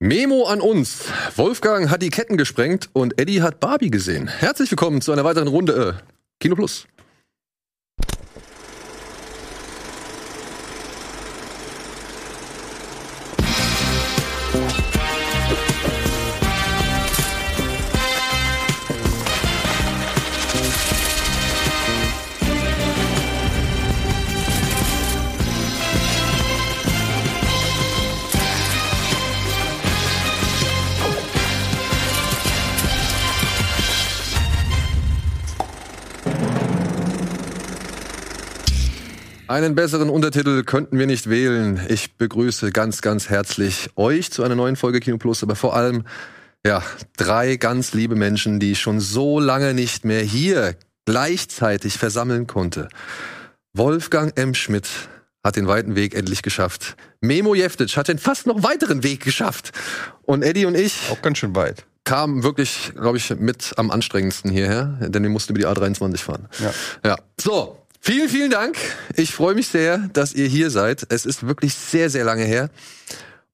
Memo an uns. Wolfgang hat die Ketten gesprengt und Eddie hat Barbie gesehen. Herzlich willkommen zu einer weiteren Runde äh, Kino Plus. Einen besseren Untertitel könnten wir nicht wählen. Ich begrüße ganz, ganz herzlich euch zu einer neuen Folge Kino Plus, aber vor allem, ja, drei ganz liebe Menschen, die ich schon so lange nicht mehr hier gleichzeitig versammeln konnte. Wolfgang M. Schmidt hat den weiten Weg endlich geschafft. Memo Jeftic hat den fast noch weiteren Weg geschafft. Und Eddie und ich. Auch ganz schön weit. Kamen wirklich, glaube ich, mit am anstrengendsten hierher, denn wir mussten über die A23 fahren. Ja. Ja. So, Vielen, vielen Dank. Ich freue mich sehr, dass ihr hier seid. Es ist wirklich sehr, sehr lange her.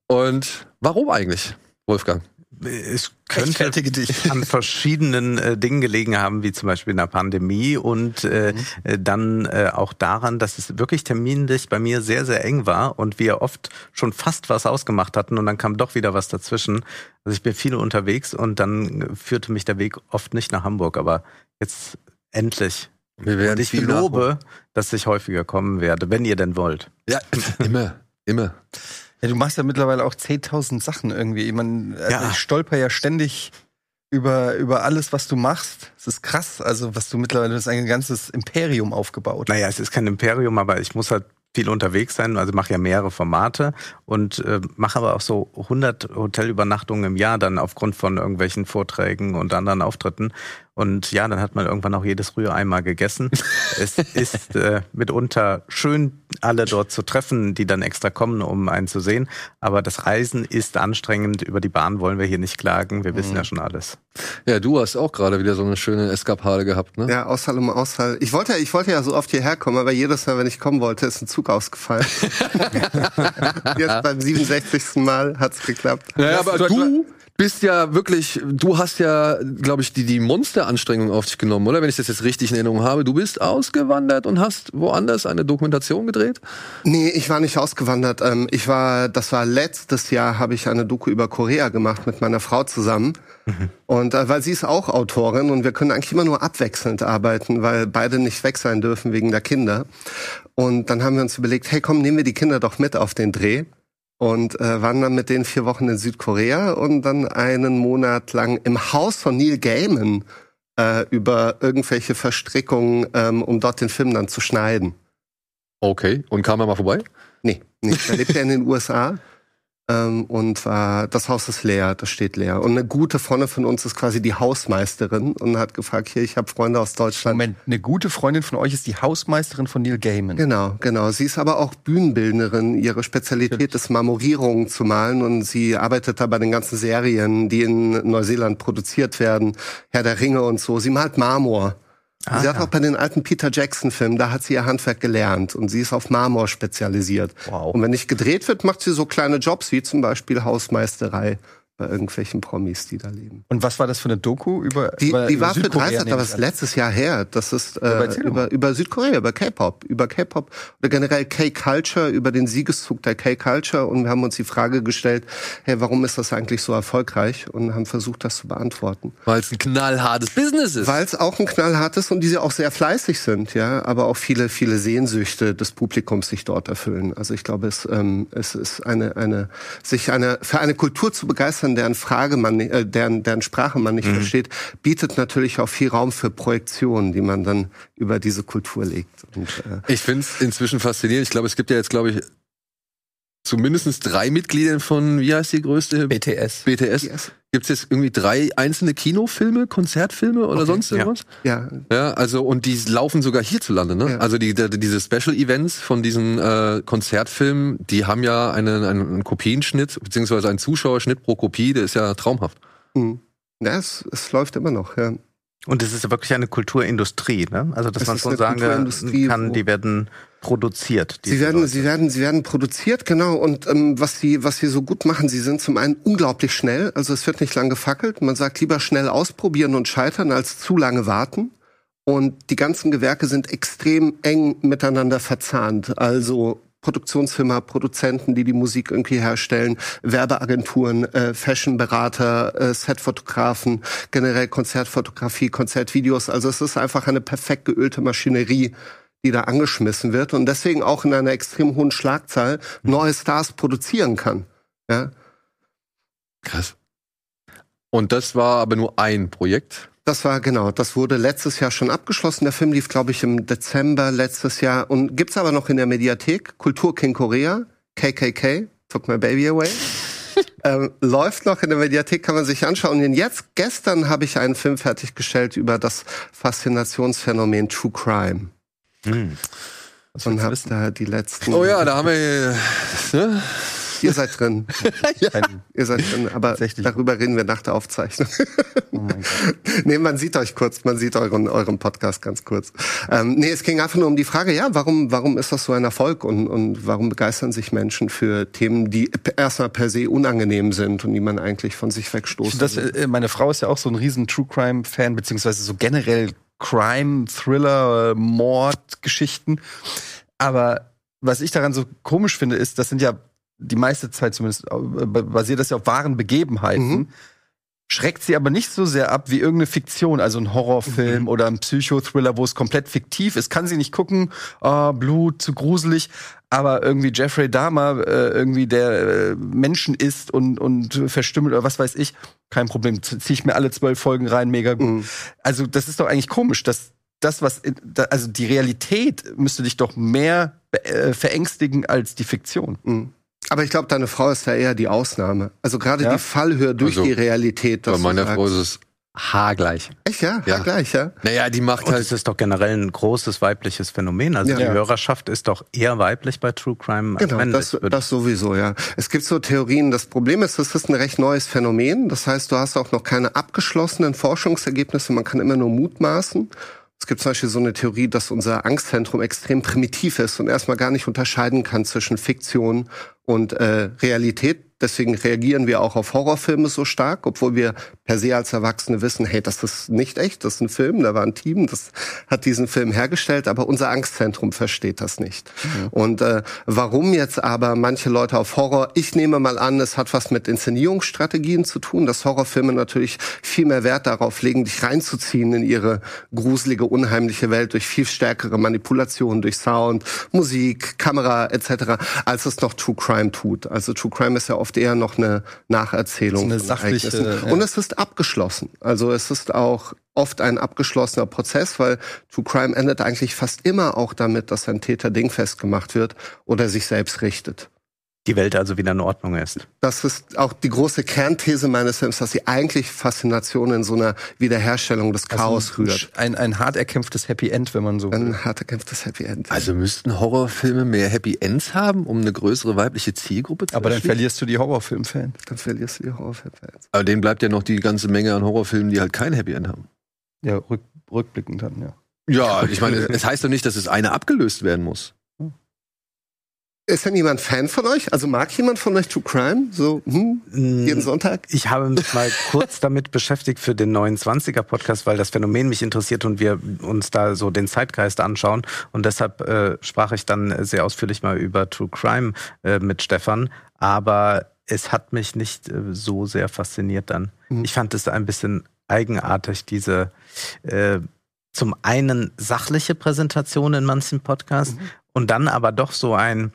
Und warum eigentlich, Wolfgang? Es könnte dich. an verschiedenen äh, Dingen gelegen haben, wie zum Beispiel in der Pandemie und äh, mhm. Äh, dann äh, auch daran, dass es wirklich terminlich bei mir sehr, sehr eng war und wir oft schon fast was ausgemacht hatten und dann kam doch wieder was dazwischen. Also ich bin viel unterwegs und dann führte mich der Weg oft nicht nach Hamburg, aber jetzt endlich und ich gelobe, dass ich häufiger kommen werde, wenn ihr denn wollt. Ja, immer, immer. Ja, du machst ja mittlerweile auch 10.000 Sachen irgendwie. Man, also ja. Ich stolper ja ständig über, über alles, was du machst. Es ist krass, also was du mittlerweile, du hast ein ganzes Imperium aufgebaut. Naja, es ist kein Imperium, aber ich muss halt viel unterwegs sein, also mache ja mehrere Formate und äh, mache aber auch so 100 Hotelübernachtungen im Jahr dann aufgrund von irgendwelchen Vorträgen und anderen Auftritten und ja, dann hat man irgendwann auch jedes Rührei mal gegessen. es ist äh, mitunter schön, alle dort zu treffen, die dann extra kommen, um einen zu sehen. Aber das Reisen ist anstrengend. Über die Bahn wollen wir hier nicht klagen. Wir wissen mhm. ja schon alles. Ja, du hast auch gerade wieder so eine schöne Eskapade gehabt, ne? Ja, Aushall um Aushall. Ich wollte, ich wollte ja so oft hierher kommen, aber jedes Mal, wenn ich kommen wollte, ist ein Zug ausgefallen. Jetzt beim 67. Mal hat's geklappt. Naja, aber du, bist ja wirklich, du hast ja, glaube ich, die, die Monsteranstrengung auf dich genommen, oder? Wenn ich das jetzt richtig in Erinnerung habe. Du bist ausgewandert und hast woanders eine Dokumentation gedreht? Nee, ich war nicht ausgewandert. Ähm, ich war, das war letztes Jahr, habe ich eine Doku über Korea gemacht mit meiner Frau zusammen. Mhm. Und äh, weil sie ist auch Autorin und wir können eigentlich immer nur abwechselnd arbeiten, weil beide nicht weg sein dürfen wegen der Kinder. Und dann haben wir uns überlegt, hey komm, nehmen wir die Kinder doch mit auf den Dreh und äh, waren dann mit denen vier Wochen in Südkorea und dann einen Monat lang im Haus von Neil Gaiman äh, über irgendwelche Verstrickungen, ähm, um dort den Film dann zu schneiden. Okay, und kam er mal vorbei? Nee, nicht. Er lebt ja in den USA. Ähm, und war, das Haus ist leer, das steht leer. Und eine gute Freundin von uns ist quasi die Hausmeisterin und hat gefragt, hier, ich habe Freunde aus Deutschland. Moment, eine gute Freundin von euch ist die Hausmeisterin von Neil Gaiman. Genau, genau. Sie ist aber auch Bühnenbildnerin. Ihre Spezialität ist Marmorierungen zu malen und sie arbeitet da bei den ganzen Serien, die in Neuseeland produziert werden, Herr der Ringe und so. Sie malt Marmor. Ah, sie hat ja. auch bei den alten Peter Jackson-Filmen, da hat sie ihr Handwerk gelernt und sie ist auf Marmor spezialisiert. Wow. Und wenn nicht gedreht wird, macht sie so kleine Jobs wie zum Beispiel Hausmeisterei bei irgendwelchen Promis, die da leben. Und was war das für eine Doku über Die, über, die über war Südkorea, für 30, aber das letztes Jahr her. Das ist äh, über, über Südkorea, über K-Pop, über K-Pop oder generell K-Culture, über den Siegeszug der K-Culture und wir haben uns die Frage gestellt, hey, warum ist das eigentlich so erfolgreich und haben versucht, das zu beantworten. Weil es ein knallhartes Business ist. Weil es auch ein knallhartes und diese auch sehr fleißig sind, ja, aber auch viele, viele Sehnsüchte des Publikums sich dort erfüllen. Also ich glaube, es, ähm, es ist eine, eine, sich eine, für eine Kultur zu begeistern, Äußern, deren Frage man, äh, deren, deren Sprache man nicht mhm. versteht, bietet natürlich auch viel Raum für Projektionen, die man dann über diese Kultur legt. Und, äh ich finde es inzwischen faszinierend. Ich glaube, es gibt ja jetzt, glaube ich, zumindest drei Mitglieder von, wie heißt die größte? BTS. BTS. BTS. Gibt es jetzt irgendwie drei einzelne Kinofilme, Konzertfilme oder okay, sonst irgendwas? Ja. ja. Ja, also und die laufen sogar hierzulande, ne? Ja. Also die, die, diese Special Events von diesen äh, Konzertfilmen, die haben ja einen, einen Kopienschnitt, beziehungsweise einen Zuschauerschnitt pro Kopie, der ist ja traumhaft. Mhm. Ja, es, es läuft immer noch, ja. Und es ist wirklich eine Kulturindustrie, ne? Also dass Es man schon sagen kann, die werden produziert. Sie werden, Leute. sie werden, sie werden produziert, genau. Und ähm, was sie, was sie so gut machen, sie sind zum einen unglaublich schnell. Also es wird nicht lang gefackelt. Man sagt lieber schnell ausprobieren und scheitern als zu lange warten. Und die ganzen Gewerke sind extrem eng miteinander verzahnt. Also Produktionsfirma, Produzenten, die die Musik irgendwie herstellen, Werbeagenturen, äh, Fashionberater, äh, Setfotografen, generell Konzertfotografie, Konzertvideos. Also es ist einfach eine perfekt geölte Maschinerie, die da angeschmissen wird und deswegen auch in einer extrem hohen Schlagzahl neue Stars produzieren kann. Ja, Krass. Und das war aber nur ein Projekt. das war genau, das wurde letztes Jahr schon abgeschlossen. Der Film lief, glaube ich, im Dezember letztes Jahr und gibt's aber noch in der Mediathek. Kultur King Korea, KKK, Took My Baby Away. ähm, läuft noch in der Mediathek, kann man sich anschauen. Und jetzt, gestern habe ich einen Film fertiggestellt über das Faszinationsphänomen True Crime. Hm. Und hab da die letzten. Oh ja, da haben wir. Ne? Ihr seid drin. Ein, Ihr seid drin, aber darüber reden wir nach der Aufzeichnung. oh mein Gott. nee, man sieht euch kurz, man sieht euren, euren Podcast ganz kurz. Ähm, nee, es ging einfach nur um die Frage, ja, warum, warum ist das so ein Erfolg und, und warum begeistern sich Menschen für Themen, die erstmal per se unangenehm sind und die man eigentlich von sich wegstoßen Das, äh, meine Frau ist ja auch so ein riesen True Crime Fan, beziehungsweise so generell Crime, Thriller, äh, Mordgeschichten. Aber was ich daran so komisch finde, ist, das sind ja die meiste Zeit zumindest äh, basiert das ja auf wahren Begebenheiten. Mhm. Schreckt sie aber nicht so sehr ab wie irgendeine Fiktion, also ein Horrorfilm Mhm. oder ein Psychothriller, wo es komplett fiktiv ist. Kann sie nicht gucken, ah, Blut, zu gruselig. Aber irgendwie Jeffrey Dahmer, äh, irgendwie der äh, Menschen isst und, und verstümmelt oder was weiß ich, kein Problem. Ziehe ich mir alle zwölf Folgen rein, mega gut. Mhm. Also das ist doch eigentlich komisch, dass das, was, also die Realität müsste dich doch mehr äh, verängstigen als die Fiktion. Mhm. Aber ich glaube, deine Frau ist da eher die Ausnahme. Also gerade Ja? die Fallhöhe durch Also, die Realität. Bei meiner Frau ist es haargleich. Echt, ja? Ja. ja. Naja, die macht Und halt. es ist doch generell ein großes weibliches Phänomen. Also Ja. die. Hörerschaft ist doch eher weiblich bei True Crime als Genau, männlich. das, würde das sowieso, ja. Es gibt so Theorien, das Problem ist, es ist ein recht neues Phänomen. Das heißt, du hast auch noch keine abgeschlossenen Forschungsergebnisse, man kann immer nur mutmaßen. Es gibt zum Beispiel so eine Theorie, dass unser Angstzentrum extrem primitiv ist und erstmal gar nicht unterscheiden kann zwischen Fiktion und äh, Realität. Deswegen reagieren wir auch auf Horrorfilme so stark, obwohl wir per se als Erwachsene wissen, hey, das ist nicht echt, das ist ein Film, da war ein Team, das hat diesen Film hergestellt, aber unser Angstzentrum versteht das nicht. Und äh, warum jetzt aber manche Leute auf Horror, ich nehme mal an, es hat was mit Inszenierungsstrategien zu tun, dass Horrorfilme natürlich viel mehr Wert darauf legen, dich reinzuziehen in ihre gruselige, unheimliche Welt durch viel stärkere Manipulationen, durch Sound, Musik, Kamera etc., als es noch True Crime tut. Also True Crime ist ja oft eher noch eine Nacherzählung. So eine von sachliche, ja. Und es ist abgeschlossen. Also es ist auch oft ein abgeschlossener Prozess, weil True Crime endet eigentlich fast immer auch damit, dass ein Täter dingfest gemacht wird oder sich selbst richtet. Die Welt also wieder in Ordnung ist. Das ist auch die große Kernthese meines Films, dass sie eigentlich Faszination in so einer Wiederherstellung des Chaos Also rührt. ein, ein hart erkämpftes Happy End, wenn man so will. Ein hart erkämpftes Happy End. Also müssten Horrorfilme mehr Happy Ends haben, um eine größere weibliche Zielgruppe zu Aber dann verlierst du die Horrorfilmfans. Dann verlierst du die Horrorfilmfans. Aber denen bleibt ja noch die ganze Menge an Horrorfilmen, die halt kein Happy End haben. Ja, rück, rückblickend dann, ja. Ja, ich meine, es heißt doch nicht, dass es eine abgelöst werden muss. Ist denn jemand Fan von euch? Also mag jemand von euch True Crime? So, hm, jeden Sonntag? Ich habe mich mal kurz damit beschäftigt für den 29er Podcast, weil das Phänomen mich interessiert und wir uns da so den Zeitgeist anschauen. Und deshalb äh, sprach ich dann sehr ausführlich mal über True Crime äh, mit Stefan. Aber es hat mich nicht äh, so sehr fasziniert dann. Mhm. Ich fand es ein bisschen eigenartig, diese äh, zum einen sachliche Präsentation in manchen Podcasts und dann aber doch so ein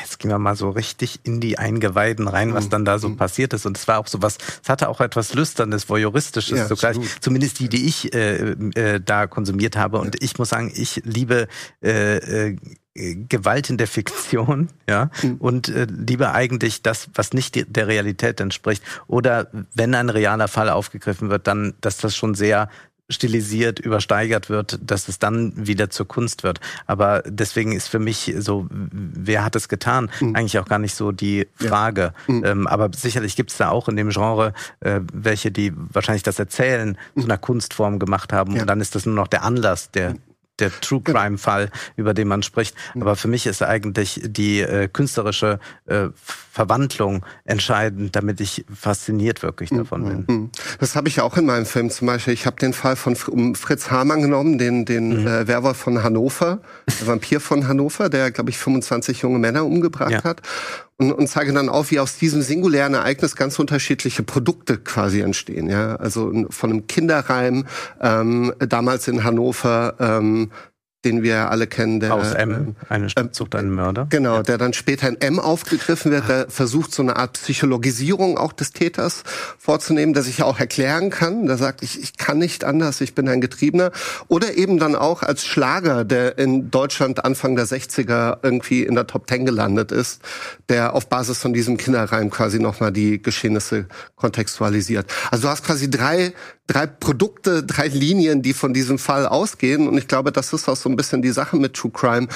Jetzt gehen wir mal so richtig in die Eingeweiden rein, was Mhm. dann da so Mhm. passiert ist. Und es war auch so was, es hatte auch etwas Lüsternes, Voyeuristisches, Ja, absolut. zumindest die, die ich äh, äh, da konsumiert habe. Und ich muss sagen, ich liebe äh, äh, Gewalt in der Fiktion, ja, Mhm. und äh, liebe eigentlich das, was nicht der Realität entspricht. Oder wenn ein realer Fall aufgegriffen wird, dann, dass das schon sehr stilisiert, übersteigert wird, dass es dann wieder zur Kunst wird. Aber deswegen ist für mich so, wer hat es getan, mhm. eigentlich auch gar nicht so die Frage. Ja. Mhm. Ähm, aber sicherlich gibt es da auch in dem Genre äh, welche, die wahrscheinlich das Erzählen mhm. zu einer Kunstform gemacht haben. Ja. Und dann ist das nur noch der Anlass, der mhm der True genau. Crime Fall, über den man spricht. Mhm. Aber für mich ist eigentlich die äh, künstlerische äh, Verwandlung entscheidend, damit ich fasziniert wirklich davon bin. Mhm. Das habe ich auch in meinem Film zum Beispiel. Ich habe den Fall von Fritz Hamann genommen, den, den mhm. äh, Werwolf von Hannover, der Vampir von Hannover, der, glaube ich, 25 junge Männer umgebracht ja. hat und, und zeige dann auf, wie aus diesem singulären Ereignis ganz unterschiedliche Produkte quasi entstehen. Ja, also von einem Kinderreim ähm, damals in Hannover ähm, den wir alle kennen. Der, Aus M, äh, eine Stadt sucht einen Mörder. Genau, ja. der dann später in M aufgegriffen wird, der versucht so eine Art Psychologisierung auch des Täters vorzunehmen, der sich ja auch erklären kann, der sagt, ich, ich kann nicht anders, ich bin ein Getriebener. Oder eben dann auch als Schlager, der in Deutschland Anfang der 60er irgendwie in der Top Ten gelandet ist, der auf Basis von diesem Kinderreim quasi nochmal die Geschehnisse kontextualisiert. Also du hast quasi drei drei Produkte, drei Linien, die von diesem Fall ausgehen. Und ich glaube, das ist auch so ein bisschen die Sache mit True Crime.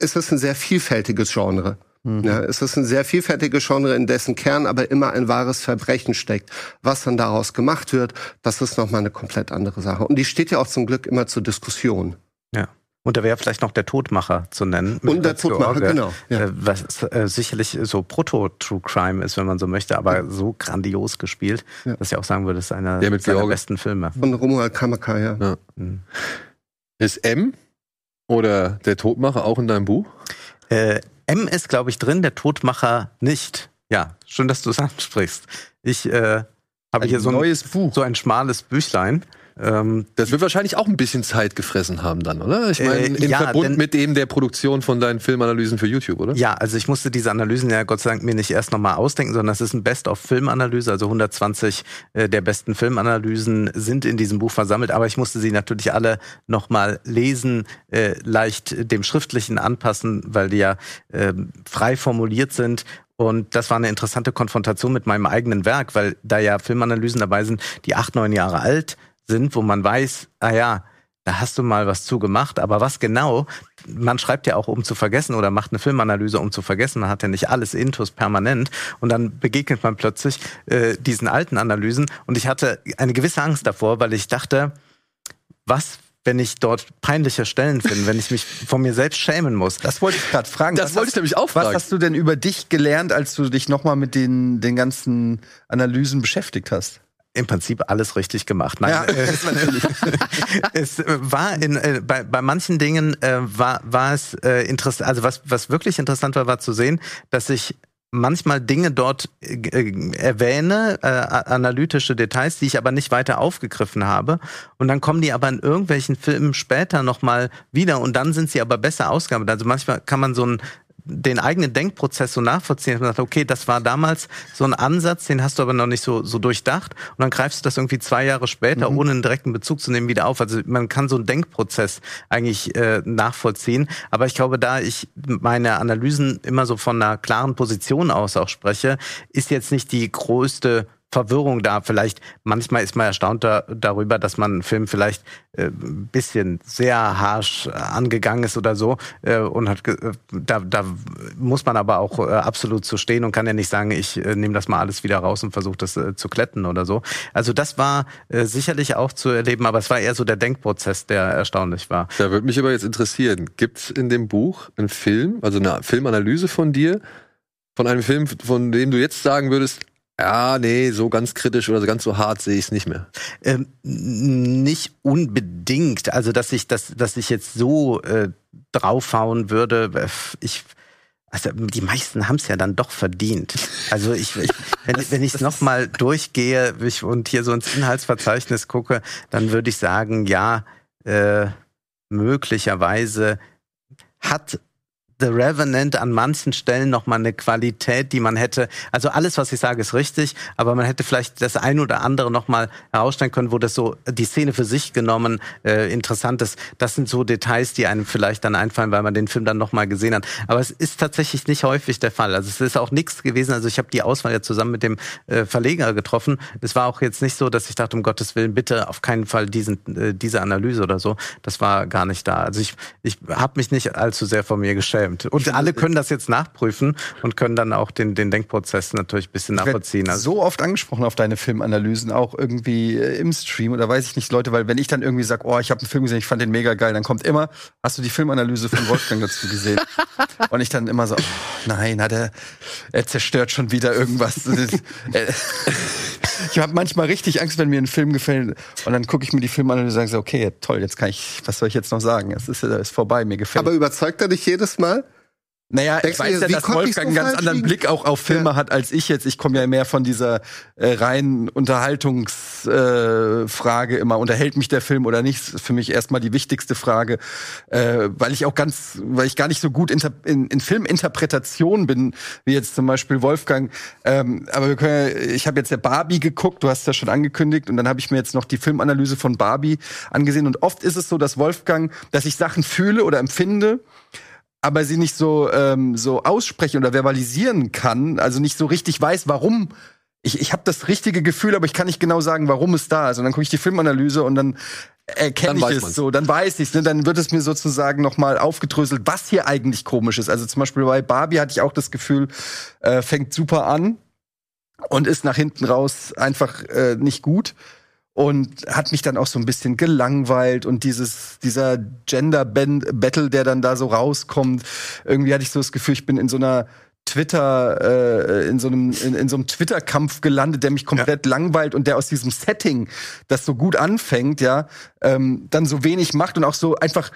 Es ist ein sehr vielfältiges Genre. Mhm. Ja, es ist ein sehr vielfältiges Genre, in dessen Kern aber immer ein wahres Verbrechen steckt. Was dann daraus gemacht wird, das ist nochmal eine komplett andere Sache. Und die steht ja auch zum Glück immer zur Diskussion. Ja. Und da wäre vielleicht noch der Todmacher zu nennen. Und der Todmacher, genau. Ja. Äh, was äh, sicherlich so Proto-True Crime ist, wenn man so möchte, aber ja. so grandios gespielt, ja. dass ich auch sagen würde, das ist einer der seiner besten Filme. Von Romuald Kamaka, ja. ja. Mhm. Ist M oder der Todmacher auch in deinem Buch? Äh, M ist, glaube ich, drin, der Todmacher nicht. Ja, schön, dass du es ansprichst. Ich äh, habe hier so ein, so ein schmales Büchlein. Ähm, das wird wahrscheinlich auch ein bisschen Zeit gefressen haben dann, oder? Ich meine, äh, im ja, Verbund denn, mit dem der Produktion von deinen Filmanalysen für YouTube, oder? Ja, also ich musste diese Analysen ja Gott sei Dank mir nicht erst nochmal ausdenken, sondern das ist ein Best-of-Filmanalyse, also 120 äh, der besten Filmanalysen sind in diesem Buch versammelt, aber ich musste sie natürlich alle nochmal lesen, äh, leicht dem Schriftlichen anpassen, weil die ja äh, frei formuliert sind und das war eine interessante Konfrontation mit meinem eigenen Werk, weil da ja Filmanalysen dabei sind, die acht, neun Jahre alt sind, wo man weiß, ah ja, da hast du mal was zu gemacht, aber was genau? Man schreibt ja auch, um zu vergessen oder macht eine Filmanalyse, um zu vergessen. Man hat ja nicht alles intus permanent und dann begegnet man plötzlich äh, diesen alten Analysen und ich hatte eine gewisse Angst davor, weil ich dachte, was wenn ich dort peinliche Stellen finde, wenn ich mich von mir selbst schämen muss. Das wollte ich gerade fragen. Das wollte ich nämlich auch fragen. Was hast du denn über dich gelernt, als du dich nochmal mit den, den ganzen Analysen beschäftigt hast? Im Prinzip alles richtig gemacht. Nein, ja, äh, es war in, äh, bei, bei manchen Dingen äh, war, war es äh, interessant, also was, was wirklich interessant war, war zu sehen, dass ich manchmal Dinge dort äh, erwähne, äh, analytische Details, die ich aber nicht weiter aufgegriffen habe. Und dann kommen die aber in irgendwelchen Filmen später nochmal wieder und dann sind sie aber besser ausgearbeitet. Also manchmal kann man so ein den eigenen Denkprozess so nachvollziehen. Und sagt, okay, das war damals so ein Ansatz, den hast du aber noch nicht so, so durchdacht. Und dann greifst du das irgendwie zwei Jahre später, mhm. ohne einen direkten Bezug zu nehmen, wieder auf. Also man kann so einen Denkprozess eigentlich äh, nachvollziehen. Aber ich glaube, da ich meine Analysen immer so von einer klaren Position aus auch spreche, ist jetzt nicht die größte Verwirrung da. Vielleicht, manchmal ist man erstaunt da, darüber, dass man einen Film vielleicht äh, ein bisschen sehr harsh angegangen ist oder so. Äh, und hat äh, da, da muss man aber auch äh, absolut zu stehen und kann ja nicht sagen, ich äh, nehme das mal alles wieder raus und versuche das äh, zu kletten oder so. Also das war äh, sicherlich auch zu erleben, aber es war eher so der Denkprozess, der erstaunlich war. Da würde mich aber jetzt interessieren, gibt es in dem Buch einen Film, also eine Filmanalyse von dir, von einem Film, von dem du jetzt sagen würdest, ja, nee, so ganz kritisch oder so ganz so hart sehe ich es nicht mehr. Ähm, nicht unbedingt. Also, dass ich, dass, dass ich jetzt so äh, draufhauen würde, ich. Also die meisten haben es ja dann doch verdient. Also ich, ich wenn, wenn ich es nochmal durchgehe ich, und hier so ins Inhaltsverzeichnis gucke, dann würde ich sagen, ja, äh, möglicherweise hat The Revenant an manchen Stellen noch mal eine Qualität, die man hätte. Also alles, was ich sage, ist richtig, aber man hätte vielleicht das ein oder andere noch mal herausstellen können, wo das so die Szene für sich genommen äh, interessant ist. Das sind so Details, die einem vielleicht dann einfallen, weil man den Film dann noch mal gesehen hat. Aber es ist tatsächlich nicht häufig der Fall. Also es ist auch nichts gewesen. Also ich habe die Auswahl ja zusammen mit dem äh, Verleger getroffen. Es war auch jetzt nicht so, dass ich dachte, um Gottes Willen, bitte auf keinen Fall diesen, äh, diese Analyse oder so. Das war gar nicht da. Also ich, ich habe mich nicht allzu sehr von mir geschämt. Und alle können das jetzt nachprüfen und können dann auch den, den Denkprozess natürlich ein bisschen nachvollziehen. Also so oft angesprochen auf deine Filmanalysen, auch irgendwie äh, im Stream oder weiß ich nicht, Leute, weil wenn ich dann irgendwie sage, oh, ich habe einen Film gesehen, ich fand den mega geil, dann kommt immer, hast du die Filmanalyse von Wolfgang dazu gesehen? und ich dann immer so, oh, nein, hat er, er zerstört schon wieder irgendwas. Äh, ich habe manchmal richtig Angst, wenn mir ein Film gefällt und dann gucke ich mir die Filmanalyse und sage, okay, toll, jetzt kann ich, was soll ich jetzt noch sagen? Es ist, ist vorbei, mir gefällt. Aber überzeugt er dich jedes Mal? Naja, ich weiß ja, dass Wolfgang einen ganz anderen liegen? Blick auch auf Filme ja. hat als ich jetzt. Ich komme ja mehr von dieser äh, reinen Unterhaltungsfrage äh, immer. Unterhält mich der Film oder nicht? Das ist für mich erstmal die wichtigste Frage, äh, weil ich auch ganz, weil ich gar nicht so gut in, in Filminterpretation bin, wie jetzt zum Beispiel Wolfgang. Ähm, aber wir können, ja, ich habe jetzt der Barbie geguckt, du hast das schon angekündigt, und dann habe ich mir jetzt noch die Filmanalyse von Barbie angesehen. Und oft ist es so, dass Wolfgang, dass ich Sachen fühle oder empfinde aber sie nicht so, ähm, so aussprechen oder verbalisieren kann, also nicht so richtig weiß, warum. Ich, ich habe das richtige Gefühl, aber ich kann nicht genau sagen, warum es da ist. Und dann gucke ich die Filmanalyse und dann erkenne ich es man's. so, dann weiß ich es, ne? dann wird es mir sozusagen nochmal aufgedröselt, was hier eigentlich komisch ist. Also zum Beispiel bei Barbie hatte ich auch das Gefühl, äh, fängt super an und ist nach hinten raus einfach äh, nicht gut und hat mich dann auch so ein bisschen gelangweilt und dieses dieser Gender Battle, der dann da so rauskommt, irgendwie hatte ich so das Gefühl, ich bin in so einer Twitter äh, in so einem in, in so einem Twitter Kampf gelandet, der mich komplett ja. langweilt und der aus diesem Setting, das so gut anfängt, ja, ähm, dann so wenig macht und auch so einfach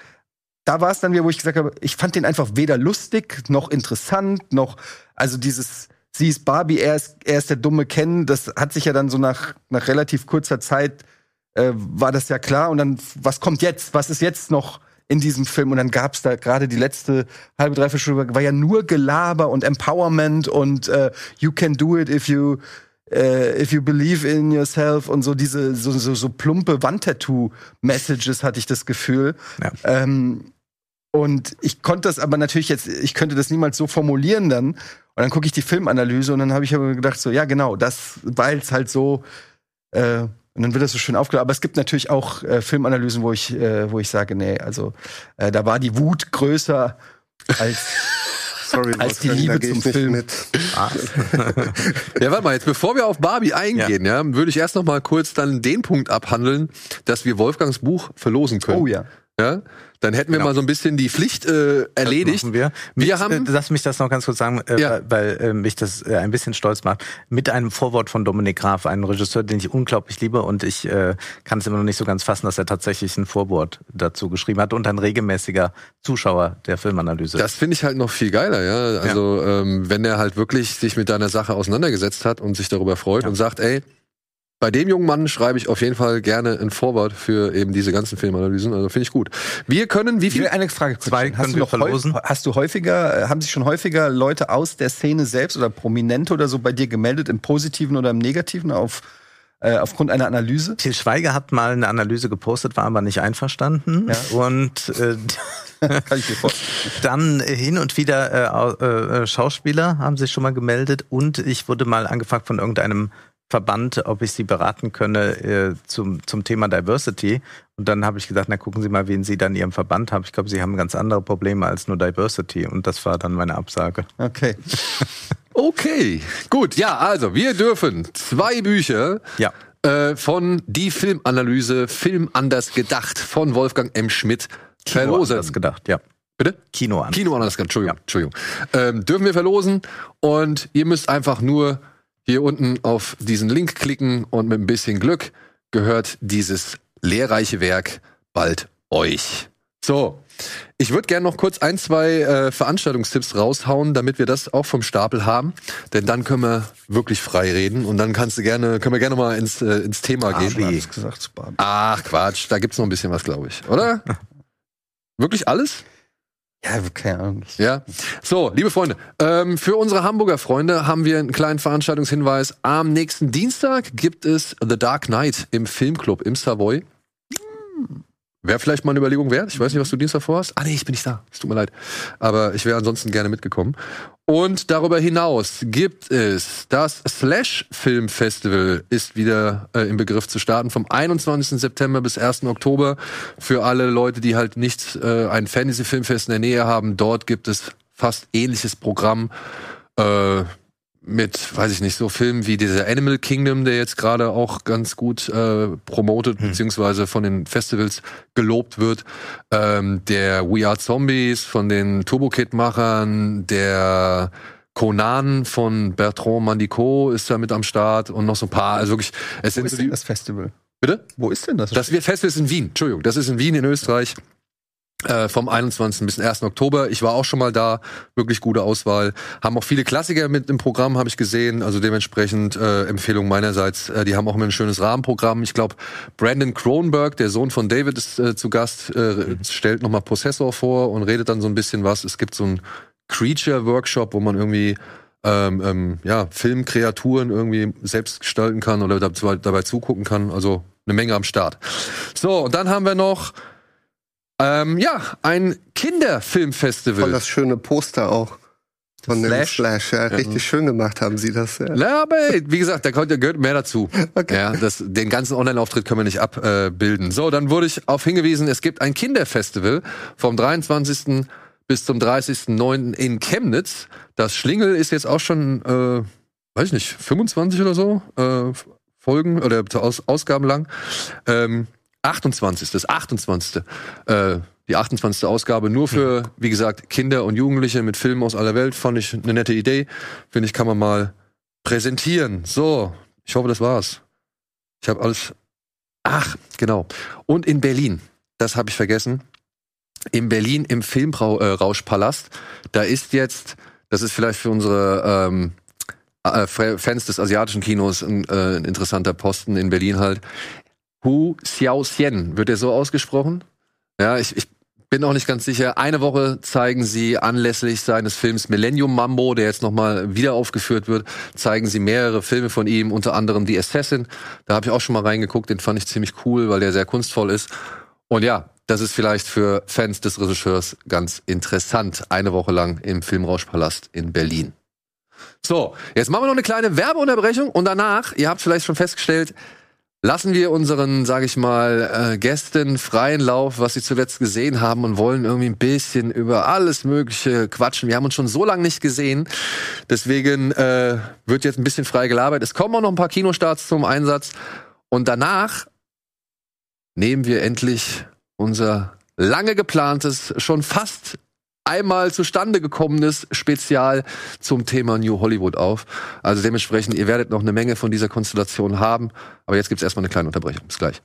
da war es dann wieder, wo ich gesagt habe, ich fand den einfach weder lustig noch interessant noch also dieses sie ist Barbie, er ist, er ist der dumme Ken. Das hat sich ja dann so nach, nach relativ kurzer Zeit äh, war das ja klar. Und dann, was kommt jetzt? Was ist jetzt noch in diesem Film? Und dann gab es da gerade die letzte halbe, dreiviertel Stunde, war ja nur Gelaber und Empowerment und äh, you can do it if you äh, if you believe in yourself und so diese so, so, so plumpe Wandtattoo-Messages hatte ich das Gefühl. Ja. Ähm, und ich konnte das aber natürlich jetzt, ich könnte das niemals so formulieren dann. Und dann gucke ich die Filmanalyse und dann habe ich aber gedacht, so, ja, genau, das, weil es halt so, äh, und dann wird das so schön aufgeladen. Aber es gibt natürlich auch äh, Filmanalysen, wo ich, äh, wo ich sage, nee, also äh, da war die Wut größer als. Sorry, als die Liebe zum Film. Mit. Ah. ja, warte mal, jetzt bevor wir auf Barbie eingehen, ja, ja würde ich erst noch mal kurz dann den Punkt abhandeln, dass wir Wolfgangs Buch verlosen können. Oh ja. Ja, dann hätten wir genau. mal so ein bisschen die Pflicht äh, erledigt. wir. Mit, wir haben, äh, lass mich das noch ganz kurz sagen, äh, ja. weil äh, mich das äh, ein bisschen stolz macht. Mit einem Vorwort von Dominik Graf, einem Regisseur, den ich unglaublich liebe und ich äh, kann es immer noch nicht so ganz fassen, dass er tatsächlich ein Vorwort dazu geschrieben hat und ein regelmäßiger Zuschauer der Filmanalyse. Das finde ich halt noch viel geiler, ja. Also ja. Ähm, wenn er halt wirklich sich mit deiner Sache auseinandergesetzt hat und sich darüber freut ja. und sagt, ey, bei dem jungen Mann schreibe ich auf jeden Fall gerne ein Vorwort für eben diese ganzen Filmanalysen. Also finde ich gut. Wir können, wie viel? Eine Frage. Zwei hast du noch verlosen. Hast du häufiger, äh, haben sich schon häufiger Leute aus der Szene selbst oder Prominente oder so bei dir gemeldet, im Positiven oder im Negativen auf äh, aufgrund einer Analyse? Til Schweiger hat mal eine Analyse gepostet, war aber nicht einverstanden. Ja. Und äh, Kann ich dir dann hin und wieder äh, äh, Schauspieler haben sich schon mal gemeldet und ich wurde mal angefragt von irgendeinem Verband, ob ich sie beraten könne äh, zum, zum Thema Diversity. Und dann habe ich gesagt, na gucken Sie mal, wen Sie dann in Ihrem Verband haben. Ich glaube, Sie haben ganz andere Probleme als nur Diversity. Und das war dann meine Absage. Okay. okay, gut. Ja, also wir dürfen zwei Bücher ja. äh, von Die Filmanalyse Film anders gedacht von Wolfgang M. Schmidt Kino verlosen. anders gedacht, ja. Bitte? Kino anders. Kino anders gedacht, Entschuldigung. Ja. Entschuldigung. Ähm, dürfen wir verlosen und ihr müsst einfach nur hier unten auf diesen Link klicken und mit ein bisschen Glück gehört dieses lehrreiche Werk bald euch. So, ich würde gerne noch kurz ein, zwei äh, Veranstaltungstipps raushauen, damit wir das auch vom Stapel haben. Denn dann können wir wirklich frei reden und dann kannst du gerne, können wir gerne mal ins, äh, ins Thema Barbie. gehen. Gesagt, Ach Quatsch, da gibt's noch ein bisschen was, glaube ich, oder? wirklich alles? Ja, keine Ahnung. Ja. So, liebe Freunde, ähm, für unsere Hamburger Freunde haben wir einen kleinen Veranstaltungshinweis. Am nächsten Dienstag gibt es The Dark Knight im Filmclub im Savoy. Wäre vielleicht mal eine Überlegung wert. Ich weiß nicht, was du Dienstag vorhast. Ah, nee, ich bin nicht da. Es tut mir leid. Aber ich wäre ansonsten gerne mitgekommen. Und darüber hinaus gibt es das Slash Film Festival ist wieder äh, im Begriff zu starten vom 21. September bis 1. Oktober für alle Leute, die halt nicht äh, ein Fantasy Filmfest in der Nähe haben. Dort gibt es fast ähnliches Programm. Äh, mit, weiß ich nicht, so Filmen wie dieser Animal Kingdom, der jetzt gerade auch ganz gut äh, promotet, Hm. beziehungsweise von den Festivals gelobt wird. Ähm, der We Are Zombies von den Turbo Kid-Machern, der Conan von Bertrand Mandico ist da mit am Start und noch so ein paar. Also wirklich, es Wo sind ist so die, das Festival? bitte? Wo ist denn das? Das Festival ist in Wien, Entschuldigung, das ist in Wien in Österreich. Äh, vom 21. bis zum 1. Oktober. Ich war auch schon mal da, wirklich gute Auswahl. Haben auch viele Klassiker mit im Programm, habe ich gesehen. Also dementsprechend äh, Empfehlung meinerseits. Äh, die haben auch immer ein schönes Rahmenprogramm. Ich glaube, Brandon Cronenberg, der Sohn von David, ist äh, zu Gast, äh, stellt nochmal Possessor vor und redet dann so ein bisschen was. Es gibt so ein Creature-Workshop, wo man irgendwie ähm, ähm, ja, Filmkreaturen irgendwie selbst gestalten kann oder dabei zugucken kann. Also eine Menge am Start. So, und dann haben wir noch ähm, ja, ein Kinderfilmfestival. Voll das schöne Poster auch. Von dem Slash? Slash. Ja, richtig schön gemacht haben sie das. Ja. Ja, aber ey, wie gesagt, da kommt- da gehört mehr dazu. Okay. Ja, das, den ganzen Online-Auftritt können wir nicht abbilden. So, dann wurde ich auf hingewiesen, es gibt ein Kinderfestival vom 23. bis zum 30.09. in Chemnitz. Das Schlingel ist jetzt auch schon, äh, weiß ich nicht, 25 oder so äh, Folgen oder Aus, Ausgaben lang. Ähm, 28. Das 28. Äh, die 28. Ausgabe nur für, wie gesagt, Kinder und Jugendliche mit Filmen aus aller Welt. Fand ich eine nette Idee. Finde ich, kann man mal präsentieren. So, ich hoffe, das war's. Ich habe alles. Ach, genau. Und in Berlin, das habe ich vergessen. In Berlin im Filmrauschpalast, da ist jetzt, das ist vielleicht für unsere ähm, äh, Fans des asiatischen Kinos ein, äh, ein interessanter Posten in Berlin halt. Hu Xiaoxian, wird der so ausgesprochen? Ja, ich, ich bin auch nicht ganz sicher. Eine Woche zeigen sie anlässlich seines Films Millennium Mambo, der jetzt nochmal wieder aufgeführt wird, zeigen sie mehrere Filme von ihm, unter anderem The Assassin. Da habe ich auch schon mal reingeguckt, den fand ich ziemlich cool, weil der sehr kunstvoll ist. Und ja, das ist vielleicht für Fans des Regisseurs ganz interessant. Eine Woche lang im Filmrauschpalast in Berlin. So, jetzt machen wir noch eine kleine Werbeunterbrechung und danach, ihr habt vielleicht schon festgestellt, lassen wir unseren, sage ich mal, äh, Gästen freien Lauf, was sie zuletzt gesehen haben und wollen irgendwie ein bisschen über alles Mögliche quatschen. Wir haben uns schon so lange nicht gesehen, deswegen äh, wird jetzt ein bisschen frei gelabert. Es kommen auch noch ein paar Kinostarts zum Einsatz und danach nehmen wir endlich unser lange geplantes, schon fast einmal zustande gekommenes Spezial zum Thema New Hollywood auf. Also dementsprechend, ihr werdet noch eine Menge von dieser Konstellation haben. Aber jetzt gibt's erstmal eine kleine Unterbrechung. Bis gleich.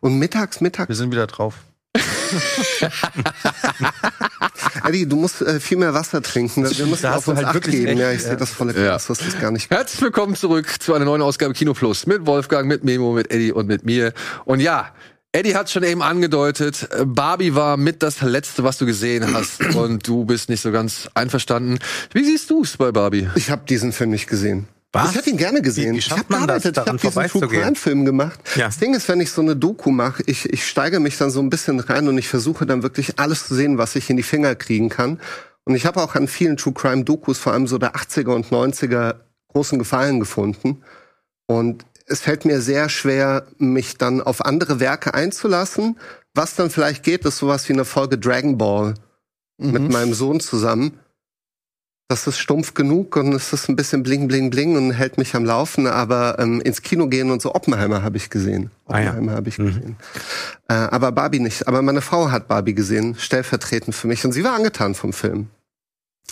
Und mittags, mittags, Wir sind wieder drauf. Eddie, du musst äh, viel mehr Wasser trinken. Wir müssen auf uns halt acht wirklich geben. Ja, ich ja. sehe das volle Ja. Glas. Das ist gar nicht Herzlich willkommen zurück zu einer neuen Ausgabe Kino Plus mit Wolfgang, mit Memo, mit Eddie und mit mir. Und ja, Eddie hat schon eben angedeutet, äh, Barbie war mit das letzte, was du gesehen hast. und du bist nicht so ganz einverstanden. Wie siehst du es bei Barbie? Ich habe diesen Film nicht gesehen. Was? Ich hätte ihn gerne gesehen. Wie- wie ich habe gearbeitet, ich daran habe diesen True? Crime Film gemacht. Ja. Das Ding ist, wenn ich so eine Doku mache, ich, ich steige mich dann so ein bisschen rein und ich versuche dann wirklich alles zu sehen, was ich in die Finger kriegen kann. Und ich habe auch an vielen True Crime Dokus, vor allem so der 80er und 90er, großen Gefallen gefunden. Und es fällt mir sehr schwer, mich dann auf andere Werke einzulassen. Was dann vielleicht geht, ist sowas wie eine Folge Dragon Ball mit meinem Sohn zusammen. Das ist stumpf genug und es ist ein bisschen bling, bling, bling und hält mich am Laufen. Aber ähm, ins Kino gehen und so Oppenheimer habe ich gesehen. Ah ja. Oppenheimer habe ich gesehen. Äh, aber Barbie nicht. Aber meine Frau hat Barbie gesehen, stellvertretend für mich. Und sie war angetan vom Film.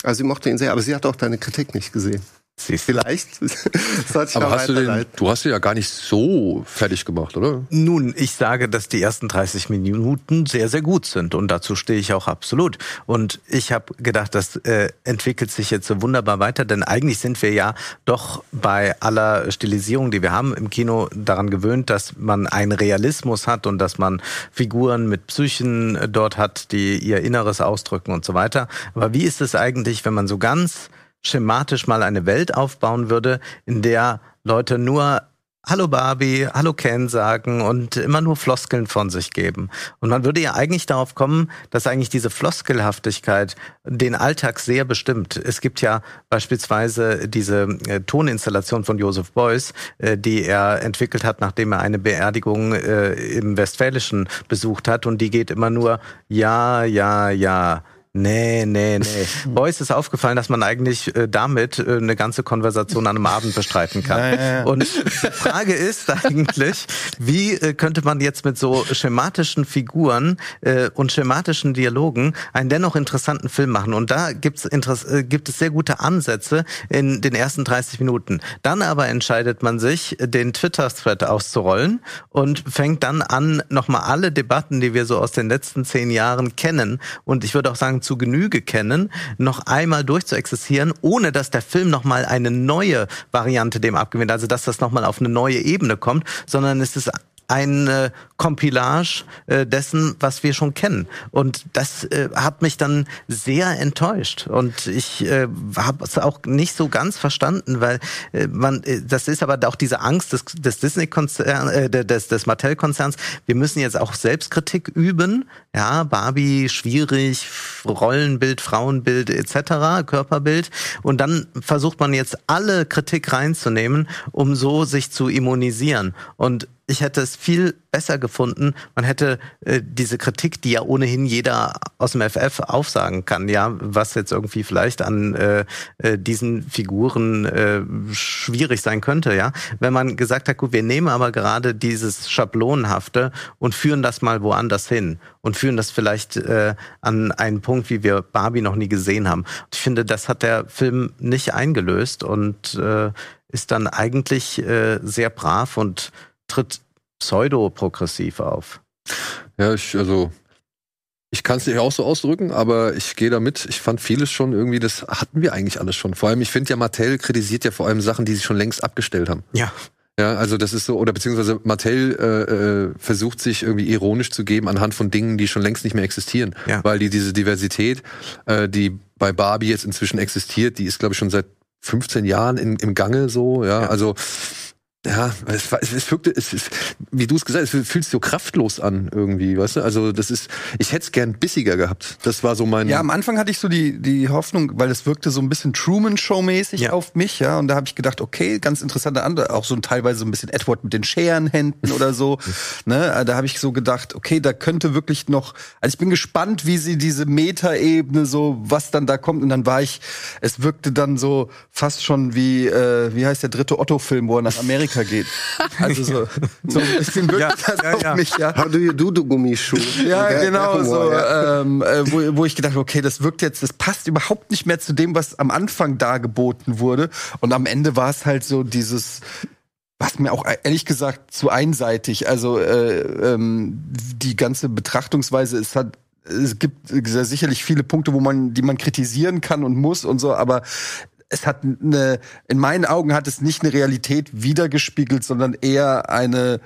Also sie mochte ihn sehr, aber sie hat auch deine Kritik nicht gesehen. Siehst Vielleicht. Aber hast du den, du hast den ja gar nicht so fertig gemacht, oder? Nun, ich sage, dass die ersten 30 Minuten sehr, sehr gut sind und dazu stehe ich auch absolut. Und ich habe gedacht, das äh, entwickelt sich jetzt so wunderbar weiter, denn eigentlich sind wir ja doch bei aller Stilisierung, die wir haben im Kino, daran gewöhnt, dass man einen Realismus hat und dass man Figuren mit Psychen dort hat, die ihr Inneres ausdrücken und so weiter. Aber wie ist es eigentlich, wenn man so ganz schematisch mal eine Welt aufbauen würde, in der Leute nur Hallo Barbie, Hallo Ken sagen und immer nur Floskeln von sich geben. Und man würde ja eigentlich darauf kommen, dass eigentlich diese Floskelhaftigkeit den Alltag sehr bestimmt. Es gibt ja beispielsweise diese äh, Toninstallation von Joseph Beuys, äh, die er entwickelt hat, nachdem er eine Beerdigung äh, im Westfälischen besucht hat. Und die geht immer nur ja, ja, ja. Nee, nee, nee. Beuys ist aufgefallen, dass man eigentlich äh, damit äh, eine ganze Konversation an einem Abend bestreiten kann. Ja, ja, ja. Und die Frage ist eigentlich, wie äh, könnte man jetzt mit so schematischen Figuren äh, und schematischen Dialogen einen dennoch interessanten Film machen? Und da gibt's Interess äh, gibt es sehr gute Ansätze in den ersten 30 Minuten. Dann aber entscheidet man sich, den Twitter-Thread auszurollen und fängt dann an, nochmal alle Debatten, die wir so aus den letzten zehn Jahren kennen, und ich würde auch sagen zu Genüge kennen, noch einmal durchzuexistieren, ohne dass der Film nochmal eine neue Variante dem abgewinnt, also dass das nochmal auf eine neue Ebene kommt, sondern es ist ein äh, Compilage äh, dessen, was wir schon kennen. Und das äh, hat mich dann sehr enttäuscht. Und ich äh, habe es auch nicht so ganz verstanden, weil äh, man, äh, das ist aber auch diese Angst des, des Disney-Konzerns, äh, des, des Mattel-Konzerns. Wir müssen jetzt auch Selbstkritik üben. Ja, Barbie schwierig, Rollenbild, Frauenbild etc., Körperbild. Und dann versucht man jetzt alle Kritik reinzunehmen, um so sich zu immunisieren. Und ich hätte es viel besser gefunden. Man hätte äh, diese Kritik, die ja ohnehin jeder aus dem FF aufsagen kann, ja, was jetzt irgendwie vielleicht an äh, äh, diesen Figuren äh, schwierig sein könnte, ja. Wenn man gesagt hat, gut, wir nehmen aber gerade dieses Schablonenhafte und führen das mal woanders hin und führen das vielleicht äh, an einen Punkt, wie wir Barbie noch nie gesehen haben. Ich finde, das hat der Film nicht eingelöst und äh, ist dann eigentlich äh, sehr brav und tritt pseudo-progressiv auf. Ja, ich, also, ich kann es nicht auch so ausdrücken, aber ich gehe da mit. Ich fand vieles schon irgendwie, das hatten wir eigentlich alles schon. Vor allem, ich finde ja, Mattel kritisiert ja vor allem Sachen, die sie schon längst abgestellt haben. Ja. Ja, also das ist so, oder beziehungsweise Mattel äh, äh, versucht sich irgendwie ironisch zu geben anhand von Dingen, die schon längst nicht mehr existieren. Ja. Weil die diese Diversität, äh, die bei Barbie jetzt inzwischen existiert, die ist, glaube ich, schon seit 15 Jahren in, im Gange so, ja. Ja. Also ja, es, es, es wirkte, es, es, wie du es gesagt hast, es fühlt sich so kraftlos an irgendwie, weißt du? Also das ist, ich hätte es gern bissiger gehabt. Das war so mein. Ja, am Anfang hatte ich so die, die Hoffnung, weil es wirkte so ein bisschen Truman-Show-mäßig Ja. auf mich, ja. Und da habe ich gedacht, okay, ganz interessante andere, auch so ein teilweise so ein bisschen Edward mit den Scherenhänden oder so. ne, da habe ich so gedacht, okay, da könnte wirklich noch, also ich bin gespannt, wie sie diese Metaebene so, was dann da kommt. Und dann war ich, es wirkte dann so fast schon wie, äh, wie heißt der dritte Otto-Film, wo er nach Amerika geht. Also so, so ein bisschen wirkt Ja, das ja, auf ja. mich, ja. How do you do, du Gummischuh? Ja, Der- der genau, Humor, so, ja. ähm, äh, wo, wo ich gedacht habe, okay, das wirkt jetzt, das passt überhaupt nicht mehr zu dem, was am Anfang dargeboten wurde. Und am Ende war es halt so dieses, was mir auch ehrlich gesagt zu einseitig. Also äh, ähm, die ganze Betrachtungsweise ist halt es gibt sicherlich viele Punkte, wo man, die man kritisieren kann und muss und so, aber es hat eine, in meinen Augen hat es nicht eine Realität wiedergespiegelt, sondern eher eine,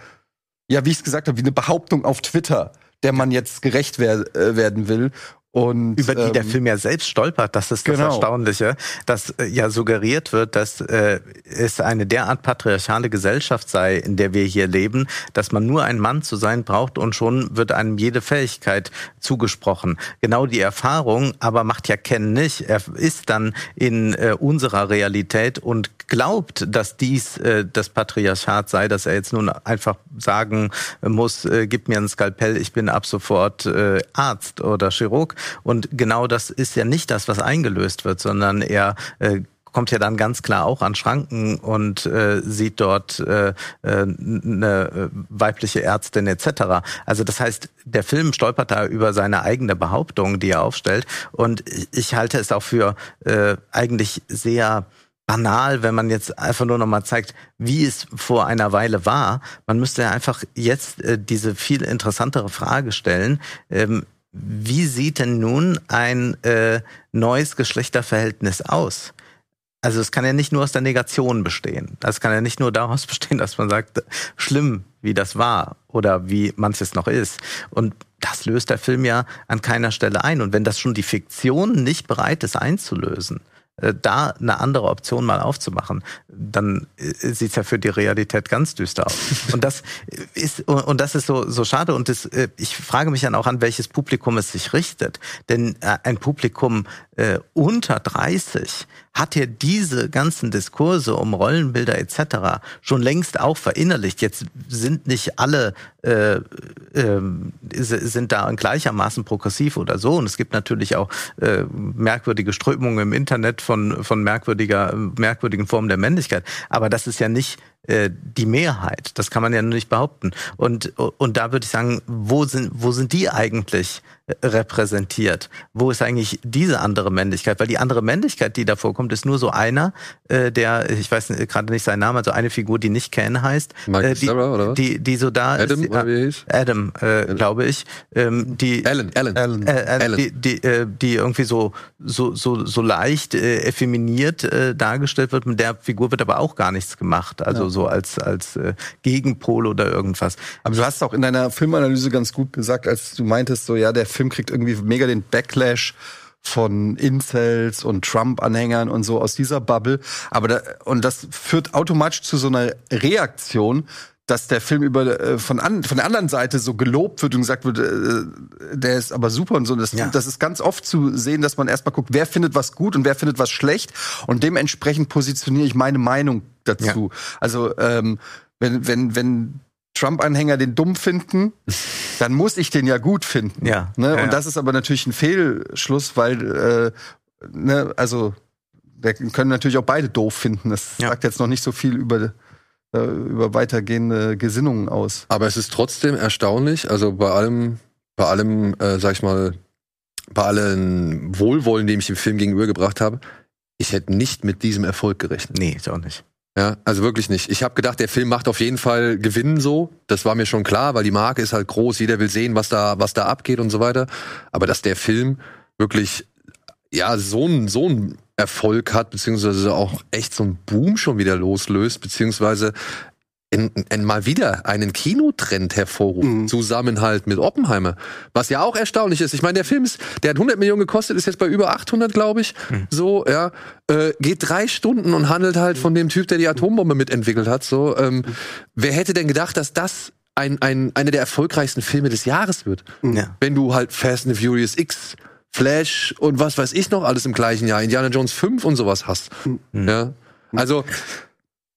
ja, wie ich es gesagt habe, wie eine Behauptung auf Twitter, der man jetzt gerecht wer äh, werden will. Und, über die der ähm, Film ja selbst stolpert. Das ist das Genau. Erstaunliche, dass äh, ja suggeriert wird, dass äh, es eine derart patriarchale Gesellschaft sei, in der wir hier leben, dass man nur ein Mann zu sein braucht und schon wird einem jede Fähigkeit zugesprochen. Genau die Erfahrung, aber macht ja Ken nicht. Er ist dann in äh, unserer Realität und glaubt, dass dies äh, das Patriarchat sei, dass er jetzt nun einfach sagen muss, äh, gib mir ein Skalpell, ich bin ab sofort äh, Arzt oder Chirurg. Und genau das ist ja nicht das, was eingelöst wird, sondern er äh, kommt ja dann ganz klar auch an Schranken und äh, sieht dort äh, äh, eine äh, weibliche Ärztin etc. Also das heißt, der Film stolpert da über seine eigene Behauptung, die er aufstellt. Und ich halte es auch für äh, eigentlich sehr banal, wenn man jetzt einfach nur noch mal zeigt, wie es vor einer Weile war. Man müsste ja einfach jetzt äh, diese viel interessantere Frage stellen. Ähm, wie sieht denn nun ein äh, neues Geschlechterverhältnis aus? Also es kann ja nicht nur aus der Negation bestehen. Es kann ja nicht nur daraus bestehen, dass man sagt, schlimm, wie das war oder wie manches noch ist. Und das löst der Film ja an keiner Stelle ein. Und wenn das schon die Fiktion nicht bereit ist einzulösen, da eine andere Option mal aufzumachen, dann äh, sieht's ja für die Realität ganz düster aus. Und das ist und das ist so so schade. Und das, äh, ich frage mich dann auch an welches Publikum es sich richtet, denn ein Publikum äh, unter 30 hat ja diese ganzen Diskurse um Rollenbilder etc. schon längst auch verinnerlicht. Jetzt sind nicht alle äh, äh, sind da gleichermaßen progressiv oder so. Und es gibt natürlich auch äh, merkwürdige Strömungen im Internet von, von merkwürdiger, merkwürdigen Formen der Männlichkeit. Aber das ist ja nicht die Mehrheit. Das kann man ja nicht behaupten. Und, und da würde ich sagen, wo sind, wo sind die eigentlich repräsentiert? Wo ist eigentlich diese andere Männlichkeit? Weil die andere Männlichkeit, die da vorkommt, ist nur so einer, äh, der, ich weiß gerade nicht seinen Namen, also eine Figur, die nicht Ken heißt, äh, die, Cera, oder was? die, die so da Adam, ist. oder wie hieß? Adam, äh, glaube ich. Ähm, die, Alan, Alan. Alan. äh, äh, Alan. die, die, äh, die irgendwie so so so so leicht äh, effeminiert äh, dargestellt wird. Mit der Figur wird aber auch gar nichts gemacht. Also Ja. So als als äh, Gegenpol oder irgendwas. Aber du hast auch in deiner Filmanalyse ganz gut gesagt, als du meintest, so ja, der Film kriegt irgendwie mega den Backlash von Incels und Trump-Anhängern und so aus dieser Bubble. Aber da, und das führt automatisch zu so einer Reaktion, dass der Film über äh, von, an, von der anderen Seite so gelobt wird und gesagt wird, äh, der ist aber super und so. Das, Ja. das ist ganz oft zu sehen, dass man erstmal guckt, wer findet was gut und wer findet was schlecht. Und dementsprechend positioniere ich meine Meinung dazu. Also ähm, wenn, wenn, wenn Trump-Anhänger den dumm finden, dann muss ich den ja gut finden. Ja. Ne? Ja, ja. Und das ist aber natürlich ein Fehlschluss, weil, äh, ne, also, wir können natürlich auch beide doof finden. Das Ja. sagt jetzt noch nicht so viel über, äh, über weitergehende Gesinnungen aus. Aber es ist trotzdem erstaunlich, also bei allem, bei allem, äh, sag ich mal, bei allen Wohlwollen, dem ich dem Film gegenübergebracht habe, ich hätte nicht mit diesem Erfolg gerechnet. Nee, ist auch nicht. Ja, also wirklich nicht. Ich habe gedacht, der Film macht auf jeden Fall Gewinnen so. Das war mir schon klar, weil die Marke ist halt groß, jeder will sehen, was da, was da abgeht und so weiter. Aber dass der Film wirklich ja so ein so ein Erfolg hat, beziehungsweise auch echt so ein Boom schon wieder loslöst, beziehungsweise in, in mal wieder einen Kinotrend hervorruft, Mhm. Zusammenhalt mit Oppenheimer. Was ja auch erstaunlich ist. Ich meine, der Film ist, der hat 100 Millionen gekostet, ist jetzt bei über 800, glaube ich. So, ja, äh, geht drei Stunden und handelt halt von dem Typ, der die Atombombe mitentwickelt hat. So, ähm, wer hätte denn gedacht, dass das ein, ein, einer der erfolgreichsten Filme des Jahres wird? Ja. Wenn du halt Fast and the Furious X, Flash und was weiß ich noch alles im gleichen Jahr, Indiana Jones 5 und sowas hast. Ja. Also,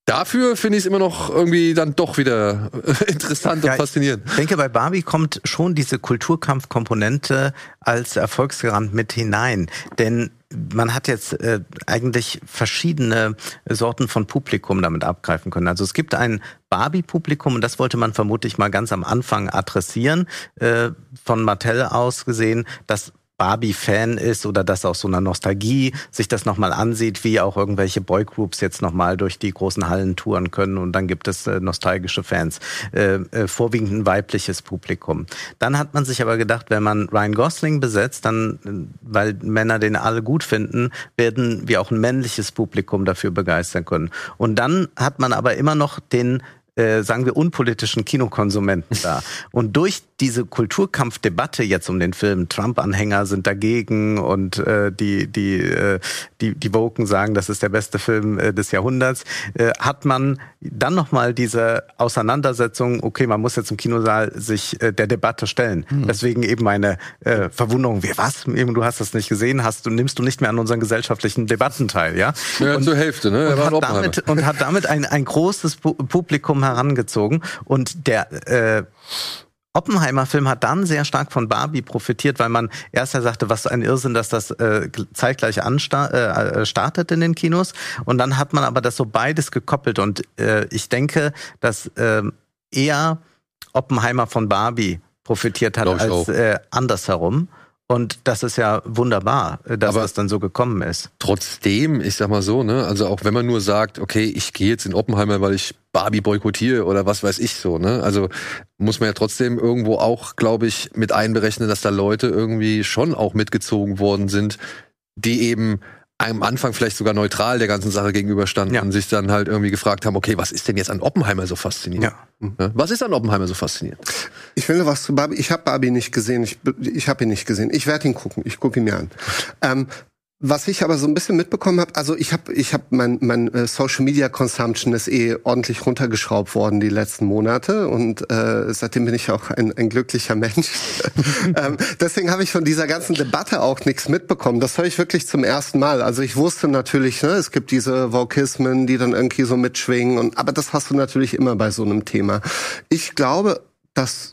Dafür finde ich es immer noch irgendwie dann doch wieder interessant Ja, und faszinierend. Ich denke, bei Barbie kommt schon diese Kulturkampfkomponente als Erfolgsgarant mit hinein. Denn man hat jetzt äh, eigentlich verschiedene Sorten von Publikum damit abgreifen können. Also es gibt ein Barbie-Publikum und das wollte man vermutlich mal ganz am Anfang adressieren, äh, von Mattel aus gesehen, das Barbie-Fan ist oder das aus so einer Nostalgie sich das nochmal ansieht, wie auch irgendwelche Boygroups jetzt nochmal durch die großen Hallen touren können und dann gibt es äh, nostalgische Fans, äh, äh, vorwiegend ein weibliches Publikum. Dann hat man sich aber gedacht, wenn man Ryan Gosling besetzt, dann, äh, weil Männer den alle gut finden, werden wir auch ein männliches Publikum dafür begeistern können. Und dann hat man aber immer noch den äh, sagen wir, unpolitischen Kinokonsumenten da. Und durch diese Kulturkampfdebatte jetzt um den Film, Trump-Anhänger sind dagegen und äh, die, die, äh, die, die Woken sagen, das ist der beste Film äh, des Jahrhunderts, äh, hat man dann nochmal diese Auseinandersetzung, okay, man muss jetzt im Kinosaal sich äh, der Debatte stellen. Deswegen eben meine äh, Verwunderung, wie was? Eben, Du hast das nicht gesehen, hast du, nimmst du nicht mehr an unseren gesellschaftlichen Debatten teil, ja? Ja, zur Hälfte, ne? Und hat, damit, und hat damit ein, ein großes Pu- Herangezogen. Und der äh, Oppenheimer-Film hat dann sehr stark von Barbie profitiert, weil man erst ja sagte, was ein Irrsinn, dass das äh, zeitgleich ansta äh, äh, startet in den Kinos. Und dann hat man aber das so beides gekoppelt. Und äh, ich denke, dass äh, eher Oppenheimer von Barbie profitiert hat als äh, andersherum. Und das ist ja wunderbar, äh, dass Aber das dann so gekommen ist. Trotzdem, ich sag mal so, ne, also auch wenn man nur sagt, okay, ich gehe jetzt in Oppenheimer, weil ich Barbie boykottiere oder was weiß ich so, ne? Also muss man ja trotzdem irgendwo auch, glaube ich, mit einberechnen, dass da Leute irgendwie schon auch mitgezogen worden sind, die eben am Anfang vielleicht sogar neutral der ganzen Sache gegenüberstanden Ja. und sich dann halt irgendwie gefragt haben, okay, was ist denn jetzt an Oppenheimer so faszinierend? Ja. Ne? Was ist an Oppenheimer so faszinierend? Ich will noch was zu Barbie. Ich habe Barbie nicht gesehen. Ich, ich habe ihn nicht gesehen. Ich werde ihn gucken. Ich gucke ihn mir an. Ähm, was ich aber so ein bisschen mitbekommen habe, also ich habe, ich habe mein, mein äh, Social Media Consumption ist eh ordentlich runtergeschraubt worden die letzten Monate und äh, seitdem bin ich auch ein, ein glücklicher Mensch. ähm, deswegen habe ich von dieser ganzen Debatte auch nichts mitbekommen. Das höre ich wirklich zum ersten Mal. Also ich wusste natürlich, ne, es gibt diese Vokismen, die dann irgendwie so mitschwingen und aber das hast du natürlich immer bei so einem Thema. Ich glaube, dass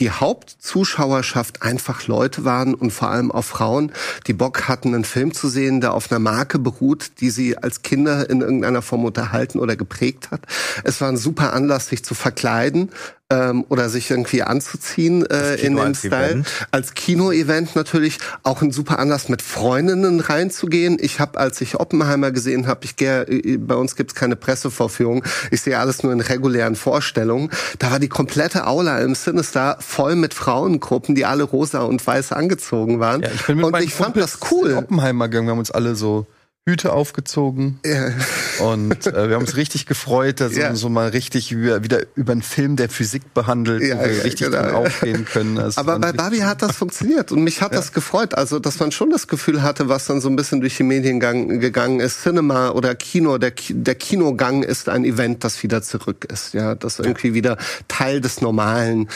die Hauptzuschauerschaft einfach Leute waren und vor allem auch Frauen, die Bock hatten, einen Film zu sehen, der auf einer Marke beruht, die sie als Kinder in irgendeiner Form unterhalten oder geprägt hat. Es war ein super Anlass, sich zu verkleiden ähm, oder sich irgendwie anzuziehen äh, in dem Style. Event. Als Kino-Event natürlich auch ein super Anlass, mit Freundinnen reinzugehen. Ich habe, als ich Oppenheimer gesehen habe, ich gehe, äh, bei uns gibt's keine Pressevorführung, ich sehe alles nur in regulären Vorstellungen. Da war die komplette Aula im Sinister voll mit Frauengruppen, die alle rosa und weiß angezogen waren. Ja, ich bin mit und ich fand Kumpels das cool. Oppenheimer gegangen. Wir haben uns alle so Hüte aufgezogen Ja. und äh, wir haben uns richtig gefreut, dass Ja. wir so mal richtig über, wieder über einen Film der Physik behandelt, Ja, wo wir richtig genau, aufgehen können. Das Aber bei Barbie hat das funktioniert und mich hat das gefreut. Also, dass man schon das Gefühl hatte, was dann so ein bisschen durch die Medien gang, gegangen ist. Cinema oder Kino, der, der Kinogang ist ein Event, das wieder zurück ist. Ja, das irgendwie wieder Teil des normalen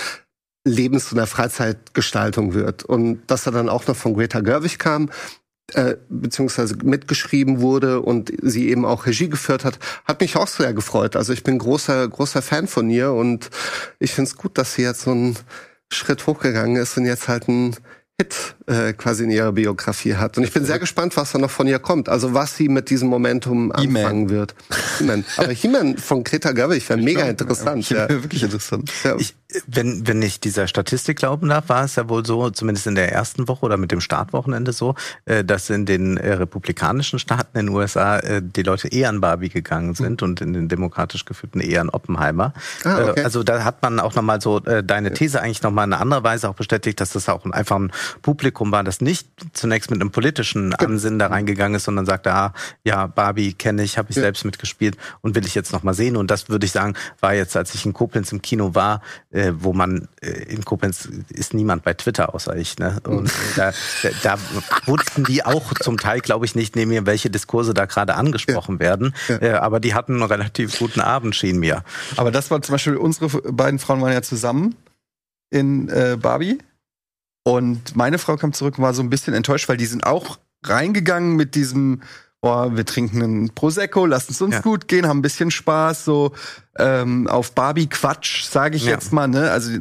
Lebens- und der Freizeitgestaltung wird. Und dass er dann auch noch von Greta Gerwig kam, äh, beziehungsweise mitgeschrieben wurde und sie eben auch Regie geführt hat, hat mich auch sehr gefreut. Also ich bin großer, großer Fan von ihr und ich finde es gut, dass sie jetzt so einen Schritt hochgegangen ist und jetzt halt einen Hit äh, quasi in ihrer Biografie hat. Und ich bin sehr gespannt, was da noch von ihr kommt. Also was sie mit diesem Momentum anfangen wird. He-Man. Aber He-Man von Greta Gerwig wäre mega interessant. Ja. Wirklich interessant. Ja. Ich, wenn, wenn ich dieser Statistik glauben darf, war es ja wohl so, zumindest in der ersten Woche oder mit dem Startwochenende so, äh, dass in den äh, republikanischen Staaten in den USA äh, die Leute eher an Barbie gegangen sind und in den demokratisch geführten eher an Oppenheimer. Hm. Ah, okay. Also da hat man auch nochmal so deine These eigentlich nochmal in einer anderen Weise auch bestätigt, dass das auch ein- einfach ein Publikum war, das nicht zunächst mit einem politischen Ansinnen da reingegangen ist, sondern sagte, ah, ja, Barbie kenne ich, habe ich Ja. selbst mitgespielt und will ich jetzt nochmal sehen. Und das würde ich sagen, war jetzt, als ich in Koblenz im Kino war, äh, wo man äh, in Koblenz ist niemand bei Twitter außer ich. Ne? Und äh, da, da, wussten die auch zum Teil, glaube ich, nicht neben mir, welche Diskurse da gerade angesprochen werden. Äh, aber die hatten einen relativ guten Abend, schien mir. Aber das war zum Beispiel, unsere beiden Frauen waren ja zusammen in äh, Barbie. Und meine Frau kam zurück und war so ein bisschen enttäuscht, weil die sind auch reingegangen mit diesem, boah, wir trinken einen Prosecco, lassen es uns Ja. gut gehen, haben ein bisschen Spaß, so ähm, auf Barbie-Quatsch, sage ich Ja. jetzt mal, ne? Also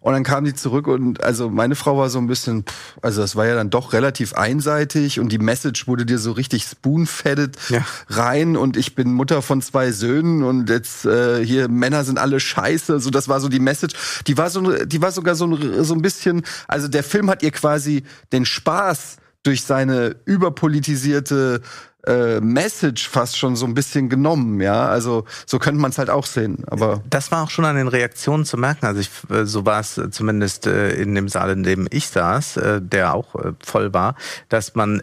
und dann kam die zurück und also meine Frau war so ein bisschen, pff, also das war ja dann doch relativ einseitig und die Message wurde dir so richtig spoon-fedded Ja. rein und ich bin Mutter von zwei Söhnen und jetzt äh, hier Männer sind alle scheiße, so das war so die Message. Die war so die war sogar so ein, so ein bisschen, also der Film hat ihr quasi den Spaß durch seine überpolitisierte äh, Message fast schon so ein bisschen genommen, ja. Also so könnte man es halt auch sehen. Aber Das war auch schon an den Reaktionen zu merken. Also ich, äh, so war es äh, zumindest äh, in dem Saal, in dem ich saß, der auch voll war, dass man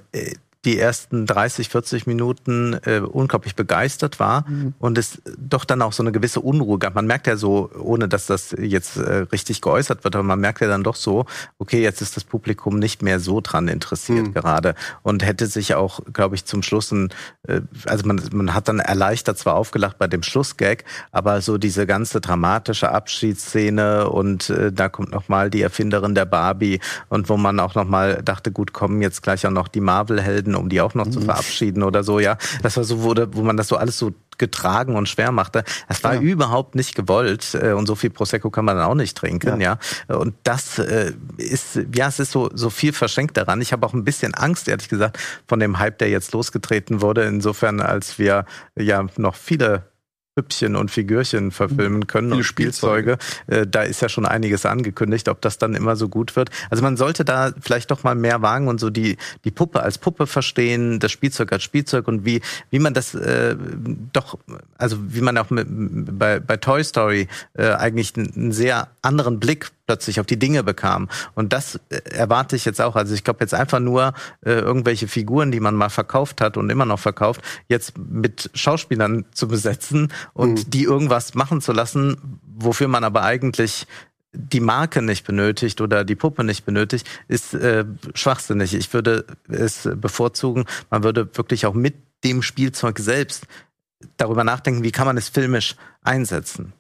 die ersten 30, 40 Minuten äh, unglaublich begeistert war und es doch dann auch so eine gewisse Unruhe gab. Man merkt ja so, ohne dass das jetzt äh, richtig geäußert wird, aber man merkt ja dann doch so, okay, jetzt ist das Publikum nicht mehr so dran interessiert gerade und hätte sich auch, glaube ich, zum Schluss ein, äh, also man, man hat dann erleichtert zwar aufgelacht bei dem Schlussgag, aber so diese ganze dramatische Abschiedsszene und äh, da kommt noch mal die Erfinderin der Barbie und wo man auch noch mal dachte, gut, kommen jetzt gleich auch noch die Marvel-Helden, um die auch noch zu verabschieden oder so, ja. Das war so, wurde, wo man das so alles so getragen und schwer machte. Das war Ja. überhaupt nicht gewollt äh, und so viel Prosecco kann man dann auch nicht trinken, ja. Und das äh, ist, ja, es ist so, so viel verschenkt daran. Ich habe auch ein bisschen Angst, ehrlich gesagt, von dem Hype, der jetzt losgetreten wurde. Insofern, als wir ja noch viele Püppchen und Figürchen verfilmen können Viele und Spielzeuge. Äh, da ist ja schon einiges angekündigt, ob das dann immer so gut wird. Also man sollte da vielleicht doch mal mehr wagen und so die, die Puppe als Puppe verstehen, das Spielzeug als Spielzeug und wie, wie man das äh, doch, also wie man auch mit, bei, bei Toy Story äh, eigentlich einen sehr anderen Blick plötzlich auf die Dinge bekam. Und das äh, erwarte ich jetzt auch. Also ich glaube jetzt einfach nur äh, irgendwelche Figuren, die man mal verkauft hat und immer noch verkauft, jetzt mit Schauspielern zu besetzen und Mhm. die irgendwas machen zu lassen, wofür man aber eigentlich die Marke nicht benötigt oder die Puppe nicht benötigt, ist äh, schwachsinnig. Ich würde es bevorzugen, man würde wirklich auch mit dem Spielzeug selbst darüber nachdenken, wie kann man es filmisch einsetzen.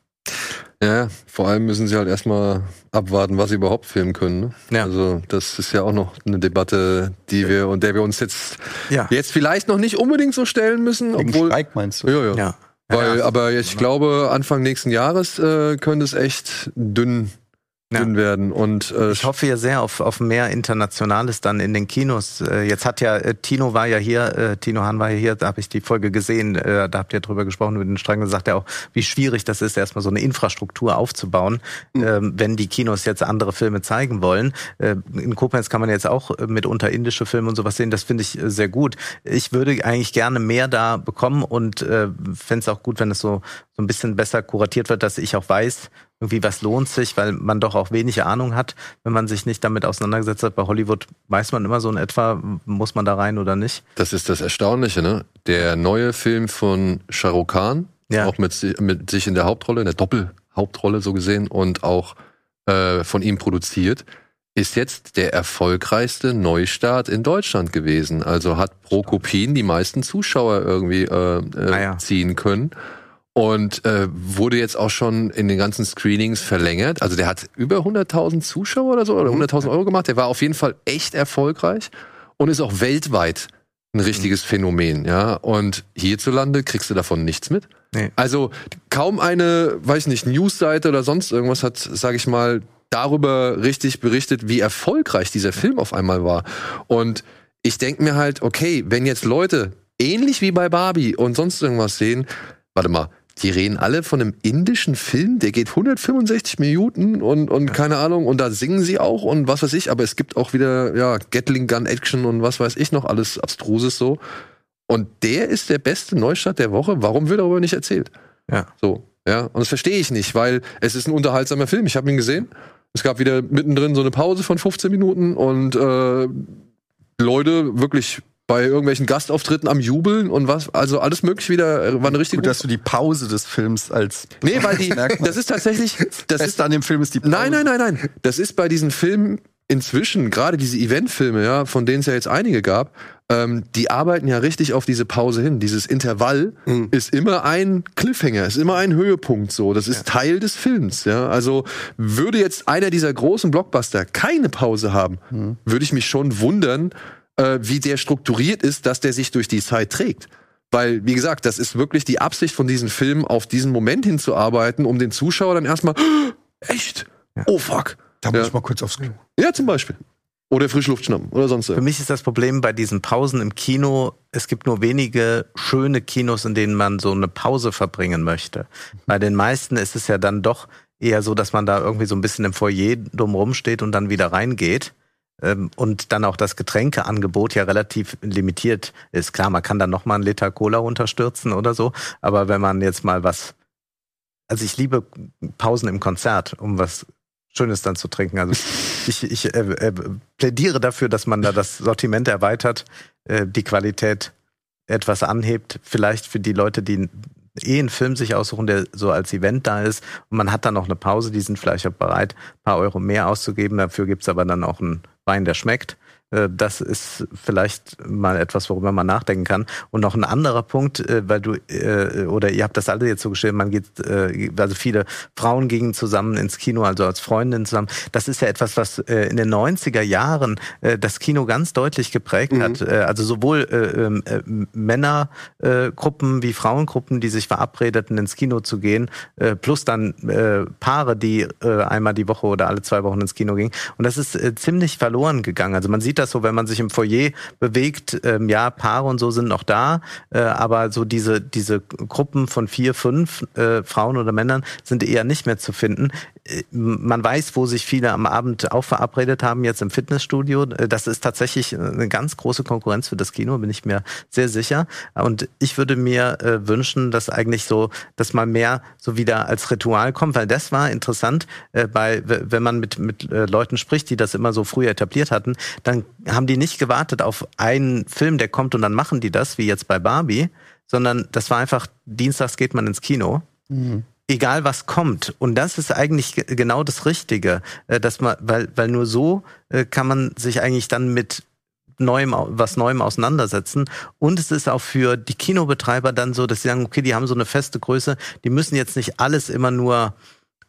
Ja, vor allem müssen sie halt erstmal abwarten, was sie überhaupt filmen können. Ne? Ja. Also das ist ja auch noch eine Debatte, die wir und der wir uns jetzt Ja. jetzt vielleicht noch nicht unbedingt so stellen müssen, Wegen obwohl Streik meinst du? ja, ja. Ja. Weil, Ja, aber ich glaube, Anfang nächsten Jahres äh, könnte es echt dünn, Ja. dünn werden. Und äh, Ich hoffe ja sehr auf, auf mehr Internationales dann in den Kinos. Äh, Jetzt hat ja, äh, Tino war ja hier, äh, Tino Hahn war ja hier, da habe ich die Folge gesehen, äh, da habt ihr drüber gesprochen über den Strang, da sagt er auch, wie schwierig das ist, erstmal so eine Infrastruktur aufzubauen, ähm, wenn die Kinos jetzt andere Filme zeigen wollen. Äh, In Koblenz kann man jetzt auch mitunter indische Filme und sowas sehen, das finde ich äh, sehr gut. Ich würde eigentlich gerne mehr da bekommen und äh, fände es auch gut, wenn es so, so ein bisschen besser kuratiert wird, dass ich auch weiß, irgendwie was lohnt sich, weil man doch auch wenig Ahnung hat, wenn man sich nicht damit auseinandergesetzt hat. Bei Hollywood weiß man immer so in etwa, muss man da rein oder nicht. das ist das Erstaunliche, ne? Der neue Film von Shah Rukh Khan, Ja. auch mit, mit sich in der Hauptrolle, in der Doppelhauptrolle so gesehen und auch äh, von ihm produziert, ist jetzt der erfolgreichste Neustart in Deutschland gewesen. Also hat pro Kopien die meisten Zuschauer irgendwie äh, äh, Ah ja. ziehen können. Und äh, wurde jetzt auch schon in den ganzen Screenings verlängert. Also der hat über 100.000 Zuschauer oder so, oder 100.000 Euro gemacht. Der war auf jeden Fall echt erfolgreich und ist auch weltweit ein richtiges Phänomen, ja. Und hierzulande kriegst du davon nichts mit. Nee. Also kaum eine, weiß nicht, Newsseite oder sonst irgendwas hat, sage ich mal, darüber richtig berichtet, wie erfolgreich dieser Film auf einmal war. Und ich denke mir halt, okay, wenn jetzt Leute ähnlich wie bei Barbie und sonst irgendwas sehen, warte mal, die reden alle von einem indischen Film, der geht 165 Minuten und, und keine Ahnung, und da singen sie auch und was weiß ich, aber es gibt auch wieder, ja, Gatling Gun Action und was weiß ich noch, alles Abstruses so. Und der ist der beste Neustart der Woche. Warum wird darüber nicht erzählt? Ja. So, ja. Und das verstehe ich nicht, weil es ist ein unterhaltsamer Film. Ich habe ihn gesehen. Es gab wieder mittendrin so eine Pause von 15 Minuten und äh, Leute wirklich bei irgendwelchen Gastauftritten am Jubeln und was, also alles möglich wieder, äh, war eine richtige Gut, dass du die Pause des Films als Nee, weil die, das ist tatsächlich, das ist, Beste an dem Film ist die Pause. nein, nein, nein, nein. Das ist bei diesen Filmen inzwischen, gerade diese Eventfilme, ja, von denen es ja jetzt einige gab, ähm, die arbeiten ja richtig auf diese Pause hin. Dieses Intervall ist immer ein Cliffhanger, ist immer ein Höhepunkt so. Das ist Teil des Films, ja. Also würde jetzt einer dieser großen Blockbuster keine Pause haben, würde ich mich schon wundern, äh, wie der strukturiert ist, dass der sich durch die Zeit trägt. Weil, wie gesagt, das ist wirklich die Absicht von diesen Filmen, auf diesen Moment hinzuarbeiten, um den Zuschauer dann erstmal, echt? Oh fuck. Da muss Ja. ich mal kurz aufs Klo. Ja, zum Beispiel. Oder Frischluft schnappen oder sonst Für irgendwas. mich ist das Problem bei diesen Pausen im Kino, es gibt nur wenige schöne Kinos, in denen man so eine Pause verbringen möchte. Bei den meisten ist es ja dann doch eher so, dass man da irgendwie so ein bisschen im Foyer drumrum steht und dann wieder reingeht. Ähm, Und dann auch das Getränkeangebot ja relativ limitiert ist. Klar, man kann dann noch mal einen Liter Cola unterstürzen oder so. Aber wenn man jetzt mal was, also ich liebe Pausen im Konzert, um was Schönes dann zu trinken. Also ich, ich äh, äh, plädiere dafür, dass man da das Sortiment erweitert, äh, die Qualität etwas anhebt, vielleicht für die Leute, die eh einen Film sich aussuchen, der so als Event da ist und man hat dann noch eine Pause, die sind vielleicht auch bereit, ein paar Euro mehr auszugeben, dafür gibt's aber dann auch einen Wein, der schmeckt. Äh, Das ist vielleicht mal etwas, worüber man nachdenken kann. Und noch ein anderer Punkt, äh, weil du, äh, oder ihr habt das alle jetzt so geschrieben, man geht, also viele Frauen gingen zusammen ins Kino, also als Freundinnen zusammen. Das ist ja etwas, was in den 90er Jahren das Kino ganz deutlich geprägt hat. Äh, Also sowohl äh, ähm, äh, Männergruppen wie Frauengruppen, die sich verabredeten, ins Kino zu gehen, plus dann Paare, die einmal die Woche oder alle zwei Wochen ins Kino gingen. Und das ist ziemlich verloren gegangen. Also man sieht das das so, wenn man sich im Foyer bewegt, ähm, ja, Paare und so sind noch da, äh, aber so diese, diese Gruppen von vier, fünf äh, Frauen oder Männern sind eher nicht mehr zu finden. Äh, man weiß, wo sich viele am Abend auch verabredet haben, jetzt im Fitnessstudio. Äh, das ist tatsächlich eine ganz große Konkurrenz für das Kino, bin ich mir sehr sicher. Und ich würde mir äh, wünschen, dass eigentlich so, dass mal mehr so wieder als Ritual kommt, weil das war interessant, äh, bei, wenn man mit, mit äh, Leuten spricht, die das immer so früh etabliert hatten, dann haben die nicht gewartet auf einen Film, der kommt und dann machen die das, wie jetzt bei Barbie, sondern das war einfach, dienstags geht man ins Kino. Mhm egal was kommt. Und das ist eigentlich genau das Richtige, äh, dass man, weil, weil nur so äh, kann man sich eigentlich dann mit Neuem, was Neuem auseinandersetzen. Und es ist auch für die Kinobetreiber dann so, dass sie sagen, okay, die haben so eine feste Größe, die müssen jetzt nicht alles immer nur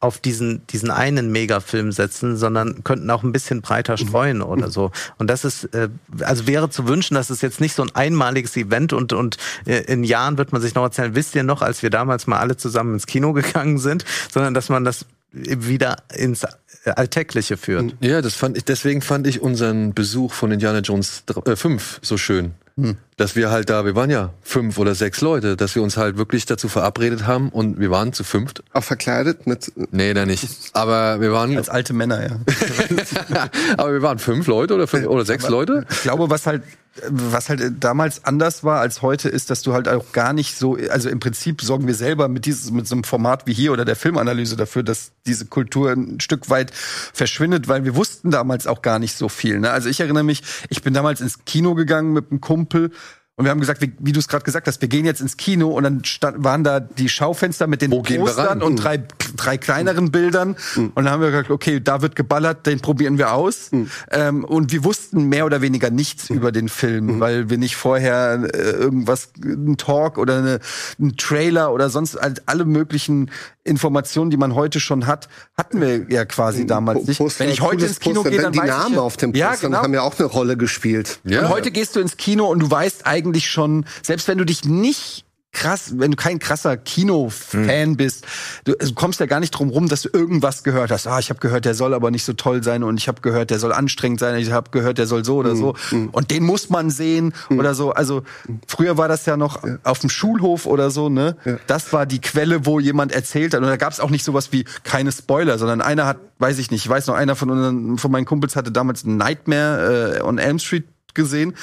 auf diesen, diesen einen Megafilm setzen, sondern könnten auch ein bisschen breiter streuen oder so. Und das ist, äh, also wäre zu wünschen, dass es jetzt nicht so ein einmaliges Event und, und äh, in Jahren wird man sich noch erzählen, wisst ihr noch, als wir damals mal alle zusammen ins Kino gegangen sind, sondern dass man das wieder ins Alltägliche führt. Ja, das fand ich, deswegen fand ich unseren Besuch von Indiana Jones 5 so schön. Hm. Dass wir halt da, wir waren ja fünf oder sechs Leute, dass wir uns halt wirklich dazu verabredet haben und wir waren zu fünft. Auch verkleidet mit? Nee, da nicht. Aber wir waren. Als alte Männer, ja. Aber wir waren fünf Leute oder fünf oder sechs Aber Leute. Ich glaube, was halt was halt damals anders war als heute, ist, dass du halt auch gar nicht so, also im Prinzip sorgen wir selber mit dieses, mit so einem Format wie hier oder der Filmanalyse dafür, dass diese Kultur ein Stück weit verschwindet, weil wir wussten damals auch gar nicht so viel. Ne? Also ich erinnere mich, ich bin damals ins Kino gegangen mit einem Kumpel und wir haben gesagt, wie, wie du es gerade gesagt hast, wir gehen jetzt ins Kino und dann stand, waren da die Schaufenster mit den Wo Postern und drei, drei kleineren Bildern. Mhm. Und dann haben wir gesagt, okay, da wird geballert, den probieren wir aus. Mhm. Ähm, und wir wussten mehr oder weniger nichts mhm. über den Film, weil wir nicht vorher äh, irgendwas, ein Talk oder eine, ein Trailer oder sonst halt alle möglichen Informationen, die man heute schon hat, hatten wir ja quasi damals nicht. Poster, Wenn ich heute ins Kino Poster, gehe, dann die weiß Namen ich, auf dem Poster ja, genau. haben ja auch eine Rolle gespielt. Ja. Und heute gehst du ins Kino und du weißt eigentlich schon, selbst wenn du dich nicht krass, wenn du kein krasser Kino-Fan mhm. bist, du, du, kommst ja gar nicht drum rum, dass du irgendwas gehört hast. Ah, ich habe gehört, der soll aber nicht so toll sein und ich habe gehört, der soll anstrengend sein, ich habe gehört, der soll so oder mhm. so mhm. und den muss man sehen mhm. oder so. Also früher war das ja noch ja. auf dem Schulhof oder so, ne? Ja. Das war die Quelle, wo jemand erzählt hat und da gab es auch nicht sowas wie keine Spoiler, sondern einer hat, weiß ich nicht, ich weiß noch, einer von unseren, von meinen Kumpels hatte damals Nightmare äh, on Elm Street gesehen.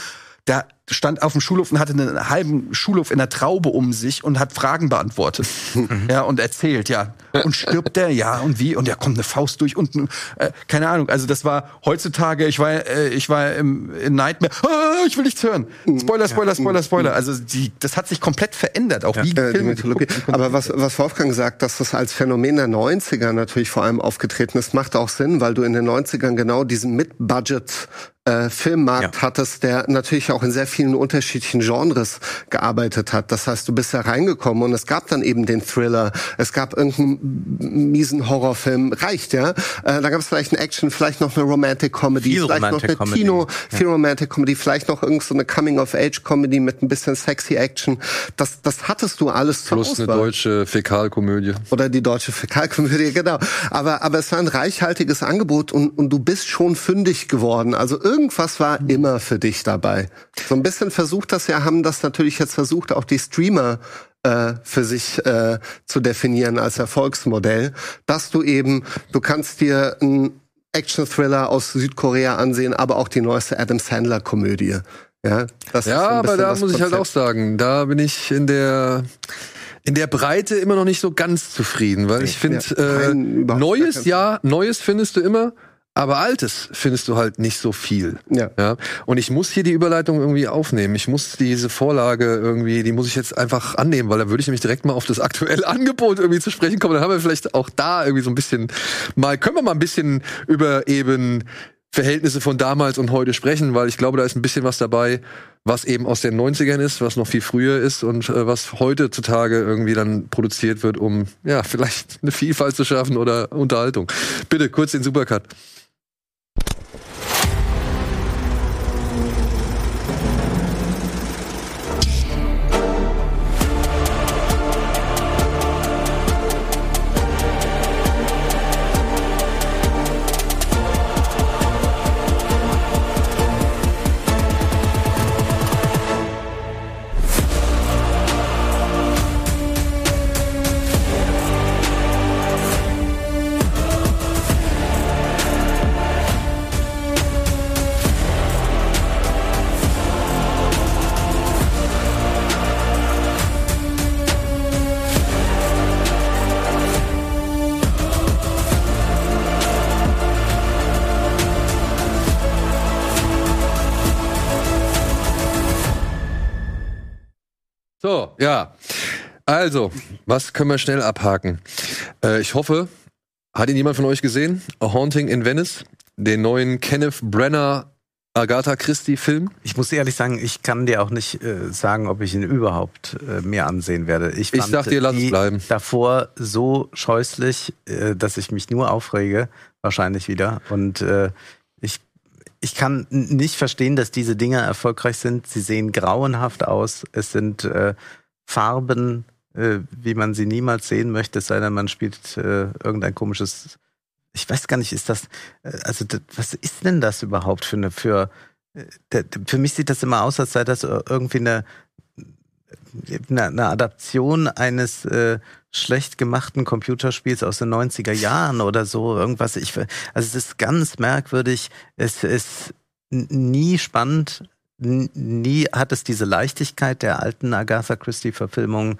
Da stand auf dem Schulhof und hatte einen halben Schulhof in der Traube um sich und hat Fragen beantwortet. Mhm. ja, und erzählt, ja. Und stirbt der? Ja, und wie? Und ja, kommt eine Faust durch und äh, keine Ahnung. Also das war heutzutage, ich war, äh, ich war im, in Nightmare, ah, ich will nichts hören. Spoiler, Spoiler, Spoiler, Spoiler. Also die, das hat sich komplett verändert, auch ja. wie äh, Filme. Aber was, was Wolfgang sagt, dass das als Phänomen der 90er natürlich vor allem aufgetreten ist, macht auch Sinn, weil du in den 90ern genau diesen Mid-Budget äh, Filmmarkt ja. hattest, der natürlich auch in sehr vielen unterschiedlichen Genres gearbeitet hat. Das heißt, du bist da reingekommen und es gab dann eben den Thriller, es gab irgendeinen miesen Horrorfilm, reicht ja. Äh, da gab es vielleicht einen Action, vielleicht noch eine Romantic Comedy, viel vielleicht Romantic noch eine Comedy. Kino, viel ja. Romantic Comedy, vielleicht noch irgendeine so eine Coming of Age Comedy mit ein bisschen sexy Action. Das, das hattest du alles zur Plus Auswahl. eine deutsche Fäkalkomödie. Oder die deutsche Fäkalkomödie, genau. Aber, aber es war ein reichhaltiges Angebot und, und du bist schon fündig geworden. Also irgendwas war immer für dich dabei. So ein bisschen versucht das ja, haben das natürlich jetzt versucht, auch die Streamer äh, für sich äh, zu definieren als Erfolgsmodell, dass du eben, du kannst dir einen Action-Thriller aus Südkorea ansehen, aber auch die neueste Adam Sandler-Komödie. Ja, das ja aber da muss ich halt auch sagen, da bin ich in der in der Breite immer noch nicht so ganz zufrieden, weil ich finde, ja, äh, Neues, ja, Neues findest du immer, aber Altes findest du halt nicht so viel. Ja. ja. Und ich muss hier die Überleitung irgendwie aufnehmen. Ich muss diese Vorlage irgendwie, die muss ich jetzt einfach annehmen, weil da würde ich nämlich direkt mal auf das aktuelle Angebot irgendwie zu sprechen kommen. Dann haben wir vielleicht auch da irgendwie so ein bisschen mal, können wir mal ein bisschen über eben Verhältnisse von damals und heute sprechen, weil ich glaube, da ist ein bisschen was dabei, was eben aus den 90ern ist, was noch viel früher ist und äh, was heutzutage irgendwie dann produziert wird, um ja, vielleicht eine Vielfalt zu schaffen oder Unterhaltung. Bitte kurz den Supercut. Ja. Also, was können wir schnell abhaken? Äh, ich hoffe, hat ihn jemand von euch gesehen? A Haunting in Venice? Den neuen Kenneth Brenner Agatha Christie Film? Ich muss ehrlich sagen, ich kann dir auch nicht äh, sagen, ob ich ihn überhaupt äh, mir ansehen werde. Ich, Ich sag dir, lass es bleiben. Davor so scheußlich, äh, dass ich mich nur aufrege, wahrscheinlich wieder. Und äh, ich, ich kann nicht verstehen, dass diese Dinge erfolgreich sind. Sie sehen grauenhaft aus. Es sind äh, Farben, äh, wie man sie niemals sehen möchte, es sei denn, man spielt äh, irgendein komisches. Ich weiß gar nicht, ist das, äh, also d- was ist denn das überhaupt für eine, für, äh, d- d- für mich sieht das immer aus, als sei das irgendwie eine, eine, eine Adaption eines äh, schlecht gemachten Computerspiels aus den 90er Jahren oder so, irgendwas. Ich, also es ist ganz merkwürdig, es ist nie spannend, nie hat es diese Leichtigkeit der alten Agatha Christie-Verfilmungen.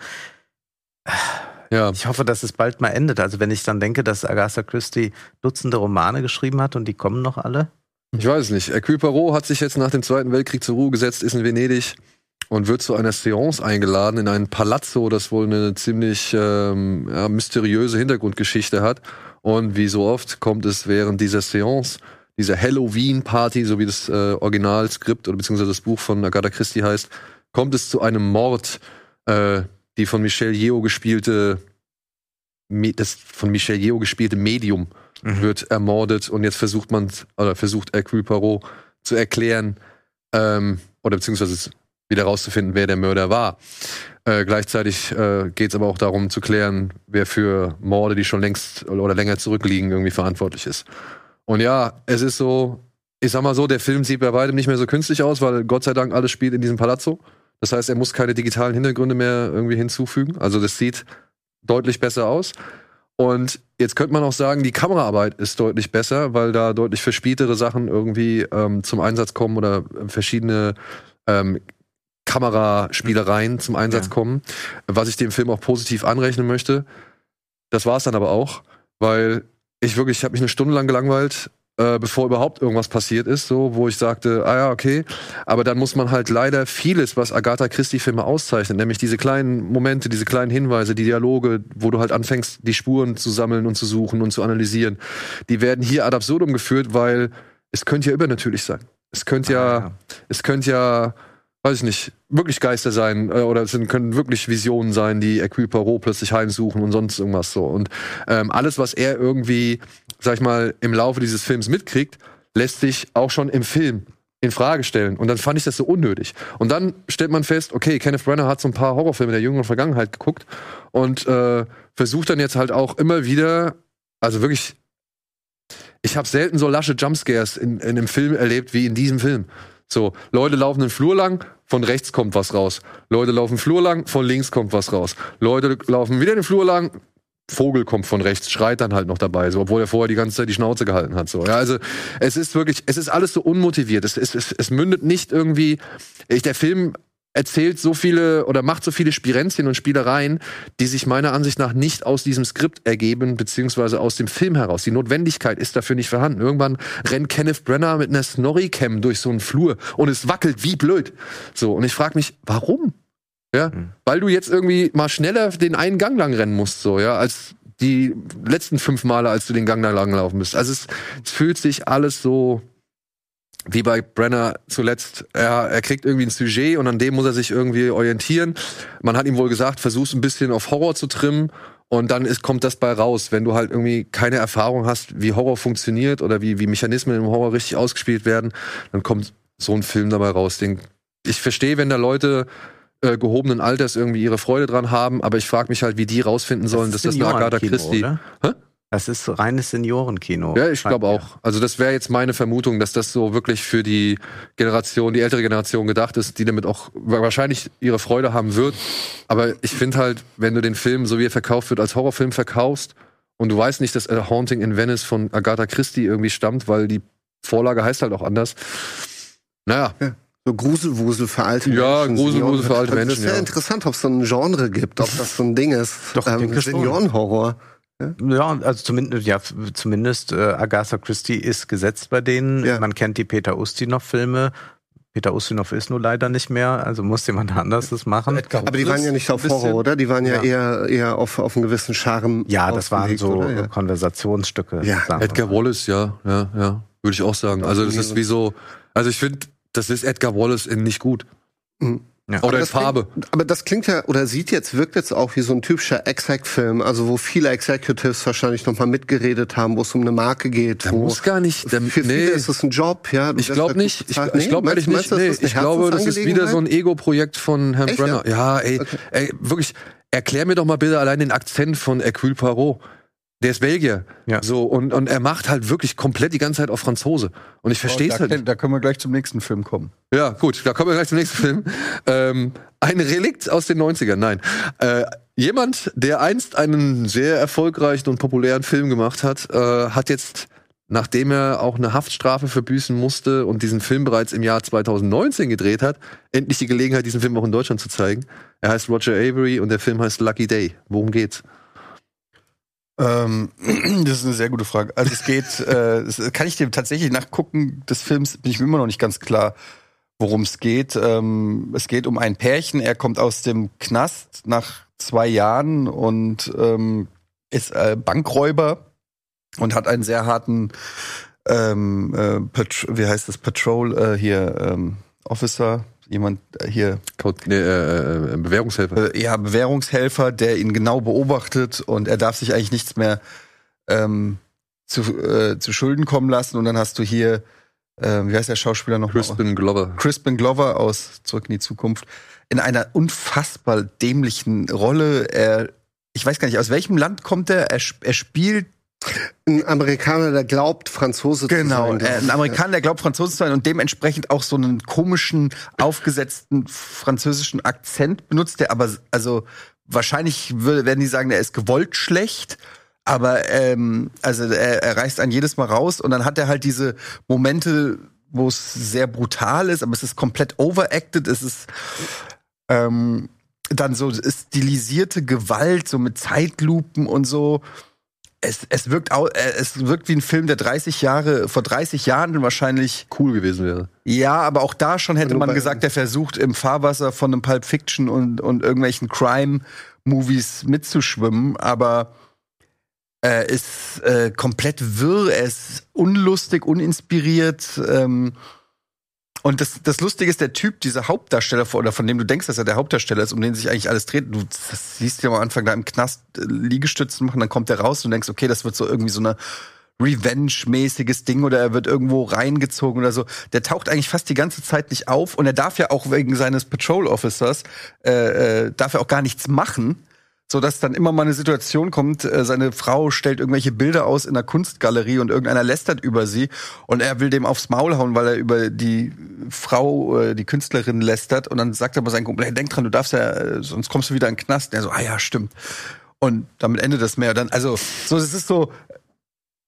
Ja. Ich hoffe, dass es bald mal endet. Also wenn ich dann denke, dass Agatha Christie Dutzende Romane geschrieben hat und die kommen noch alle. Ich weiß es nicht. Hercule Poirot hat sich jetzt nach dem Zweiten Weltkrieg zur Ruhe gesetzt, ist in Venedig und wird zu einer Seance eingeladen in ein Palazzo, das wohl eine ziemlich ähm, ja, mysteriöse Hintergrundgeschichte hat. Und wie so oft kommt es während dieser Seance, dieser Halloween-Party, so wie das äh, Originalskript oder beziehungsweise das Buch von Agatha Christie heißt, kommt es zu einem Mord, äh, die von Michelle Yeoh gespielte, das von Michelle Yeoh gespielte Medium wird ermordet und jetzt versucht man oder versucht Hercule Poirot zu erklären ähm, oder beziehungsweise wieder rauszufinden, wer der Mörder war. Äh, gleichzeitig äh, geht es aber auch darum zu klären, wer für Morde, die schon längst oder länger zurückliegen, irgendwie verantwortlich ist. Und ja, es ist so, ich sag mal so, der Film sieht bei weitem nicht mehr so künstlich aus, weil Gott sei Dank alles spielt in diesem Palazzo. Das heißt, er muss keine digitalen Hintergründe mehr irgendwie hinzufügen. Also das sieht deutlich besser aus. Und jetzt könnte man auch sagen, die Kameraarbeit ist deutlich besser, weil da deutlich verspieltere Sachen irgendwie ähm, zum Einsatz kommen oder verschiedene ähm, Kameraspielereien zum Einsatz Ja. kommen, was ich dem Film auch positiv anrechnen möchte. Das war es dann aber auch, weil ich wirklich, ich habe mich eine Stunde lang gelangweilt, äh, bevor überhaupt irgendwas passiert ist, so, wo ich sagte, ah ja, okay. Aber dann muss man halt leider vieles, was Agatha Christie-Filme auszeichnet, nämlich diese kleinen Momente, diese kleinen Hinweise, die Dialoge, wo du halt anfängst, die Spuren zu sammeln und zu suchen und zu analysieren, die werden hier ad absurdum geführt, weil es könnte ja übernatürlich sein. Es könnte ja, Ah, ja. es könnte ja, weiß ich nicht, wirklich Geister sein äh, oder es sind- können wirklich Visionen sein, die Hercule plötzlich heimsuchen und sonst irgendwas so. Und ähm, alles, was er irgendwie, sag ich mal, im Laufe dieses Films mitkriegt, lässt sich auch schon im Film in Frage stellen. Und dann fand ich das so unnötig. Und dann stellt man fest, okay, Kenneth Branagh hat so ein paar Horrorfilme der jüngeren Vergangenheit geguckt und äh, versucht dann jetzt halt auch immer wieder, also wirklich, ich habe selten so lasche Jumpscares in, in einem Film erlebt wie in diesem Film. So, Leute laufen den Flur lang, von rechts kommt was raus. Leute laufen Flur lang, von links kommt was raus. Leute laufen wieder den Flur lang, Vogel kommt von rechts, schreit dann halt noch dabei, so, obwohl er vorher die ganze Zeit die Schnauze gehalten hat. So. Ja, also es ist wirklich, es ist alles so unmotiviert. Es, es, es, es mündet nicht irgendwie. Ich, der Film erzählt so viele oder macht so viele Spirenzchen und Spielereien, die sich meiner Ansicht nach nicht aus diesem Skript ergeben, beziehungsweise aus dem Film heraus. Die Notwendigkeit ist dafür nicht vorhanden. Irgendwann rennt Kenneth Brenner mit einer Snorri-Cam durch so einen Flur und es wackelt wie blöd. So, und ich frage mich, warum? Ja, weil du jetzt irgendwie mal schneller den einen Gang lang rennen musst, so, ja, als die letzten fünf Male, als du den Gang lang laufen bist. Also es, es fühlt sich alles so wie bei Brenner zuletzt. Er, er kriegt irgendwie ein Sujet und an dem muss er sich irgendwie orientieren. Man hat ihm wohl gesagt, versuch's ein bisschen auf Horror zu trimmen. Und dann ist, kommt das bei raus, wenn du halt irgendwie keine Erfahrung hast, wie Horror funktioniert oder wie, wie Mechanismen im Horror richtig ausgespielt werden, dann kommt so ein Film dabei raus. Den, ich verstehe, wenn da Leute äh, gehobenen Alters irgendwie ihre Freude dran haben, aber ich frage mich halt, wie die rausfinden sollen, dass das eine Agatha Christie. Oder? Hä? Das ist reines Seniorenkino. Ja, ich glaube auch. Also das wäre jetzt meine Vermutung, dass das so wirklich für die Generation, die ältere Generation gedacht ist, die damit auch wahrscheinlich ihre Freude haben wird. Aber ich finde halt, wenn du den Film, so wie er verkauft wird, als Horrorfilm verkaufst und du weißt nicht, dass A Haunting in Venice von Agatha Christie irgendwie stammt, weil die Vorlage heißt halt auch anders. Naja, So Gruselwusel für alte Ja, Menschen. Gruselwusel für alte Menschen, Das wäre ja. interessant, ob es so ein Genre gibt, ob das so ein Ding ist. Doch, ich denke schon. Seniorenhorror. Ja, also zumindest, ja, zumindest äh, Agatha Christie ist gesetzt bei denen. Ja. Man kennt die Peter Ustinov-Filme. Peter Ustinov ist nur leider nicht mehr, also musste jemand anderes das machen. Aber die waren ja nicht auf Horror, oder? Die waren ja, Ja. eher, eher auf, auf einen gewissen Charme. Ja, das waren so? Ja. Konversationsstücke. Ja, Edgar. Wallace, ja, ja, ja. Würde ich auch sagen. Also das ist wie so, also ich finde, das ist Edgar Wallace in nicht gut. Mhm. Ja. Oder in das Farbe. Klingt, aber das klingt ja, oder sieht jetzt, wirkt jetzt auch wie so ein typischer Exec-Film, also wo viele Executives wahrscheinlich nochmal mitgeredet haben, wo es um eine Marke geht. Der wo muss gar nicht. Der, für viele nee, ist es ein Job, ja. ich glaube nicht. Ich, bezahlt. ich glaube Nee, ehrlich nicht. Nee, das ist eine ich glaube, das ist wieder so ein? Ego-Projekt von Herrn Echt, Brenner. Ja, ey, Okay. ey, wirklich. Erklär mir doch mal bitte allein den Akzent von Hercule Poirot. Der ist Belgier. Ja. So, und, und er macht halt wirklich komplett die ganze Zeit auf Franzose. Und ich verstehe es halt nicht. da können wir gleich zum nächsten Film kommen. Ja, gut, da kommen wir gleich zum nächsten Film. Ähm, ein Relikt aus den 90ern, nein. Äh, jemand, der einst einen sehr erfolgreichen und populären Film gemacht hat, äh, hat jetzt, nachdem er auch eine Haftstrafe verbüßen musste und diesen Film bereits im Jahr 2019 gedreht hat, endlich die Gelegenheit, diesen Film auch in Deutschland zu zeigen. Er heißt Roger Avery und der Film heißt Lucky Day. Worum geht's? Ähm, das ist eine sehr gute Frage. Also es geht, äh, kann ich dir tatsächlich nach Gucken des Films bin ich mir immer noch nicht ganz klar, worum es geht. Ähm, es geht um ein Pärchen. Er kommt aus dem Knast nach zwei Jahren und ähm, ist äh, Bankräuber und hat einen sehr harten, ähm, äh, wie heißt das, Patrol äh, hier ähm, Officer, jemand äh, hier nee, äh, äh, Bewährungshelfer. äh, ja, Bewährungshelfer, der ihn genau beobachtet und er darf sich eigentlich nichts mehr ähm, zu, äh, zu Schulden kommen lassen. Und dann hast du hier, äh, wie heißt der Schauspieler noch? Crispin Glover. Crispin Glover aus Zurück in die Zukunft in einer unfassbar dämlichen Rolle. Er, ich weiß gar nicht, aus welchem Land kommt er? Er, er spielt Ein Amerikaner, der glaubt, Franzose Genau, zu sein. äh, ein Amerikaner, der glaubt, Franzose zu sein und dementsprechend auch so einen komischen, aufgesetzten französischen Akzent benutzt, der aber, also wahrscheinlich werden die sagen, er ist gewollt schlecht, aber ähm, also er, er reißt einen jedes Mal raus und dann hat er halt diese Momente, wo es sehr brutal ist, aber es ist komplett overacted, es ist ähm, dann so stilisierte Gewalt, so mit Zeitlupen und so es, es wirkt au, äh, es wirkt wie ein Film, der 30 Jahre, vor 30 Jahren wahrscheinlich, Cool gewesen wäre. ja, aber auch da schon hätte man gesagt, der versucht im Fahrwasser von einem Pulp Fiction und, und irgendwelchen Crime-Movies mitzuschwimmen, aber er ist äh, komplett wirr, er ist unlustig, uninspiriert, ähm, und das, das Lustige ist, der Typ, dieser Hauptdarsteller, oder von dem du denkst, dass er der Hauptdarsteller ist, um den sich eigentlich alles dreht, du siehst ja am Anfang da im Knast äh, Liegestützen machen, dann kommt er raus und denkst, okay, das wird so irgendwie so eine Revenge-mäßiges Ding oder er wird irgendwo reingezogen oder so. Der taucht eigentlich fast die ganze Zeit nicht auf und er darf ja auch wegen seines Patrol Officers, äh, äh, darf er auch gar nichts machen so dass dann immer mal eine Situation kommt, äh, seine Frau stellt irgendwelche Bilder aus in einer Kunstgalerie und irgendeiner lästert über sie und er will dem aufs Maul hauen, weil er über die Frau, äh, die Künstlerin lästert und dann sagt aber sein Kumpel, hey, denk dran, du darfst ja, äh, sonst kommst du wieder in den Knast. Und er so, ah ja, stimmt. Und damit endet das mehr. Dann, also, so, es ist so,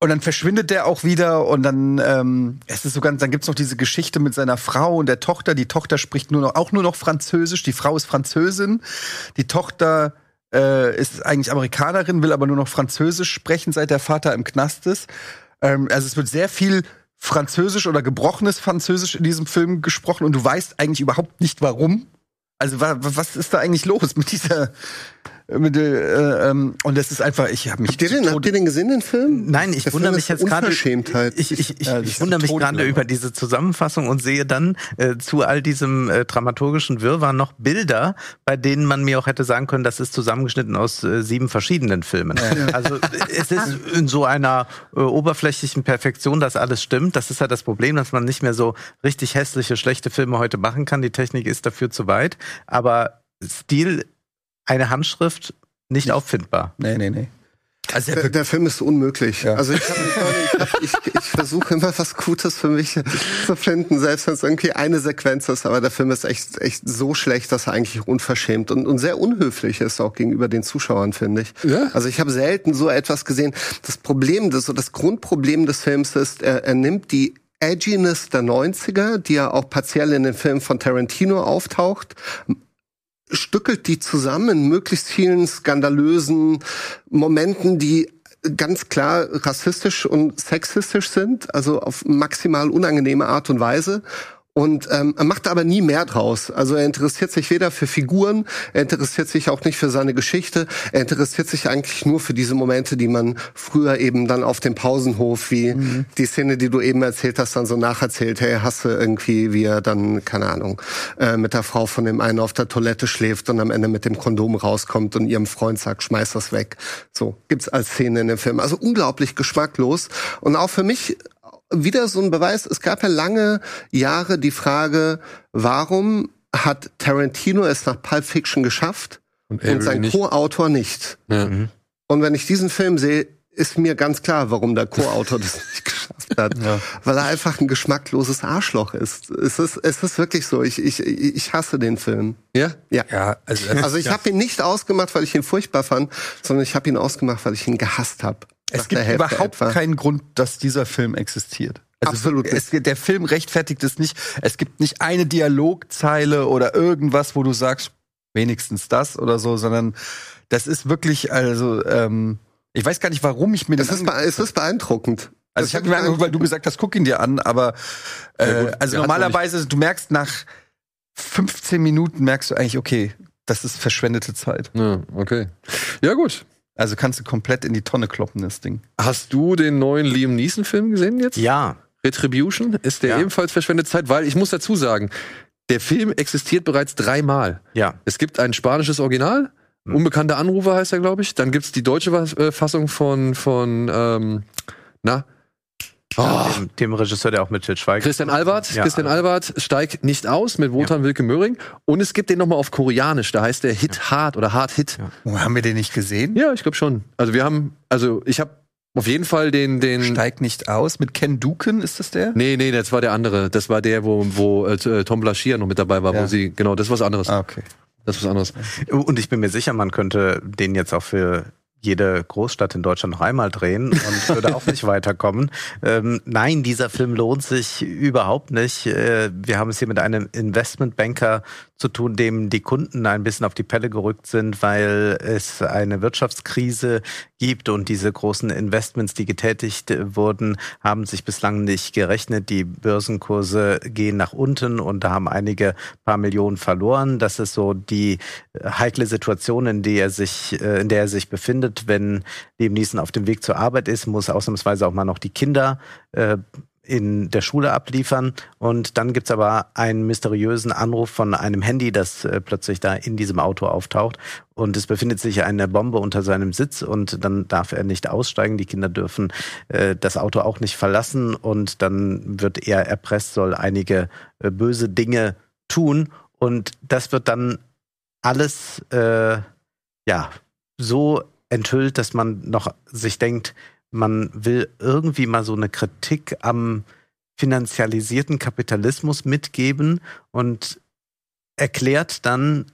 und dann verschwindet der auch wieder und dann ähm, es ist so ganz dann gibt's noch diese Geschichte mit seiner Frau und der Tochter die Tochter spricht nur noch auch nur noch französisch die Frau ist Französin die Tochter äh, ist eigentlich Amerikanerin will aber nur noch französisch sprechen seit der Vater im Knast ist. Ähm, also es wird sehr viel französisch oder gebrochenes französisch in diesem Film gesprochen und du weißt eigentlich überhaupt nicht warum. Also wa wa- was ist da eigentlich los mit dieser mit, äh, ähm, und das ist einfach ich habe mich Habt ihr, den, habt ihr den gesehen, den Film? Nein, ich Der wundere Film mich ist jetzt gerade. Ich, ich, ich, Ja, ich wundere mich gerade über diese Zusammenfassung und sehe dann äh, zu all diesem äh, dramaturgischen Wirrwarr noch Bilder, bei denen man mir auch hätte sagen können, das ist zusammengeschnitten aus äh, sieben verschiedenen Filmen. Also äh, es ist in so einer äh, oberflächlichen Perfektion, dass alles stimmt. Das ist ja das Problem, dass man nicht mehr so richtig hässliche, schlechte Filme heute machen kann. Die Technik ist dafür zu weit. Aber Stil, eine Handschrift, nicht auffindbar. Nee, nee, nee. Also Der, der Film ist unmöglich. Ja. Also ich, ich, ich, ich versuche immer was Gutes für mich zu finden, selbst wenn es irgendwie eine Sequenz ist. Aber der Film ist echt, echt so schlecht, dass er eigentlich unverschämt und, und sehr unhöflich ist auch gegenüber den Zuschauern, finde ich. Ja? Also ich habe selten so etwas gesehen. Das Problem, das, so das Grundproblem des Films ist, er, er nimmt die Edginess der 90er, die ja auch partiell in den Filmen von Tarantino auftaucht, stückelt die zusammen in möglichst vielen skandalösen Momenten, die ganz klar rassistisch und sexistisch sind, also auf maximal unangenehme Art und Weise und ähm, er macht aber nie mehr draus. Also er interessiert sich weder für Figuren, er interessiert sich auch nicht für seine Geschichte, er interessiert sich eigentlich nur für diese Momente, die man früher eben dann auf dem Pausenhof, wie mhm. die Szene, die du eben erzählt hast, dann so nacherzählt, hey, hast du irgendwie, wie er dann, keine Ahnung, äh, mit der Frau von dem einen auf der Toilette schläft und am Ende mit dem Kondom rauskommt und ihrem Freund sagt, schmeiß das weg. So, gibt's als Szene in dem Film. Also unglaublich geschmacklos. Und auch für mich wieder so ein Beweis, es gab ja lange Jahre die Frage, warum hat Tarantino es nach Pulp Fiction geschafft und, und sein Co-Autor nicht? Ja. Mhm. Und wenn ich diesen Film sehe, ist mir ganz klar, warum der Co-Autor das nicht geschafft hat. Ja. Weil er einfach ein geschmackloses Arschloch ist. Es ist, es ist wirklich so. Ich, ich, ich hasse den Film. Ja? Ja. ja also, also ich ja. habe ihn nicht ausgemacht, weil ich ihn furchtbar fand, sondern ich habe ihn ausgemacht, weil ich ihn gehasst habe. Es gibt überhaupt etwa. keinen Grund, dass dieser Film existiert. Also Absolut. Es, der Film rechtfertigt es nicht. Es gibt nicht eine Dialogzeile oder irgendwas, wo du sagst, wenigstens das oder so, sondern das ist wirklich, also, ähm, ich weiß gar nicht, warum ich mir das. Es ist, es ist beeindruckend. Also ich habe mir angeguckt, weil du gesagt hast, guck ihn dir an, aber äh, ja, also normalerweise, du merkst nach 15 Minuten merkst du eigentlich, okay, das ist verschwendete Zeit. Ja, okay. Ja, gut. Also kannst du komplett in die Tonne kloppen, das Ding. Hast du den neuen Liam Neeson-Film gesehen jetzt? Ja. Retribution? Ist der ja. ebenfalls verschwendete Zeit? Weil ich muss dazu sagen, der Film existiert bereits dreimal. Ja. Es gibt ein spanisches Original, hm. Unbekannter Anrufer heißt er, glaube ich. Dann gibt's die deutsche äh, Fassung von, von ähm, na, Oh. Dem, dem, Regisseur, der auch mit Til Schweiger. Christian Albert, ja, Christian Albert steigt nicht aus mit Wotan ja. Wilke Möhring. Und es gibt den nochmal auf Koreanisch, da heißt der Hit ja. Hard oder Hard Hit. Ja. Haben wir den nicht gesehen? Ja, ich glaube schon. Also wir haben, also ich habe auf jeden Fall den, den. Steigt nicht aus mit Ken Duken, ist das der? Nee, nee, das war der andere. Das war der, wo, wo äh, Tom Blaschier noch mit dabei war, wo sie, genau, das ist was anderes. Ah, okay. Das ist was anderes. Und ich bin mir sicher, man könnte den jetzt auch für jede Großstadt in Deutschland noch einmal drehen und würde auch nicht weiterkommen. Ähm, nein, dieser Film lohnt sich überhaupt nicht. Äh, wir haben es hier mit einem Investmentbanker zu tun, dem die Kunden ein bisschen auf die Pelle gerückt sind, weil es eine Wirtschaftskrise gibt und diese großen Investments, die getätigt wurden, haben sich bislang nicht gerechnet. Die Börsenkurse gehen nach unten und da haben einige paar Millionen verloren. Das ist so die heikle Situation, in der er sich, äh, in der er sich befindet. Wenn Liam Neeson auf dem Weg zur Arbeit ist, muss ausnahmsweise auch mal noch die Kinder äh, in der Schule abliefern. Und dann gibt's aber einen mysteriösen Anruf von einem Handy, das äh, plötzlich da in diesem Auto auftaucht. Und es befindet sich eine Bombe unter seinem Sitz und dann darf er nicht aussteigen. Die Kinder dürfen äh, das Auto auch nicht verlassen und dann wird er erpresst, soll einige äh, böse Dinge tun. Und das wird dann alles äh, ja so enthüllt, dass man noch sich denkt, man will irgendwie mal so eine Kritik am finanzialisierten Kapitalismus mitgeben und erklärt dann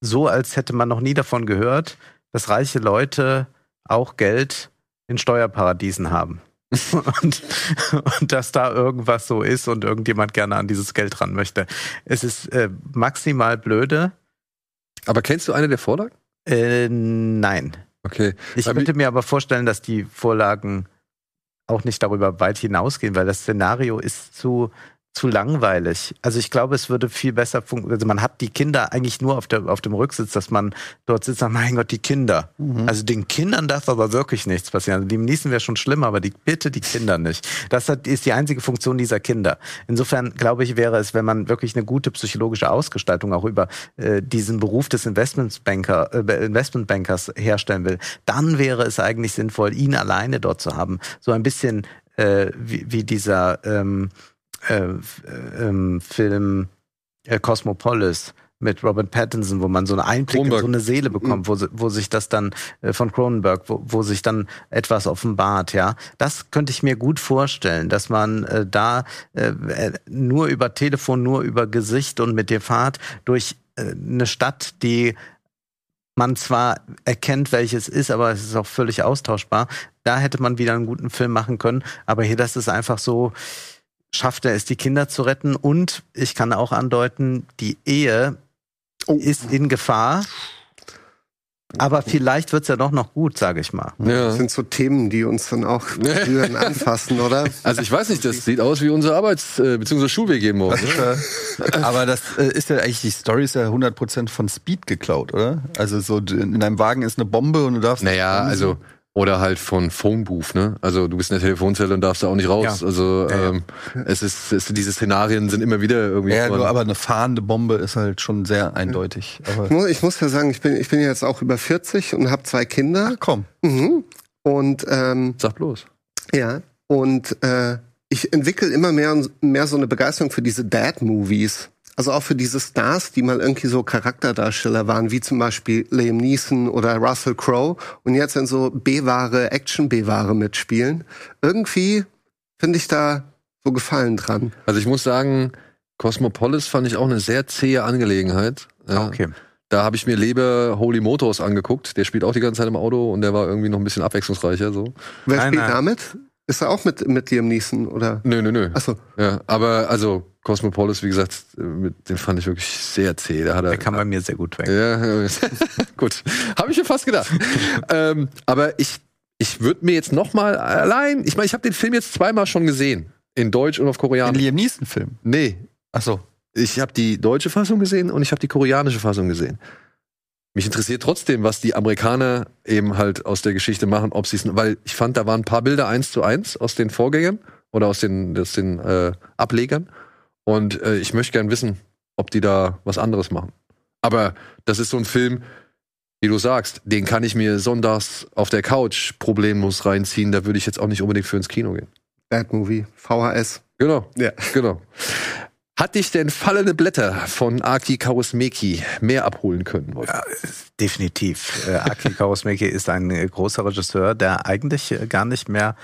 so, als hätte man noch nie davon gehört, dass reiche Leute auch Geld in Steuerparadiesen haben. und, und dass da irgendwas so ist und irgendjemand gerne an dieses Geld ran möchte. Es ist äh, maximal blöde. Aber kennst du eine der Vorlagen? Äh, nein. Okay. Ich könnte mir aber vorstellen, dass die Vorlagen auch nicht darüber weit hinausgehen, weil das Szenario ist zu zu langweilig. Also ich glaube, es würde viel besser funktionieren. Also man hat die Kinder eigentlich nur auf, der, auf dem Rücksitz, dass man dort sitzt und sagt, mein Gott, die Kinder. Mhm. Also den Kindern darf aber wirklich nichts passieren. Also die Niesen wäre schon schlimm, aber die, bitte die Kinder nicht. Das hat, ist die einzige Funktion dieser Kinder. Insofern glaube ich, wäre es, wenn man wirklich eine gute psychologische Ausgestaltung auch über äh, diesen Beruf des Investmentbanker, äh, Investmentbankers herstellen will, dann wäre es eigentlich sinnvoll, ihn alleine dort zu haben. So ein bisschen äh, wie, wie dieser ähm, äh, ähm, Film äh, Cosmopolis mit Robert Pattinson, wo man so einen Einblick Kronberg. in so eine Seele bekommt, wo, wo sich das dann äh, von Cronenberg, wo, wo sich dann etwas offenbart, ja. Das könnte ich mir gut vorstellen, dass man äh, da äh, nur über Telefon, nur über Gesicht und mit der Fahrt durch äh, eine Stadt, die man zwar erkennt, welches ist, aber es ist auch völlig austauschbar. Da hätte man wieder einen guten Film machen können. Aber hier, das ist einfach so, schafft er es, die Kinder zu retten. Und ich kann auch andeuten, die Ehe oh. ist in Gefahr. Aber vielleicht wird's ja doch noch gut, sage ich mal. Ja. Das sind so Themen, die uns dann auch berühren, anfassen, oder? Also ich weiß nicht, das sieht aus wie unser Arbeits- äh, bzw. Schulweg jeden Morgen. ne? Aber das äh, ist ja eigentlich, die Story ist ja 100% von Speed geklaut, oder? Also so, in deinem Wagen ist eine Bombe und du darfst. Naja, also oder halt von Phone Booth, ne? Also du bist in der Telefonzelle und darfst da auch nicht raus. Ja. Also Ja, ja. Ähm, es ist, es, diese Szenarien sind immer wieder irgendwie. Ja, nur, aber eine fahrende Bombe ist halt schon sehr eindeutig. Ich Aber muss, ich muss ja sagen, ich bin, ich bin jetzt auch über 40 und habe zwei Kinder. ach komm. Mhm. Und ähm, Sag bloß. ja, und äh, ich entwickle immer mehr und mehr so eine Begeisterung für diese Dad-Movies. Also auch für diese Stars, die mal irgendwie so Charakterdarsteller waren, wie zum Beispiel Liam Neeson oder Russell Crowe und jetzt in so B-Ware, Action-B-Ware mitspielen. Irgendwie finde ich da so Gefallen dran. Also ich muss sagen, Cosmopolis fand ich auch eine sehr zähe Angelegenheit. Ja. Okay. Da habe ich mir lieber Holy Motors angeguckt. Der spielt auch die ganze Zeit im Auto und der war irgendwie noch ein bisschen abwechslungsreicher. So. Wer spielt damit? Ist er auch mit, mit Liam Neeson oder? Nö, nö, nö. Achso. Ja, aber also Cosmopolis, wie gesagt, äh, mit, den fand ich wirklich sehr zäh. Da er, Der kam bei mir sehr gut weg. Ja, gut. Habe ich mir fast gedacht. ähm, aber ich, ich würde mir jetzt noch mal allein, ich meine, ich habe den Film jetzt zweimal schon gesehen. In Deutsch und auf Den Koreanisch. Liam Neeson-Film. Nee, Ach so. ich habe die deutsche Fassung gesehen und ich habe die koreanische Fassung gesehen. Mich interessiert trotzdem, was die Amerikaner eben halt aus der Geschichte machen, ob sie es, weil ich fand, da waren ein paar Bilder eins zu eins aus den Vorgängern oder aus den, aus den äh, Ablegern. Und äh, ich möchte gern wissen, ob die da was anderes machen. Aber das ist so ein Film, wie du sagst, den kann ich mir sonntags auf der Couch problemlos reinziehen. Da würde ich jetzt auch nicht unbedingt für ins Kino gehen. Bad-Movie, VHS. Genau. Ja. Genau. Hat dich denn Fallende Blätter von Aki Kaurismäki mehr abholen können? Wolf? Ja, definitiv. Äh, Aki Kaurismäki ist ein äh, großer Regisseur, der eigentlich äh, gar nicht mehr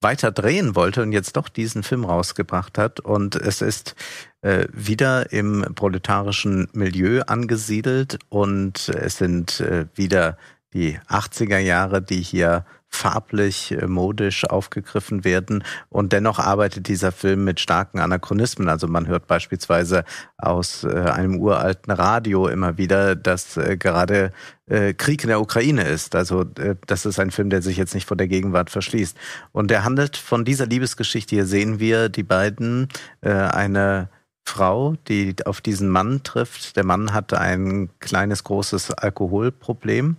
weiter drehen wollte und jetzt doch diesen Film rausgebracht hat. Und es ist äh, wieder im proletarischen Milieu angesiedelt und es sind äh, wieder die 80er Jahre, die hier farblich, äh, modisch aufgegriffen werden. Und dennoch arbeitet dieser Film mit starken Anachronismen. Also man hört beispielsweise aus äh, einem uralten Radio immer wieder, dass äh, gerade Krieg in der Ukraine ist. Also das ist ein Film, der sich jetzt nicht vor der Gegenwart verschließt. Und der handelt von dieser Liebesgeschichte. Hier sehen wir die beiden, eine Frau, die auf diesen Mann trifft. Der Mann hatte ein kleines, großes Alkoholproblem.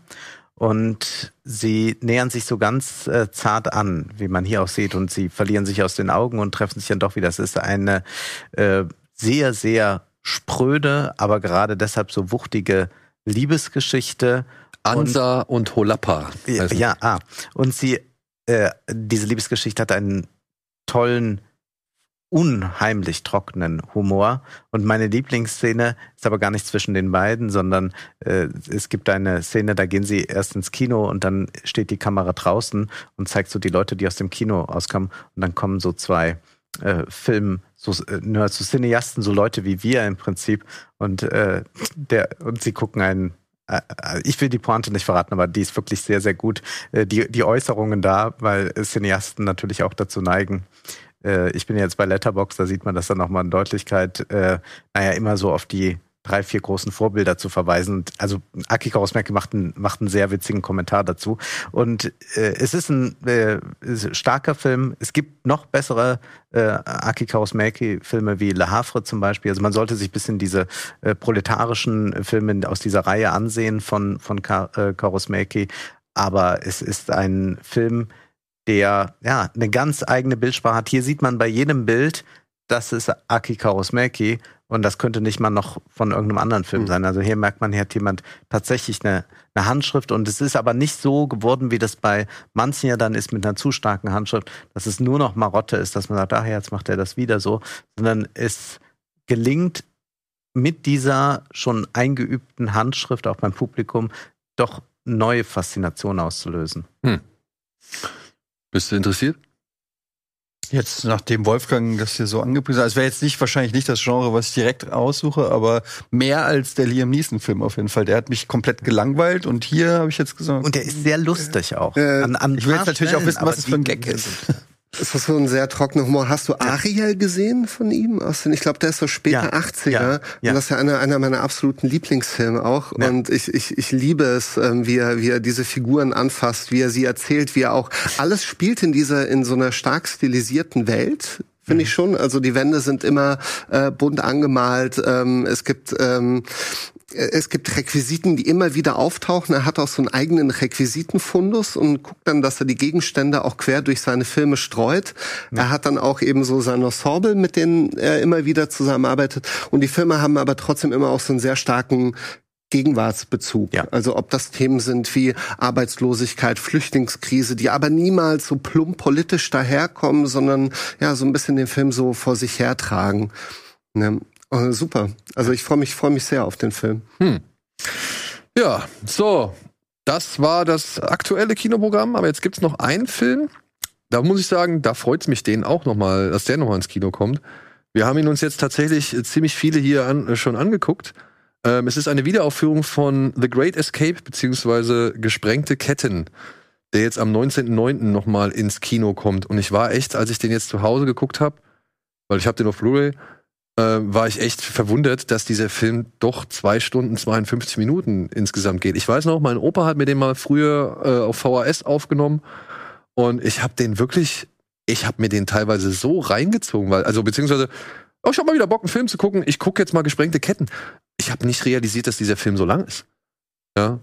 Und sie nähern sich so ganz äh, zart an, wie man hier auch sieht, und sie verlieren sich aus den Augen und treffen sich dann doch wieder. Es ist eine äh, sehr, sehr spröde, aber gerade deshalb so wuchtige Liebesgeschichte. Ansa und, Holappa. Ja, ja, ah. Und sie, äh, diese Liebesgeschichte hat einen tollen, unheimlich trockenen Humor. Und meine Lieblingsszene ist aber gar nicht zwischen den beiden, sondern äh, es gibt eine Szene, da gehen sie erst ins Kino und dann steht die Kamera draußen und zeigt so die Leute, die aus dem Kino rauskommen. Und dann kommen so zwei äh, Film, so, äh, so Cineasten, so Leute wie wir im Prinzip. Und, äh, der, und sie gucken einen äh, ich will die Pointe nicht verraten, aber die ist wirklich sehr, sehr gut. Äh, Die, die Äußerungen da, weil Cineasten natürlich auch dazu neigen. Äh, Ich bin jetzt bei Letterbox, da sieht man das dann nochmal in Deutlichkeit, äh, naja, immer so auf die drei, vier großen Vorbilder zu verweisen. Und Also Aki Kaurismäki macht einen, macht einen sehr witzigen Kommentar dazu. Und äh, es ist ein äh, starker Film. Es gibt noch bessere äh, Aki Kaurismäki-Filme wie Le Havre zum Beispiel. Also man sollte sich ein bisschen diese äh, proletarischen Filme aus dieser Reihe ansehen von, von Ka äh. Aber es ist ein Film, der ja eine ganz eigene Bildsprache hat. Hier sieht man bei jedem Bild, das ist Aki Kaurismäki und das könnte nicht mal noch von irgendeinem anderen Film Mhm. sein. Also hier merkt man, hier hat jemand tatsächlich eine, eine Handschrift und es ist aber nicht so geworden, wie das bei manchen ja dann ist mit einer zu starken Handschrift, dass es nur noch Marotte ist, dass man sagt, ach, jetzt macht er das wieder so, sondern es gelingt mit dieser schon eingeübten Handschrift auch beim Publikum doch neue Faszination auszulösen. Bist du interessiert? Jetzt, nachdem Wolfgang das hier so angepriesen hat, es wäre jetzt nicht wahrscheinlich nicht das Genre, was ich direkt aussuche, aber mehr als der Liam Neeson-Film auf jeden Fall. Der hat mich komplett gelangweilt und hier habe ich jetzt gesagt. Und der ist sehr lustig auch. Äh, an, an ich will jetzt natürlich auch Stellen, wissen, was es für ein Gag ist. Ist das so ein sehr trockener Humor? Hast du Ariel gesehen von ihm? Ich glaube, der ist so später Ja, 80er. ja, ja. Und das ist ja einer, einer meiner absoluten Lieblingsfilme auch. Ja. Und ich, ich, ich liebe es, ähm, wie, er, wie er diese Figuren anfasst, wie er sie erzählt, wie er auch alles spielt in dieser, in so einer stark stilisierten Welt. Finde ich schon. Also die Wände sind immer äh, bunt angemalt. Ähm, es gibt ähm, es gibt Requisiten, die immer wieder auftauchen. Er hat auch so einen eigenen Requisitenfundus und guckt dann, dass er die Gegenstände auch quer durch seine Filme streut. Er hat dann auch eben so sein Ensemble, mit denen er immer wieder zusammenarbeitet. Und die Filme haben aber trotzdem immer auch so einen sehr starken Gegenwartsbezug. Ja. Also ob das Themen sind wie Arbeitslosigkeit, Flüchtlingskrise, die aber niemals so plump politisch daherkommen, sondern ja so ein bisschen den Film so vor sich hertragen. Ne? Äh, super. Also ich freue mich, freue mich sehr auf den Film. Ja, so. Das war das aktuelle Kinoprogramm, aber jetzt gibt's noch einen Film. Da muss ich sagen, da freut's mich den auch noch mal, dass der noch mal ins Kino kommt. Wir haben ihn uns jetzt tatsächlich ziemlich viele hier an, äh, schon angeguckt. Ähm, es ist eine Wiederaufführung von The Great Escape beziehungsweise Gesprengte Ketten, der jetzt am 19.09. noch mal ins Kino kommt. Und ich war echt, als ich den jetzt zu Hause geguckt habe, weil ich habe den auf Blu-ray, war ich echt verwundert, dass dieser Film doch zwei Stunden 52 Minuten insgesamt geht. Ich weiß noch, mein Opa hat mir den mal früher äh, auf VHS aufgenommen und ich habe den wirklich, ich habe mir den teilweise so reingezogen, weil also beziehungsweise, oh, ich habe mal wieder Bock, einen Film zu gucken. Ich gucke jetzt mal gesprengte Ketten. Ich habe nicht realisiert, dass dieser Film so lang ist. Ja.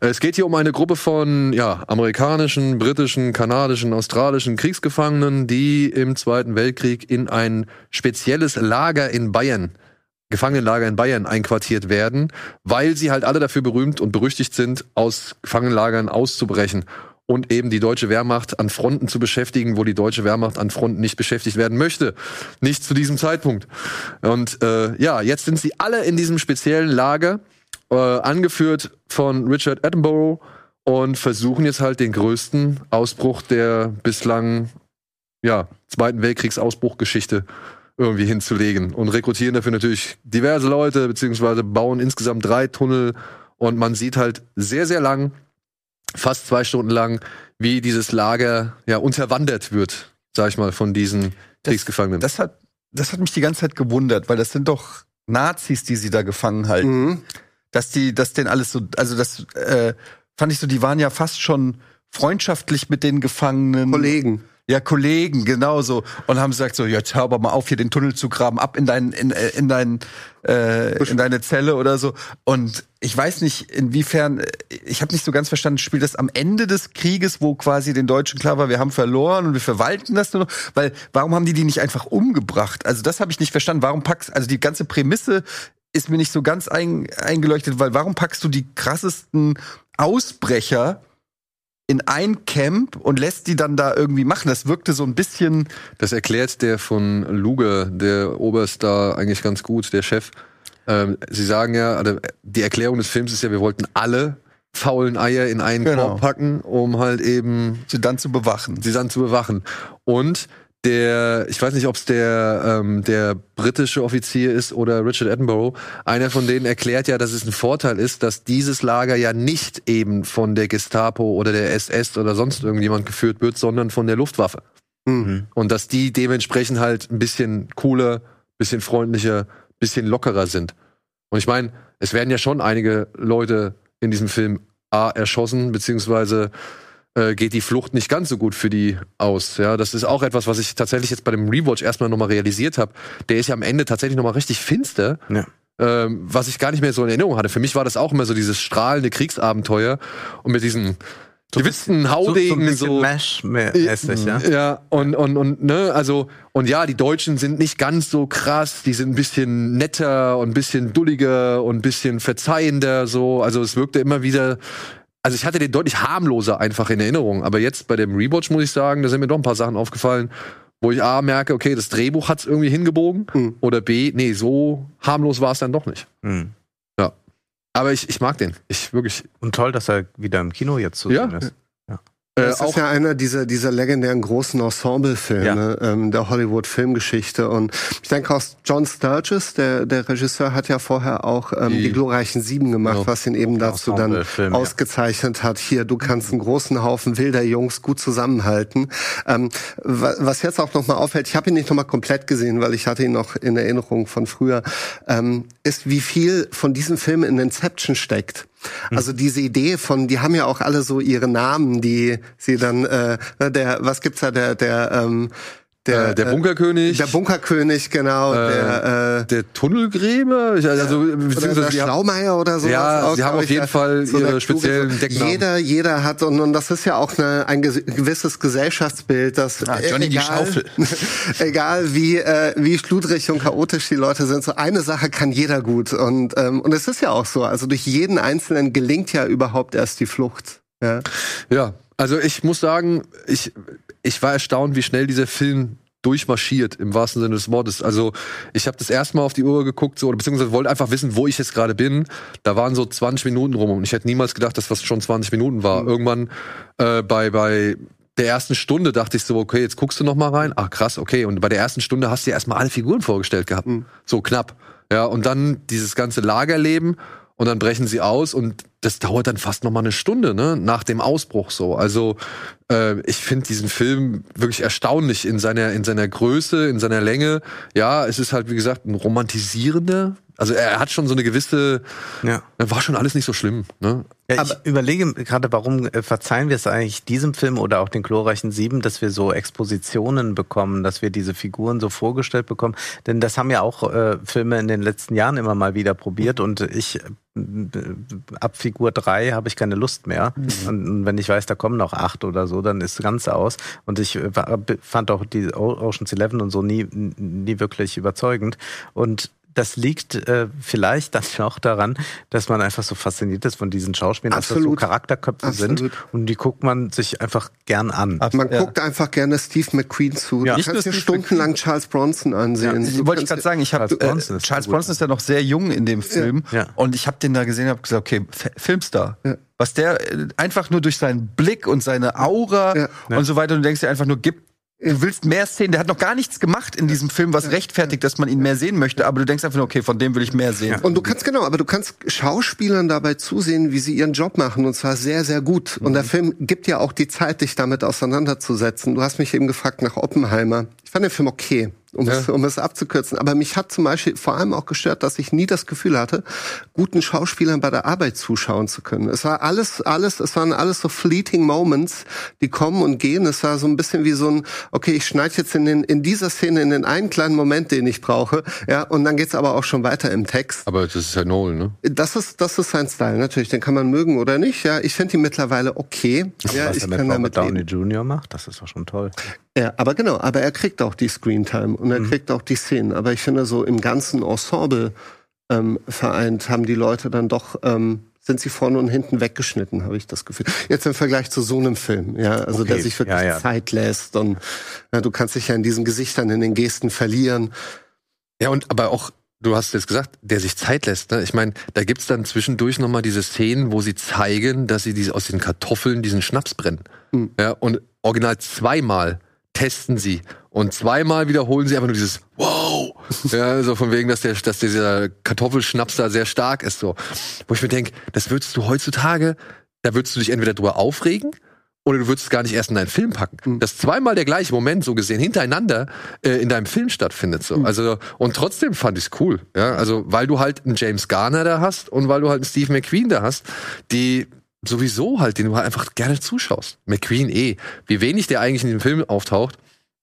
Es geht hier um eine Gruppe von ja, amerikanischen, britischen, kanadischen, australischen Kriegsgefangenen, die im Zweiten Weltkrieg in ein spezielles Lager in Bayern, Gefangenenlager in Bayern einquartiert werden, weil sie halt alle dafür berühmt und berüchtigt sind, aus Gefangenenlagern auszubrechen und eben die deutsche Wehrmacht an Fronten zu beschäftigen, wo die deutsche Wehrmacht an Fronten nicht beschäftigt werden möchte. Nicht zu diesem Zeitpunkt. Und äh, ja, jetzt sind sie alle in diesem speziellen Lager äh, angeführt von Richard Attenborough und versuchen jetzt halt den größten Ausbruch der bislang ja, Zweiten Weltkriegsausbruchgeschichte irgendwie hinzulegen und rekrutieren dafür natürlich diverse Leute, beziehungsweise bauen insgesamt drei Tunnel und man sieht halt sehr, sehr lang, fast zwei Stunden lang, wie dieses Lager ja unterwandert wird, sag ich mal, von diesen Kriegsgefangenen. Das hat, das hat mich die ganze Zeit gewundert, weil das sind doch Nazis, die sie da gefangen halten. Mhm. Dass die, dass denen alles so, also das äh, fand ich so, die waren ja fast schon freundschaftlich mit den Gefangenen. Kollegen. Ja, Kollegen, genauso. Und haben gesagt so, jetzt hör aber mal auf, hier den Tunnel zu graben, ab in dein, in, äh, in dein, äh, in deine Zelle oder so. Und ich weiß nicht, inwiefern, ich habe nicht so ganz verstanden, spielt das am Ende des Krieges, wo quasi den Deutschen klar war, wir haben verloren und wir verwalten das nur noch. Weil, warum haben die die nicht einfach umgebracht? Also das habe ich nicht verstanden. Warum packst, also die ganze Prämisse ist mir nicht so ganz ein, eingeleuchtet, weil warum packst du die krassesten Ausbrecher in ein Camp und lässt die dann da irgendwie machen. Das wirkte so ein bisschen. Das erklärt der von Luge, der Oberst da eigentlich ganz gut, der Chef. Ähm, sie sagen ja, also die Erklärung des Films ist ja, wir wollten alle faulen Eier in einen Genau. Korb packen, um halt eben sie dann zu bewachen. sie dann zu bewachen. Und der, ich weiß nicht, ob es der, ähm, der britische Offizier ist oder Richard Attenborough, einer von denen erklärt ja, dass es ein Vorteil ist, dass dieses Lager ja nicht eben von der Gestapo oder der SS oder sonst irgendjemand geführt wird, sondern von der Luftwaffe. Mhm. Und dass die dementsprechend halt ein bisschen cooler, bisschen freundlicher, bisschen lockerer sind. Und ich meine, es werden ja schon einige Leute in diesem Film A erschossen, beziehungsweise äh, geht die Flucht nicht ganz so gut für die aus. Ja, das ist auch etwas, was ich tatsächlich jetzt bei dem Rewatch erstmal nochmal realisiert habe. Der ist ja am Ende tatsächlich nochmal richtig finster. Ja. Ähm, was ich gar nicht mehr so in Erinnerung hatte. Für mich war das auch immer so dieses strahlende Kriegsabenteuer und mit diesen So, so ein Haudegen bisschen so Mash-mäßig, ja. ja, und, und, und, ne, also, und ja, die Deutschen sind nicht ganz so krass, die sind ein bisschen netter und ein bisschen dulliger und ein bisschen verzeihender, so. Also, es wirkte immer wieder, also, ich hatte den deutlich harmloser einfach in Erinnerung. Aber jetzt bei dem Rewatch muss ich sagen, da sind mir doch ein paar Sachen aufgefallen, wo ich A merke, okay, das Drehbuch hat's irgendwie hingebogen. Mhm. Oder B, nee, so harmlos war es dann doch nicht. Mhm. Aber ich, ich mag den. Ich wirklich, Und toll, dass er wieder im Kino jetzt zu Ja. sehen ist. Äh, Das ist auch ja einer dieser, dieser legendären großen Ensemble-Filme ähm, der Hollywood-Filmgeschichte. Und ich denke auch John Sturges, der, der Regisseur, hat ja vorher auch ähm, die, Die- glorreichen Sieben gemacht, Genau. was ihn eben dazu dann Ensemble-Film, ja. ausgezeichnet hat. Hier, du kannst einen großen Haufen wilder Jungs gut zusammenhalten. Ähm, wa- was jetzt auch nochmal auffällt, ich habe ihn nicht nochmal komplett gesehen, weil ich hatte ihn noch in Erinnerung von früher, ähm, ist, wie viel von diesem Film in Inception steckt. Hm. Also diese Idee von, die haben ja auch alle so ihre Namen, die sie dann, äh, der, was gibt's da, der, der, ähm, der, äh, der Bunkerkönig, der Bunkerkönig, genau, der, äh, der Tunnelgräber, ich- also oder beziehungsweise der Schlaumeier oder so. Ja, sie haben auf jeden Fall ihre der speziellen Kluge- Decknamen. Jeder, jeder hat, und, und das ist ja auch eine, ein gewisses Gesellschaftsbild, dass Ah, Johnny die Schaufel. egal wie, äh, wie schludrig und chaotisch die Leute sind, so eine Sache kann jeder gut. Und, ähm, und es ist ja auch so, also durch jeden Einzelnen gelingt ja überhaupt erst die Flucht. Ja. Ja, also ich muss sagen, ich, ich war erstaunt, wie schnell dieser Film durchmarschiert, im wahrsten Sinne des Wortes. Also ich habe das erste Mal auf die Uhr geguckt, so, oder beziehungsweise wollte einfach wissen, wo ich jetzt gerade bin. Da waren so 20 Minuten rum und ich hätte niemals gedacht, dass das schon 20 Minuten war. Irgendwann äh, bei, bei der ersten Stunde dachte ich so, okay, jetzt guckst du noch mal rein. Ach krass, okay. Und bei der ersten Stunde hast du dir erstmal alle Figuren vorgestellt gehabt. So knapp. Ja, und dann dieses ganze Lagerleben und dann brechen sie aus und das dauert dann fast noch mal eine Stunde, ne, nach dem Ausbruch so. Also äh, ich finde diesen Film wirklich erstaunlich in seiner in seiner Größe, in seiner Länge. Ja, es ist halt wie gesagt ein romantisierender. Also er hat schon so eine gewisse, Ja. war schon alles nicht so schlimm. Ne? Ja, ich überlege gerade, warum äh, verzeihen wir es eigentlich diesem Film oder auch den glorreichen Sieben, dass wir so Expositionen bekommen, dass wir diese Figuren so vorgestellt bekommen. Denn das haben ja auch äh, Filme in den letzten Jahren immer mal wieder probiert und ich äh, ab Figur drei habe ich keine Lust mehr. Und wenn ich weiß, da kommen noch acht oder so, dann ist das Ganze aus. Und ich äh, fand auch die Ocean's Eleven und so nie, nie wirklich überzeugend. Und das liegt äh, vielleicht dann auch daran, dass man einfach so fasziniert ist von diesen Schauspielern, dass das so Absolut. Charakterköpfe Absolut. sind und die guckt man sich einfach gern an. Man Ja. guckt einfach gerne Steve McQueen zu. Ja. Du kannst dir stundenlang Charles Bronson ansehen. Du wollte ich gerade sagen, ich habe Charles Charles, Bronson Bronson, ist äh, Charles. Bronson ist ja noch sehr jung in dem Film Ja. und ich habe den da gesehen und habe gesagt, okay, F Filmstar. Ja. Was der äh, einfach nur durch seinen Blick und seine Aura Ja. und so weiter und du denkst dir einfach nur, gib Du willst mehr Szenen, der hat noch gar nichts gemacht in diesem Film, was rechtfertigt, dass man ihn mehr sehen möchte, aber du denkst einfach nur, okay, von dem will ich mehr sehen. Und du kannst genau, aber du kannst Schauspielern dabei zusehen, wie sie ihren Job machen und zwar sehr, sehr gut. Und der Film gibt ja auch die Zeit, dich damit auseinanderzusetzen. Du hast mich eben gefragt nach Oppenheimer. Ich fand den Film okay, um, es, um es abzukürzen. Aber mich hat zum Beispiel vor allem auch gestört, dass ich nie das Gefühl hatte, guten Schauspielern bei der Arbeit zuschauen zu können. Es war alles, alles, es waren alles so fleeting Moments, die kommen und gehen. Es war so ein bisschen wie so ein, okay, ich schneide jetzt in, den, in dieser Szene in den einen kleinen Moment, den ich brauche, ja, und dann geht's aber auch schon weiter im Text. Aber das ist ja Nolan, ne? Das ist, das ist sein Style, natürlich. Den kann man mögen oder nicht. Ja, ich finde ihn mittlerweile okay. Ja, Was ich er mit kann Robert damit Downey leben. Jr. macht, das ist doch schon toll. Ja, aber genau, aber er kriegt auch die Screentime und er kriegt auch die Szenen. Aber ich finde, so im ganzen Ensemble ähm, vereint haben die Leute dann doch, ähm, sind sie vorne und hinten weggeschnitten, habe ich das Gefühl. Jetzt im Vergleich zu so einem Film, ja, also der Okay, sich wirklich ja, ja. Zeit lässt und ja, du kannst dich ja in diesen Gesichtern, in den Gesten verlieren. Ja, und aber auch, du hast jetzt gesagt, der sich Zeit lässt. Ne? Ich meine, da gibt's dann zwischendurch noch mal diese Szenen, wo sie zeigen, dass sie diese, aus den Kartoffeln diesen Schnaps brennen. Mhm. Ja, und original zweimal testen sie. Und zweimal wiederholen sie einfach nur dieses Wow! Ja, so von wegen, dass, der, dass dieser Kartoffelschnaps da sehr stark ist. So. Wo ich mir denke, das würdest du heutzutage, da würdest du dich entweder drüber aufregen oder du würdest es gar nicht erst in deinen Film packen. Mhm. Dass zweimal der gleiche Moment so gesehen hintereinander äh, in deinem Film stattfindet. So. Also und trotzdem fand ich es cool. Ja, also weil du halt einen James Garner da hast und weil du halt einen Steve McQueen da hast, die sowieso halt, den du halt einfach gerne zuschaust. McQueen eh, wie wenig der eigentlich in dem Film auftaucht.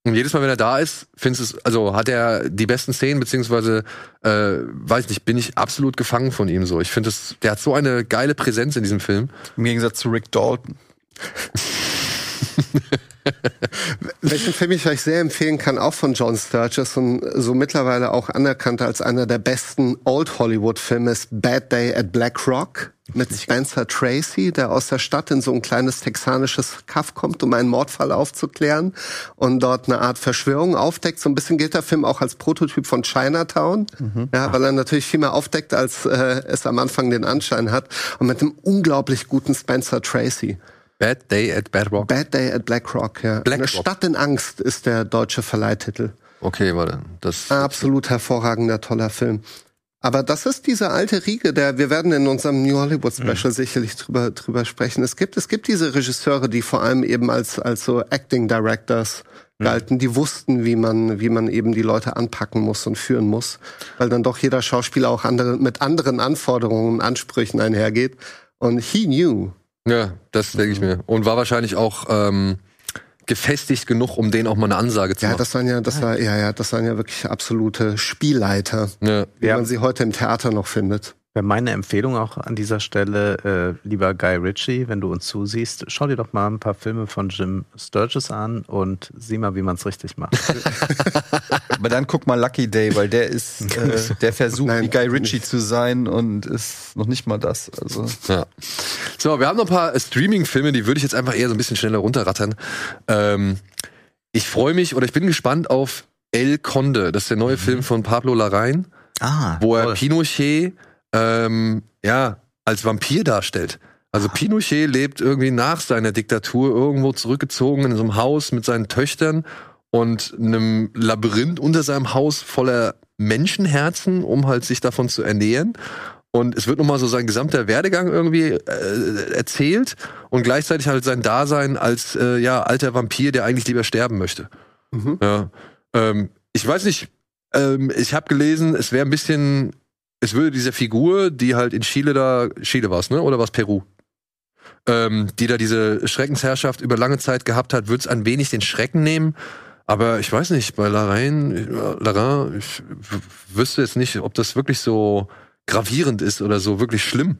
Und jedes Mal, wenn er da ist, findest du es, also hat er die besten Szenen, beziehungsweise, äh, weiß nicht, bin ich absolut gefangen von ihm so. Ich finde es, der hat so eine geile Präsenz in diesem Film. Im Gegensatz zu Rick Dalton. Welchen Film ich euch sehr empfehlen kann, auch von John Sturges und so mittlerweile auch anerkannt als einer der besten Old Hollywood Filme ist Bad Day at Black Rock mit Spencer Tracy, der aus der Stadt in so ein kleines texanisches Kaff kommt, um einen Mordfall aufzuklären und dort eine Art Verschwörung aufdeckt. So ein bisschen gilt der Film auch als Prototyp von Chinatown, ja, weil er natürlich viel mehr aufdeckt, als äh, es am Anfang den Anschein hat und mit einem unglaublich guten Spencer Tracy. Bad Day at Bad Rock. Bad Day at Black Rock, ja. Black Eine Rock. Stadt in Angst ist der deutsche Verleihtitel. Okay, warte. Das Absolut hervorragender, toller Film. Aber das ist diese alte Riege, der wir werden in unserem New Hollywood Special sicherlich drüber drüber sprechen. Es gibt es gibt diese Regisseure, die vor allem eben als als so Acting Directors galten, die wussten, wie man wie man eben die Leute anpacken muss und führen muss, weil dann doch jeder Schauspieler auch andere mit anderen Anforderungen und Ansprüchen einhergeht. Und he knew. Ja, das denke ich mir. Und war wahrscheinlich auch ähm, gefestigt genug, um denen auch mal eine Ansage zu Ja, machen. das waren ja, das war, ja, ja, das waren ja wirklich absolute Spielleiter, ja. wie Ja. man sie heute im Theater noch findet. Wäre meine Empfehlung auch an dieser Stelle, äh, lieber Guy Ritchie, wenn du uns zusiehst, schau dir doch mal ein paar Filme von Jim Sturgis an und sieh mal, wie man es richtig macht. Aber dann guck mal Lucky Day, weil der ist, äh, der versucht, Nein, wie Guy Ritchie zu sein und ist noch nicht mal das. Also Ja. So, wir haben noch ein paar Streaming-Filme, die würde ich jetzt einfach eher so ein bisschen schneller runterrattern. Ähm, ich freue mich oder ich bin gespannt auf El Conde. Das ist der neue Film von Pablo Larraín, Ah, wo er toll. Pinochet ähm, ja als Vampir darstellt. Also Pinochet lebt irgendwie nach seiner Diktatur irgendwo zurückgezogen in so einem Haus mit seinen Töchtern und einem Labyrinth unter seinem Haus voller Menschenherzen, um halt sich davon zu ernähren. Und es wird nochmal so sein gesamter Werdegang irgendwie äh, erzählt und gleichzeitig halt sein Dasein als äh, ja alter Vampir, der eigentlich lieber sterben möchte. Mhm. Ja, ähm, ich weiß nicht. Ähm, ich habe gelesen, es wäre ein bisschen, es würde dieser Figur, die halt in Chile da, Chile war es, ne? Oder war es Peru? Ähm, die da diese Schreckensherrschaft über lange Zeit gehabt hat, würde es ein wenig den Schrecken nehmen. Aber ich weiß nicht, bei Larain, Larin, ich wüsste jetzt nicht, ob das wirklich so gravierend ist oder so wirklich schlimm.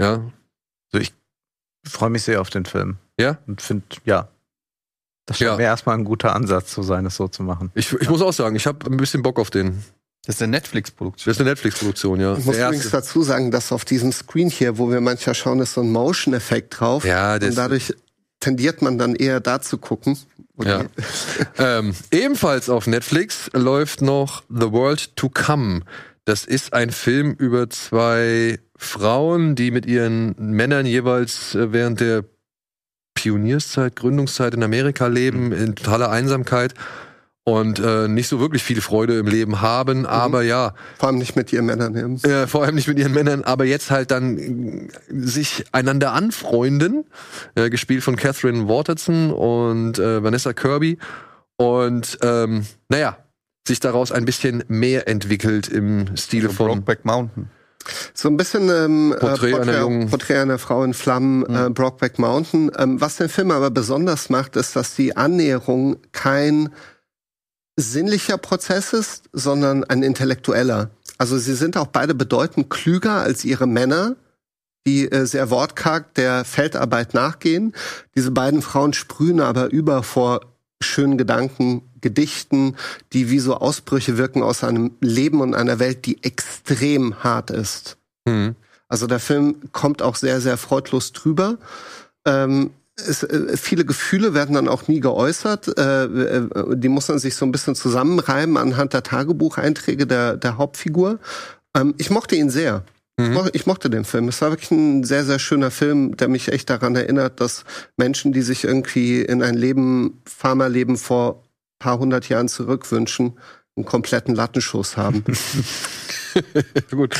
Ja. Ich freue mich sehr auf den Film. Ja? Und finde, ja, das Ja. wäre erstmal ein guter Ansatz zu sein, es so zu machen. Ich, ich muss auch sagen, ich habe ein bisschen Bock auf den. Das ist eine Netflix-Produktion. Das ist eine Netflix-Produktion, ja. Ich muss Der übrigens erste. dazu sagen, dass auf diesem Screen hier, wo wir manchmal schauen, ist so ein Motion-Effekt drauf. Ja, das- und dadurch tendiert man dann eher da zu gucken. wo Ja. ähm, ebenfalls auf Netflix läuft noch The World to Come. Das ist ein Film über zwei Frauen, die mit ihren Männern jeweils äh, während der Pionierszeit, Gründungszeit in Amerika leben, in totaler Einsamkeit und äh, nicht so wirklich viel Freude im Leben haben, aber ja, Vor allem nicht mit ihren Männern. nehmen. äh, vor allem nicht mit ihren Männern, aber jetzt halt dann äh, sich einander anfreunden, äh, gespielt von Catherine Waterson und äh, Vanessa Kirby und ähm, naja, sich daraus ein bisschen mehr entwickelt im Stile Also von Brokeback Mountain. So ein bisschen ähm, äh, Porträt einer jungen- Porträt einer Frau in Flammen, äh, Brokeback Mountain. Ähm, was den Film aber besonders macht, ist, dass die Annäherung kein sinnlicher Prozess ist, sondern ein intellektueller. Also sie sind auch beide bedeutend klüger als ihre Männer, die äh, sehr wortkarg der Feldarbeit nachgehen. Diese beiden Frauen sprühen aber über vor schönen Gedanken, Gedichten, die wie so Ausbrüche wirken aus einem Leben und einer Welt, die extrem hart ist. hm, Also der Film kommt auch sehr, sehr freudlos drüber. Ähm, es, äh, viele Gefühle werden dann auch nie geäußert. Äh, äh, die muss man sich so ein bisschen zusammenreimen anhand der Tagebucheinträge der, der Hauptfigur. Ähm, ich mochte ihn sehr. Ich, mo ich mochte den Film. Es war wirklich ein sehr, sehr schöner Film, der mich echt daran erinnert, dass Menschen, die sich irgendwie in ein Leben, Pharmaleben vor paar hundert Jahren zurückwünschen, einen kompletten Lattenschuss haben. Gut.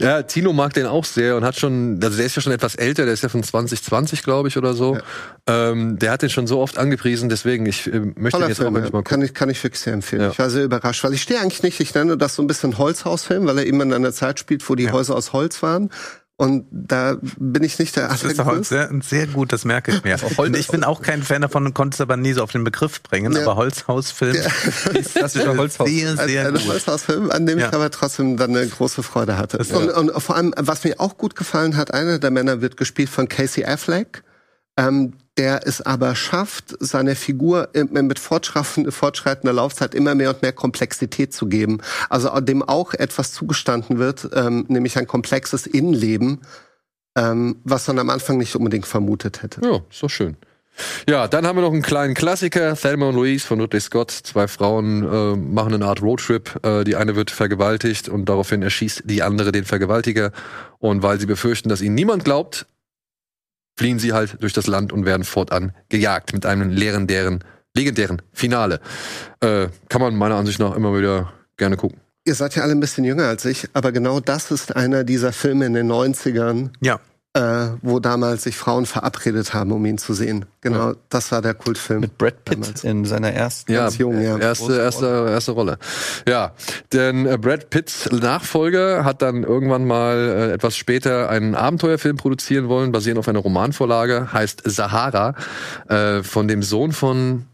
Ja, Tino mag den auch sehr und hat schon, also der ist ja schon etwas älter, der ist ja von 2020, glaube ich, oder so. Ähm, der hat den schon so oft angepriesen, deswegen, ich äh, möchte Toller den jetzt auch Film, wirklich mal ja. gucken. kann ich, kann ich wirklich sehr empfehlen. Ja. Ich war sehr überrascht, weil ich stehe eigentlich nicht, ich nenne das so ein bisschen Holzhausfilm, weil er eben in einer Zeit spielt, wo die Häuser aus Holz waren. Und da bin ich nicht der Das ist Allergrößte. sehr, sehr gut, das merke ich mir. Und ich bin auch kein Fan davon und konnte es aber nie so auf den Begriff bringen. Ja. Aber Holzhausfilm ist Klassischer Holzhaus. sehr, Ein, sehr ein gut. Holzhausfilm, an dem Ja. ich aber trotzdem dann eine große Freude hatte. Das- und, und vor allem, was mir auch gut gefallen hat, einer der Männer wird gespielt von Casey Affleck, ähm, der es aber schafft, seiner Figur mit fortschreitender, Laufzeit immer mehr und mehr Komplexität zu geben. Also dem auch etwas zugestanden wird, ähm, nämlich ein komplexes Innenleben, ähm, was man am Anfang nicht unbedingt vermutet hätte. Ja, doch schön. Ja, dann haben wir noch einen kleinen Klassiker, Thelma und Louise von Ridley Scott. Zwei Frauen äh, machen eine Art Roadtrip. Äh, die eine wird vergewaltigt und daraufhin erschießt die andere den Vergewaltiger. Und weil sie befürchten, dass ihnen niemand glaubt, fliehen sie halt durch das Land und werden fortan gejagt mit einem legendären, legendären Finale. Äh, kann man meiner Ansicht nach immer wieder gerne gucken. Ihr seid ja alle ein bisschen jünger als ich, aber genau das ist einer dieser Filme in den 90ern, Ja. Äh, wo damals sich Frauen verabredet haben, um ihn zu sehen. Genau, das war der Kultfilm. Mit Brad Pitt Damals. in seiner ersten. Ja, Ganz jung, ja. erste, erste, erste Rolle. Ja, denn äh, Brad Pitts Nachfolger hat dann irgendwann mal äh, etwas später einen Abenteuerfilm produzieren wollen, basierend auf einer Romanvorlage, heißt Sahara, äh, von dem Sohn von,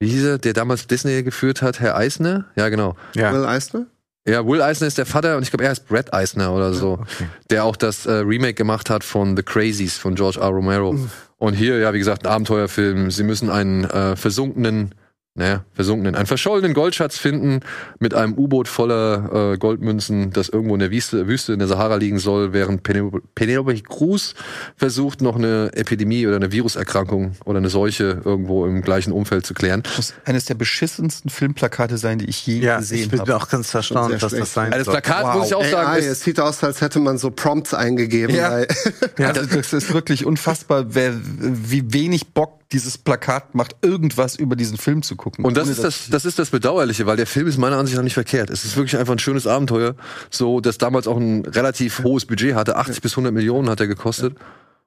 wie hieß er, der damals Disney geführt hat, Herr Eisner? Ja, genau. Ja. Will Eisner? Ja, Will Eisner ist der Vater und ich glaube, er heißt Brad Eisner oder so, Okay. der auch das äh, Remake gemacht hat von The Crazies von George R. Romero. Und hier, ja, wie gesagt, ein Abenteuerfilm. Sie müssen einen äh, versunkenen, naja, versunkenen, einen verschollenen Goldschatz finden mit einem U-Boot voller äh, Goldmünzen, das irgendwo in der Wüste, Wüste in der Sahara liegen soll, während Penelope, Penelope Cruz versucht, noch eine Epidemie oder eine Viruserkrankung oder eine Seuche irgendwo im gleichen Umfeld zu klären. muss eines der beschissensten Filmplakate sein, die ich je Ja, ich gesehen bin habe. auch ganz erstaunt, dass das sein Also das soll. Plakat, Wow. muss ich auch sagen, AI, ist, es sieht aus, als hätte man so Prompts eingegeben. Ja. weil- Also das ist wirklich unfassbar, wer, wie wenig Bock dieses Plakat macht, irgendwas über diesen Film zu gucken. Und das ist das, das ist das Bedauerliche, weil der Film ist meiner Ansicht nach nicht verkehrt. Es ist wirklich einfach ein schönes Abenteuer, so das damals auch ein relativ hohes Budget hatte, 80 bis 100 Millionen hat er gekostet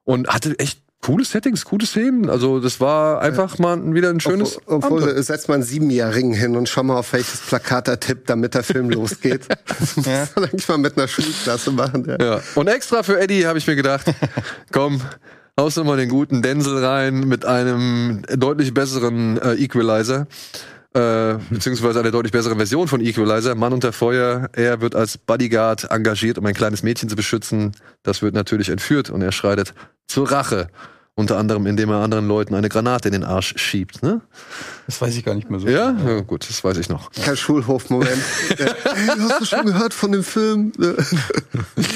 und hatte echt coole Settings, coole Szenen. Also das war einfach mal wieder ein schönes. Obwohl, Abenteuer. obwohl setzt man einen Siebenjährigen hin und schau mal, auf welches Plakat er tippt, damit der Film losgeht. Das kann man eigentlich mal mit einer Schulklasse machen. Ja. Ja. Und extra für Eddie habe ich mir gedacht, komm, du mal den guten Denzel rein mit einem deutlich besseren äh, Equalizer. Äh, beziehungsweise eine deutlich bessere Version von Equalizer. Mann unter Feuer. Er wird als Bodyguard engagiert, um ein kleines Mädchen zu beschützen. Das wird natürlich entführt und er schreitet zur Rache. Unter anderem, indem er anderen Leuten eine Granate in den Arsch schiebt. Ne? Das weiß ich gar nicht mehr so. Ja? ja, gut, das weiß ich noch. Kein Schulhofmoment. Hey, hast du schon gehört von dem Film?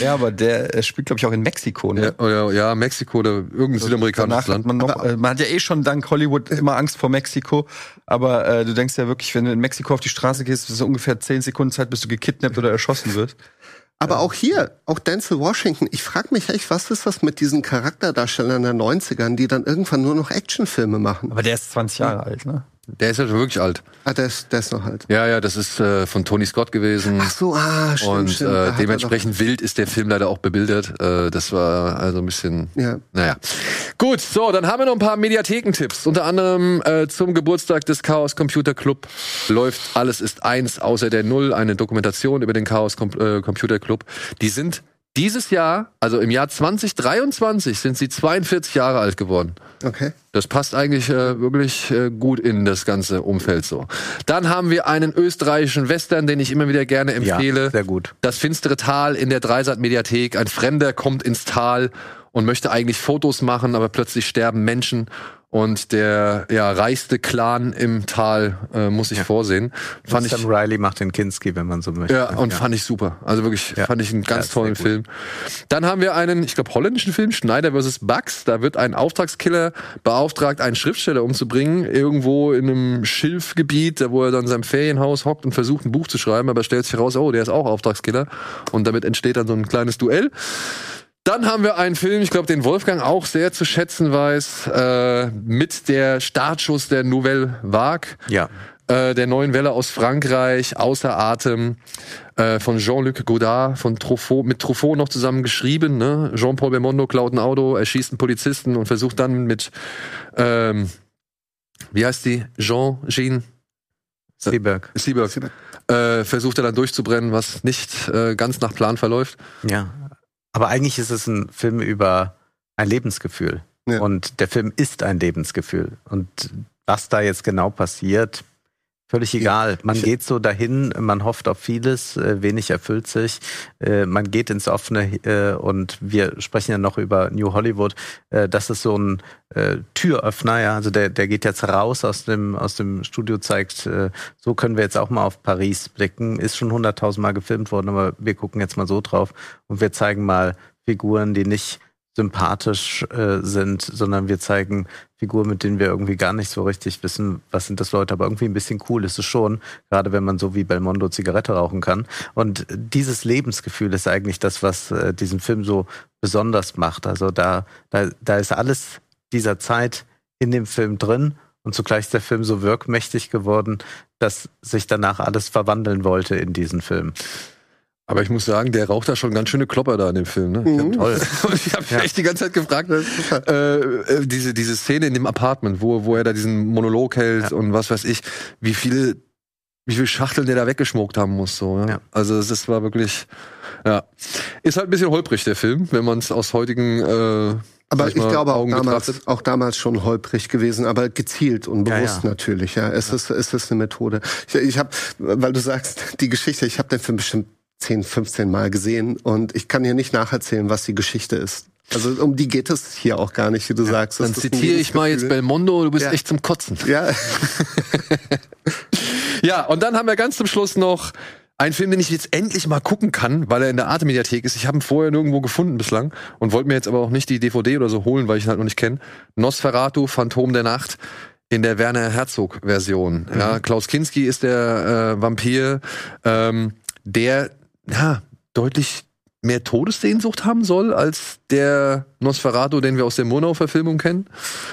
Ja, aber der spielt, glaube ich, auch in Mexiko. Ne? Ja, oh ja, Mexiko oder irgendein südamerikanisches Danach hat Land. man, noch, äh, man hat ja eh schon dank Hollywood immer Angst vor Mexiko, aber äh, du denkst ja wirklich, wenn du in Mexiko auf die Straße gehst, ist es ungefähr zehn Sekunden Zeit, bis du gekidnappt oder erschossen wirst. Aber auch hier, auch Denzel Washington, ich frage mich echt, was ist das mit diesen Charakterdarstellern der 90ern, die dann irgendwann nur noch Actionfilme machen? Aber der ist 20 Jahre alt, ne? Der ist ja schon wirklich alt. Ah, der ist, der ist noch halt. Ja, ja, das ist äh, von Tony Scott gewesen. Ach so, ah, stimmt, und stimmt. Äh, dementsprechend wild ist der Film leider auch bebildert. Äh, das war also ein bisschen. Ja. Naja. Gut, so, dann haben wir noch ein paar Mediathekentipps. Unter anderem äh, zum Geburtstag des Chaos Computer Club läuft Alles ist eins außer der Null, eine Dokumentation über den Chaos Com äh, Computer Club. Die sind dieses Jahr, also im Jahr 2023, sind sie 42 Jahre alt geworden. Okay. Das passt eigentlich äh, wirklich äh, gut in das ganze Umfeld so. Dann haben wir einen österreichischen Western, den ich immer wieder gerne empfehle. Ja, sehr gut. Das finstere Tal in der Dreisat-Mediathek. Ein Fremder kommt ins Tal und möchte eigentlich Fotos machen, aber plötzlich sterben Menschen und der ja, reichste Clan im Tal äh, muss sich vorsehen. Fand ich Sam Riley macht den Kinski, wenn man so möchte. ja, und fand ich super. Also wirklich, Ja. fand ich einen Ja, ganz tollen. Film. Dann haben wir einen, ich glaube, holländischen Film, Schneider vs. Bugs. Da wird ein Auftragskiller beauftragt, einen Schriftsteller umzubringen, irgendwo in einem Schilfgebiet, da wo er dann in seinem Ferienhaus hockt und versucht, ein Buch zu schreiben, aber stellt sich heraus, oh, der ist auch Auftragskiller. Und damit entsteht dann so ein kleines Duell. Dann haben wir einen Film, ich glaube, den Wolfgang auch sehr zu schätzen weiß, äh, mit der Startschuss der Nouvelle Vague Ja. äh, der neuen Welle aus Frankreich, Außer Atem, äh, von Jean-Luc Godard, von Truffaut, mit Truffaut noch zusammen geschrieben. Ne? Jean-Paul Belmondo klaut ein Auto, erschießt einen Polizisten und versucht dann mit, ähm, wie heißt die? Jean, Jean Seberg. Sieberg, äh, versucht er dann durchzubrennen, was nicht äh, ganz nach Plan verläuft. Ja. Aber eigentlich ist es ein Film über ein Lebensgefühl. Ja. Und der Film ist ein Lebensgefühl. Und was da jetzt genau passiert, völlig egal. Man geht so dahin, man hofft auf vieles, äh, wenig erfüllt sich. Äh, man geht ins Offene äh, und wir sprechen ja noch über New Hollywood. Das ist so ein Türöffner, ja. Also der, der geht jetzt raus aus dem, aus dem Studio, zeigt, so können wir jetzt auch mal auf Paris blicken. Ist schon hunderttausendmal gefilmt worden, aber wir gucken jetzt mal so drauf und wir zeigen mal Figuren, die nicht sympathisch äh, sind, sondern wir zeigen Figuren, mit denen wir irgendwie gar nicht so richtig wissen, was sind das Leute, aber irgendwie ein bisschen cool ist es schon, gerade wenn man so wie Belmondo Zigarette rauchen kann. Und dieses Lebensgefühl ist eigentlich das, was äh, diesen Film so besonders macht. Also da, da, da ist alles dieser Zeit in dem Film drin und zugleich ist der Film so wirkmächtig geworden, dass sich danach alles verwandeln wollte in diesen Film. Aber ich muss sagen, der raucht da schon ganz schöne Klopper da in dem Film. Ne? Mhm. Toll. ich habe mich Ja. echt die ganze Zeit gefragt, äh, äh, diese, diese Szene in dem Apartment, wo, wo er da diesen Monolog hält Ja. und was weiß ich, wie viele, wie viele Schachteln der da weggeschmuckt haben muss. So, ne? Ja. Also es war wirklich, ja. Ist halt ein bisschen holprig, der Film, wenn man es aus heutigen äh, Aber ich mal, glaube auch damals, auch damals schon holprig gewesen, aber gezielt und Ja, bewusst ja. natürlich. Ja, es ist es ist eine Methode. Ich, ich habe, weil du sagst die Geschichte, ich habe den Film bestimmt 10, 15 Mal gesehen und ich kann dir nicht nacherzählen, was die Geschichte ist. Also um die geht es hier auch gar nicht, wie du sagst. Das Dann zitiere ich mal jetzt. Belmondo, du bist Ja. echt zum Kotzen. Ja, Ja, und dann haben wir ganz zum Schluss noch einen Film, den ich jetzt endlich mal gucken kann, weil er in der Arte-Mediathek ist. Ich habe ihn vorher nirgendwo gefunden bislang und wollte mir jetzt aber auch nicht die DVD oder so holen, weil ich ihn halt noch nicht kenne. Nosferatu, Phantom der Nacht in der Werner Herzog-Version. Ja, Klaus Kinski ist der äh, Vampir, ähm, der ja, deutlich mehr Todessehnsucht haben soll als der Nosferatu, den wir aus der Murnau-Verfilmung kennen.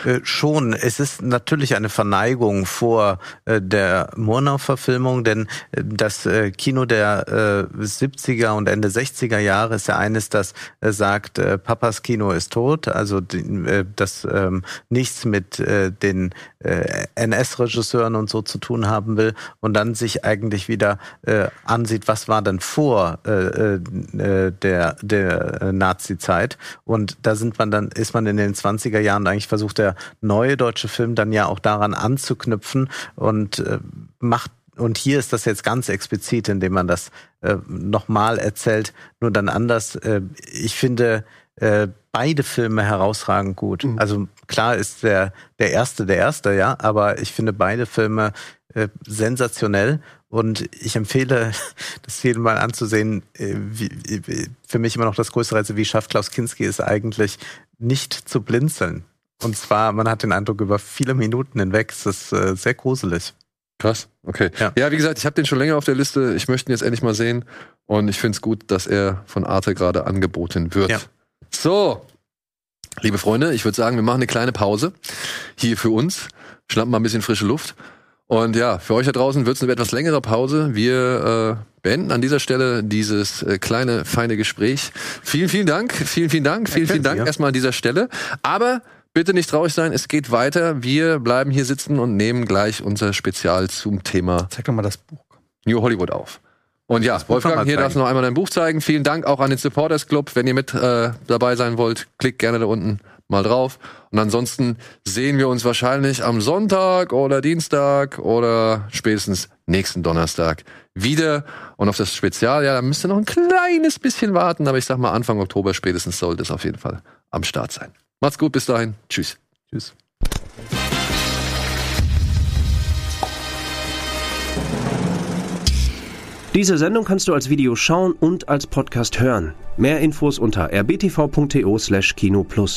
Äh, schon. Es ist natürlich eine Verneigung vor äh, der Murnau-Verfilmung, denn äh, das äh, Kino der äh, 70er und Ende 60er Jahre ist ja eines, das äh, sagt, äh, Papas Kino ist tot, also die, äh, das ähm, nichts mit äh, den äh, NS-Regisseuren und so zu tun haben will und dann sich eigentlich wieder äh, ansieht, was war denn vor äh, äh, der, der äh, Nazi-Zeit. Und da sind man dann, ist man in den 20er Jahren eigentlich versucht, der neue deutsche Film dann ja auch daran anzuknüpfen und äh, macht und hier ist das jetzt ganz explizit, indem man das äh, nochmal erzählt, nur dann anders. Äh, ich finde äh, beide Filme herausragend gut. Also klar ist der der erste der erste, ja, aber ich finde beide Filme äh, sensationell und ich empfehle, das jedem mal anzusehen. Äh, wie, wie, für mich immer noch das größte Rätsel, wie schafft Klaus Kinski es eigentlich, nicht zu blinzeln. Und zwar, man hat den Eindruck, über viele Minuten hinweg, es ist äh, sehr gruselig. Krass, okay. Ja, Ja. wie gesagt, ich habe den schon länger auf der Liste. Ich möchte ihn jetzt endlich mal sehen. Und ich finde es gut, dass er von Arte gerade angeboten wird. Ja. So, liebe Freunde, ich würde sagen, wir machen eine kleine Pause hier für uns. Schnappen mal ein bisschen frische Luft. Und ja, für euch da draußen wird es eine etwas längere Pause. Wir äh, beenden an dieser Stelle dieses äh, kleine, feine Gespräch. Vielen, vielen Dank. Vielen, vielen Dank. Vielen, vielen Dank erstmal an dieser Stelle. Aber bitte nicht traurig sein, es geht weiter. Wir bleiben hier sitzen und nehmen gleich unser Spezial zum Thema Zeig doch mal das Buch. New Hollywood auf. Und ja, Wolfgang, hier darfst du noch einmal dein Buch zeigen. Vielen Dank auch an den Supporters Club. Wenn ihr mit äh, dabei sein wollt, klickt gerne da unten mal drauf. Und ansonsten sehen wir uns wahrscheinlich am Sonntag oder Dienstag oder spätestens nächsten Donnerstag wieder. Und auf das Spezial, ja, da müsst ihr noch ein kleines bisschen warten. Aber ich sag mal, Anfang Oktober spätestens sollte es auf jeden Fall am Start sein. Macht's gut, bis dahin. Tschüss. Tschüss. Diese Sendung kannst du als Video schauen und als Podcast hören. Mehr Infos unter rbtv.to/kinoplus.